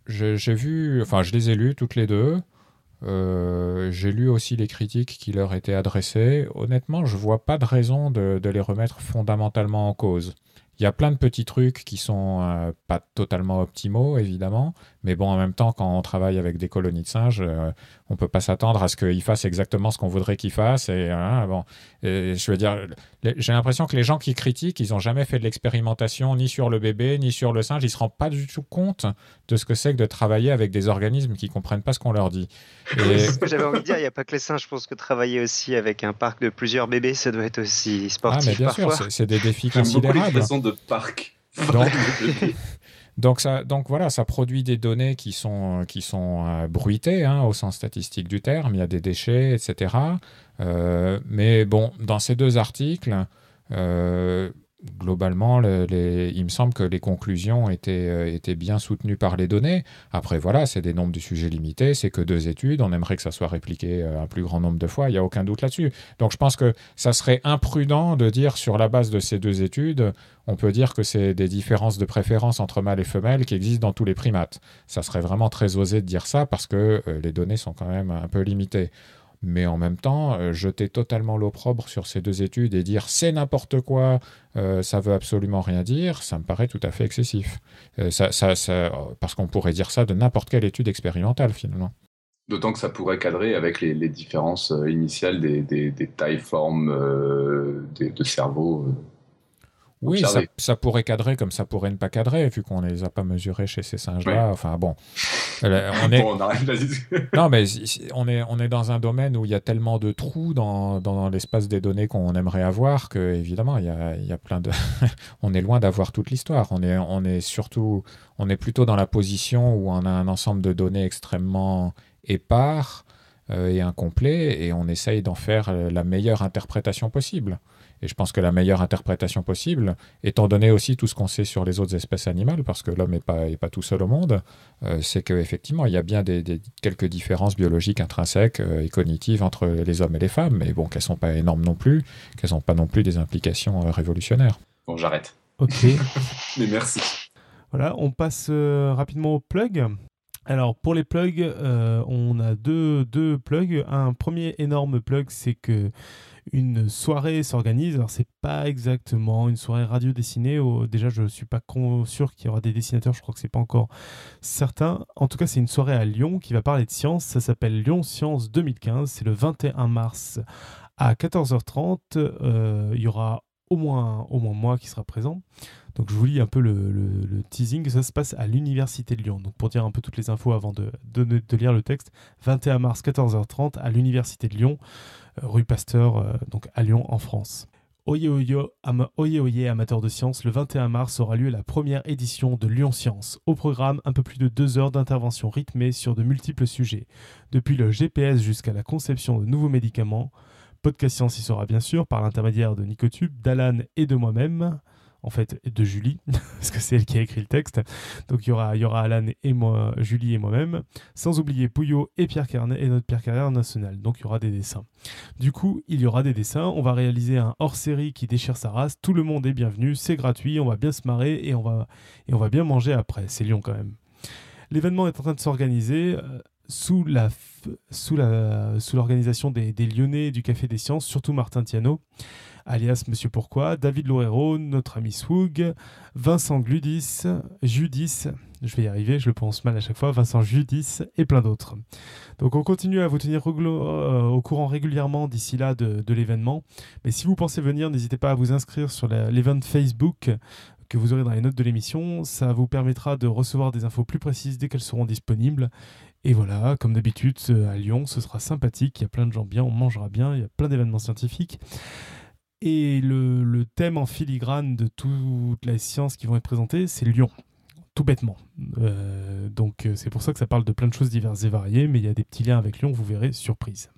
J'ai vu, enfin, je les ai lues toutes les deux. Euh, j'ai lu aussi les critiques qui leur étaient adressées. Honnêtement, je vois pas de raison de, les remettre fondamentalement en cause. Il y a plein de petits trucs qui sont euh, pas totalement optimaux, évidemment, mais bon, en même temps, quand on travaille avec des colonies de singes, euh, on peut pas s'attendre à ce qu'ils fassent exactement ce qu'on voudrait qu'ils fassent. Et, hein, bon, je veux dire, j'ai l'impression que les gens qui critiquent, ils ont jamais fait de l'expérimentation ni sur le bébé ni sur le singe. Ils se rendent pas du tout compte de ce que c'est que de travailler avec des organismes qui comprennent pas ce qu'on leur dit. *laughs* C'est ce que j'avais envie de dire. Il n'y a pas que les singes. Je pense que travailler aussi avec un parc de plusieurs bébés, ça doit être aussi sportif. Ah, mais bien sûr, c'est des défis considérables. De parc. *laughs* Donc, ça, donc voilà, ça produit des données qui sont, qui sont euh, bruitées hein, au sens statistique du terme. Il y a des déchets, etc. Euh, mais bon, dans ces deux articles, euh, globalement, il me semble que les conclusions étaient, euh, étaient bien soutenues par les données. Après, voilà, c'est des nombres de sujets limités, c'est que deux études, on aimerait que ça soit répliqué un plus grand nombre de fois, il n'y a aucun doute là-dessus. Donc je pense que ça serait imprudent de dire sur la base de ces deux études, on peut dire que c'est des différences de préférence entre mâles et femelles qui existent dans tous les primates. Ça serait vraiment très osé de dire ça parce que les données sont quand même un peu limitées. Mais en même temps, euh, jeter totalement l'opprobre sur ces deux études et dire c'est n'importe quoi, euh, ça veut absolument rien dire, ça me paraît tout à fait excessif. Euh, ça, ça, ça, parce qu'on pourrait dire ça de n'importe quelle étude expérimentale finalement. D'autant que ça pourrait cadrer avec les, les différences initiales des, des, des tailles, formes euh, des, de cerveau. Oui, ça, pourrait cadrer comme ça pourrait ne pas cadrer, vu qu'on ne les a pas mesurés chez ces singes-là. Enfin bon, *laughs* on est, Bon, on arrête, vas-y. *laughs* Non, mais on est, on est dans un domaine où il y a tellement de trous dans, dans l'espace des données qu'on aimerait avoir que, évidemment, il y a, il y a plein de. *laughs* on est loin d'avoir toute l'histoire. On est, on est surtout. On est plutôt dans la position où on a un ensemble de données extrêmement épars euh, et incomplet et on essaye d'en faire euh, la meilleure interprétation possible. Et je pense que la meilleure interprétation possible, étant donné aussi tout ce qu'on sait sur les autres espèces animales, parce que l'homme n'est pas, est pas tout seul au monde, euh, c'est qu'effectivement, il y a bien des, des- quelques différences biologiques intrinsèques euh, et cognitives entre les hommes et les femmes, mais bon, qu'elles ne sont pas énormes non plus, qu'elles n'ont pas non plus des implications euh, révolutionnaires. Bon, j'arrête. Ok. *laughs* Mais merci. Voilà, on passe euh, rapidement aux plugs. Alors pour les plugs, euh, on a deux, deux plugs. Un premier énorme plug, c'est que une soirée s'organise. Alors c'est pas exactement une soirée radio dessinée. Déjà, je suis pas sûr qu'il y aura des dessinateurs. Je crois que c'est pas encore certain. En tout cas, c'est une soirée à Lyon qui va parler de science. Ça s'appelle Lyon Science 2015. C'est le 21 mars à 14h30. Euh, il y aura au moins, au moins moi qui sera présent. Donc je vous lis un peu le, teasing. Ça se passe à l'Université de Lyon. Donc pour dire un peu toutes les infos avant de, de- de lire le texte, 21 mars 14h30 à l'Université de Lyon, rue Pasteur, euh, donc à Lyon en France. Oye oye, ama- de science, le 21 mars aura lieu la première édition de Lyon Science. Au programme, un peu plus de deux heures d'intervention rythmée sur de multiples sujets, depuis le GPS jusqu'à la conception de nouveaux médicaments. Podcast Science y sera bien sûr par l'intermédiaire de Nicotube, d'Alan et de moi-même en fait de Julie, *laughs* parce que c'est elle qui a écrit le texte. Donc il y aura, y aura Alan et moi, Julie et moi-même, sans oublier Pouillot et Pierre Carnet et notre Pierre Carrière national. Donc il y aura des dessins. Du coup, il y aura des dessins. On va réaliser un hors-série qui déchire sa race. Tout le monde est bienvenu, c'est gratuit, on va bien se marrer et on va, et on va bien manger après. C'est Lyon quand même. L'événement est en train de s'organiser. euh, sous la sous la sous l'organisation des, des Lyonnais du Café des Sciences, surtout Martin Tiano, alias Monsieur Pourquoi, David Loureiro, notre ami Swoog, Vincent Gludis, Judis, je vais y arriver, je le pense mal à chaque fois, Vincent Judis et plein d'autres. Donc on continue à vous tenir réglo- euh, au courant régulièrement d'ici là de, l'événement. Mais si vous pensez venir, n'hésitez pas à vous inscrire sur l'event Facebook que vous aurez dans les notes de l'émission. Ça vous permettra de recevoir des infos plus précises dès qu'elles seront disponibles. Et voilà, comme d'habitude, euh, à Lyon, ce sera sympathique. Il y a plein de gens bien, on mangera bien, il y a plein d'événements scientifiques. Et le, le thème en filigrane de toutes les sciences qui vont être présentées, c'est Lyon. Tout bêtement. Euh, donc euh, c'est pour ça que ça parle de plein de choses diverses et variées, mais il y a des petits liens avec Lyon, vous verrez, surprise.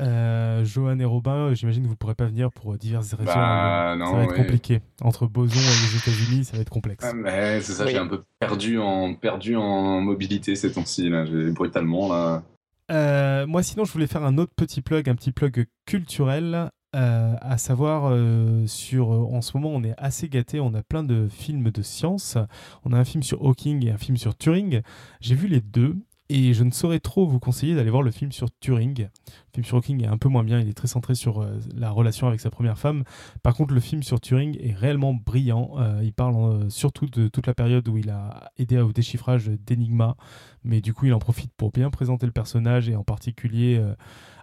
Euh, Johan et Robin, j'imagine que vous ne pourrez pas venir pour diverses raisons. Bah, non, ça va être ouais. compliqué. Entre Boson et les États-Unis, ça va être complexe. Ah, mais c'est ça, Oui. j'ai un peu perdu en, perdu en mobilité ces temps-ci, brutalement, là. Euh, moi, sinon, je voulais faire un autre petit plug, un petit plug culturel, euh, à savoir euh, sur. euh, en ce moment, on est assez gâté. On a plein de films de science. On a un film sur Hawking et un film sur Turing. J'ai vu les deux. Et je ne saurais trop vous conseiller d'aller voir le film sur Turing. Le film sur Hawking est un peu moins bien, il est très centré sur la relation avec sa première femme. Par contre, le film sur Turing est réellement brillant. Il parle surtout de toute la période où il a aidé au déchiffrage d'Enigma, mais du coup, il en profite pour bien présenter le personnage et en particulier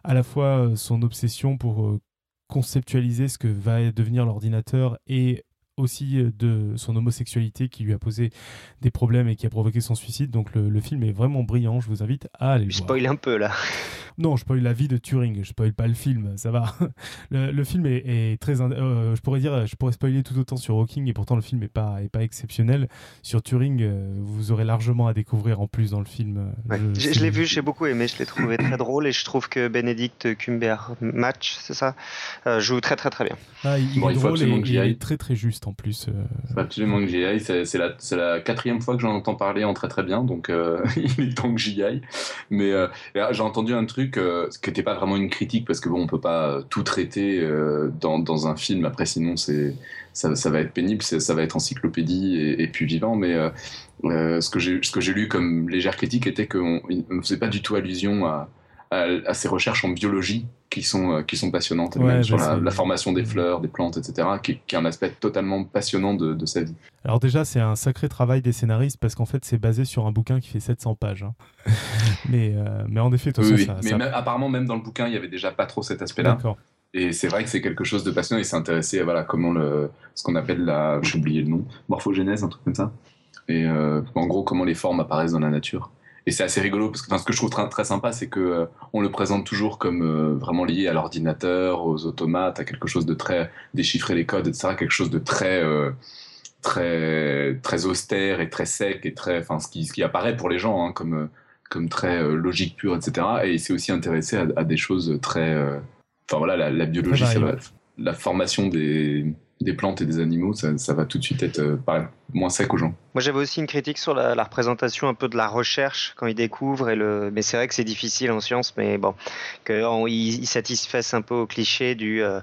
à la fois son obsession pour conceptualiser ce que va devenir l'ordinateur et aussi euh, de son homosexualité qui lui a posé des problèmes et qui a provoqué son suicide. Donc le, film est vraiment brillant, je vous invite à aller le voir. spoil un peu là. Non, je spoil la vie de Turing, je spoil pas le film, ça va. *laughs* Le, le film est, est très. euh, je pourrais dire, je pourrais spoiler tout autant sur Hawking et pourtant le film est pas, est pas exceptionnel. Sur Turing, euh, vous aurez largement à découvrir en plus dans le film. euh, Ouais. je- l'ai vu, j'ai beaucoup aimé, je l'ai trouvé très drôle et je trouve que Benedict Cumberbatch, c'est ça, euh, joue très très très bien. Ah, il, il Bon, est il faut drôle et, absolument que j'y et il aille. est très très juste en plus. euh. Faut absolument que j'y aille. C'est la, la quatrième fois que j'en entends parler en très très bien, donc euh, *laughs* il est temps que j'y aille. Mais euh, j'ai entendu un truc euh, ce qui n'était pas vraiment une critique, parce que bon, on peut pas euh, tout traiter euh, dans, dans un film. Après, sinon, c'est ça, ça va être pénible, ça va être encyclopédie et, puis vivant. Mais euh, euh, ce que j'ai ce que j'ai lu comme légère critique était qu'on ne faisait pas du tout allusion à, à, ces recherches en biologie qui sont, qui sont passionnantes, Ouais, même sur bah, la, formation des fleurs, des plantes, etc., qui, qui est un aspect totalement passionnant de, de sa vie. Alors déjà, c'est un sacré travail des scénaristes parce qu'en fait, c'est basé sur un bouquin qui fait 700 pages. hein. *laughs* mais, euh, mais en effet, de toute Oui, façon, oui. ça... Mais ça- même- apparemment, même dans le bouquin, il y avait déjà pas trop cet aspect-là. Et c'est vrai que c'est quelque chose de passionnant. Il s'est intéressé à voilà, comment le, ce qu'on appelle la. J'ai oublié le nom. Morphogénèse, un truc comme ça. Et euh, en gros, comment les formes apparaissent dans la nature. Et c'est assez rigolo parce que enfin, ce que je trouve très, très sympa, c'est que euh, on le présente toujours comme euh, vraiment lié à l'ordinateur, aux automates, à quelque chose de très déchiffrer les codes, etc. Quelque chose de très euh, très très austère et très sec et très, enfin, ce qui, ce qui apparaît pour les gens hein, comme comme très logique pure, etc. Et il s'est aussi intéressé à, à des choses très, enfin voilà, la, la biologie, ça va, la formation des des plantes et des animaux, ça, ça va tout de suite être pareil, moins sec aux gens. Moi, j'avais aussi une critique sur la, la représentation un peu de la recherche quand ils découvrent. Et le... Mais c'est vrai que c'est difficile en science, mais bon, qu'ils ils satisfassent un peu au cliché du euh,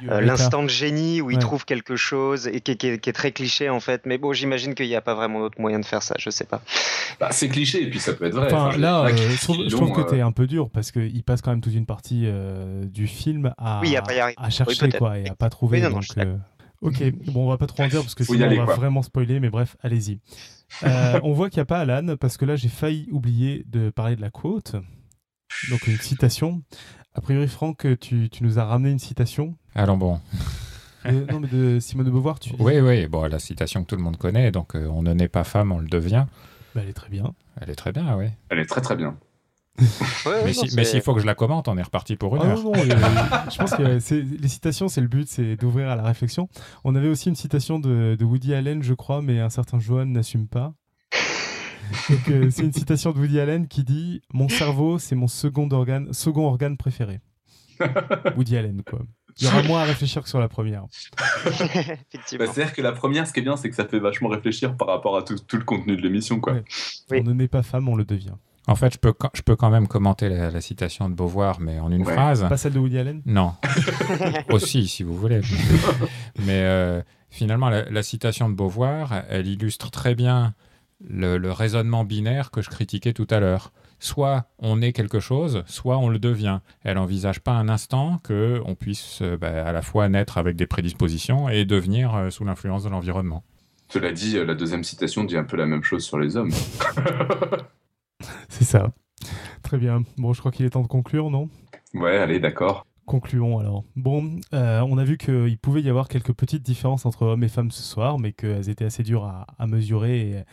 Du euh, l'instant de génie où ils Ouais. trouvent quelque chose et qui, est- qui est- qui est très cliché en fait. Mais bon, j'imagine qu'il n'y a pas vraiment d'autre moyen de faire ça. Je sais pas. Bah, c'est cliché et puis ça peut être vrai. Enfin, Enfin, là, euh, je trouve, je trouve que euh, t'es un peu dur parce qu'il passe quand même toute une partie euh, du film à, Oui, à chercher Oui, quoi, et à pas trouver. Oui, non, non, donc, euh, Ok, bon, on va pas trop en dire parce que sinon aller, on va quoi. vraiment spoiler, mais bref, allez-y. Euh, on voit qu'il n'y a pas Alan parce que là j'ai failli oublier de parler de la quote. Donc une citation. A priori, Franck, tu, tu nous as ramené une citation. Alors bon, de- non, mais de Simone de Beauvoir, tu oui, oui, bon, la citation que tout le monde connaît, donc euh, on ne naît pas femme, on le devient. Bah, elle est très bien. Elle est très bien, oui. Elle est très très bien. Ouais, Mais non, si- s'il faut que je la commente, on est reparti pour une Ah heure. non, non, euh, je pense que les citations, c'est le but, c'est d'ouvrir à la réflexion. On avait aussi une citation de, de Woody Allen, je crois, mais un certain Johan n'assume pas. Donc, euh, c'est une citation de Woody Allen qui dit Mon cerveau, c'est mon second organe, second organe préféré. *laughs* Woody Allen, quoi. Il y aura moins à réfléchir que sur la première. *laughs* Effectivement. Bah, C'est-à-dire que la première, ce qui est bien, c'est que ça fait vachement réfléchir par rapport à tout, tout le contenu de l'émission. quoi. Ouais. Oui. On ne naît pas femme, on le devient. En fait, je peux, quand- je peux quand même commenter la, la citation de Beauvoir, mais en une Ouais. phrase. Pas celle de Woody Allen? Non. *laughs* Aussi, si vous voulez. *laughs* Mais euh, finalement, la, la citation de Beauvoir, elle illustre très bien le, le raisonnement binaire que je critiquais tout à l'heure. Soit on est quelque chose, soit on le devient. Elle n'envisage pas un instant que on puisse euh, bah, à la fois naître avec des prédispositions et devenir euh, sous l'influence de l'environnement. Cela dit, la deuxième citation dit un peu la même chose sur les hommes. *laughs* *laughs* C'est ça. Très bien. Bon, je crois qu'il est temps de conclure, non? Ouais, allez, d'accord. Concluons alors. Bon, euh, on a vu qu'il pouvait y avoir quelques petites différences entre hommes et femmes ce soir, mais qu'elles étaient assez dures à, à mesurer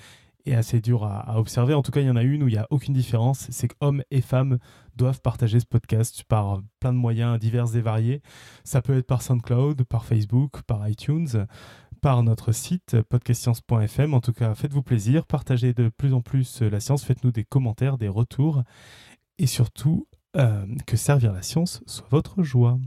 et, et assez dures à, à observer. En tout cas, il y en a une où il n'y a aucune différence, c'est qu'hommes et femmes doivent partager ce podcast par plein de moyens divers et variés. Ça peut être par SoundCloud, par Facebook, par iTunes, par notre site podcastscience.fm. En tout cas, faites-vous plaisir, partagez de plus en plus la science, faites-nous des commentaires, des retours, et surtout, euh, que servir la science soit votre joie.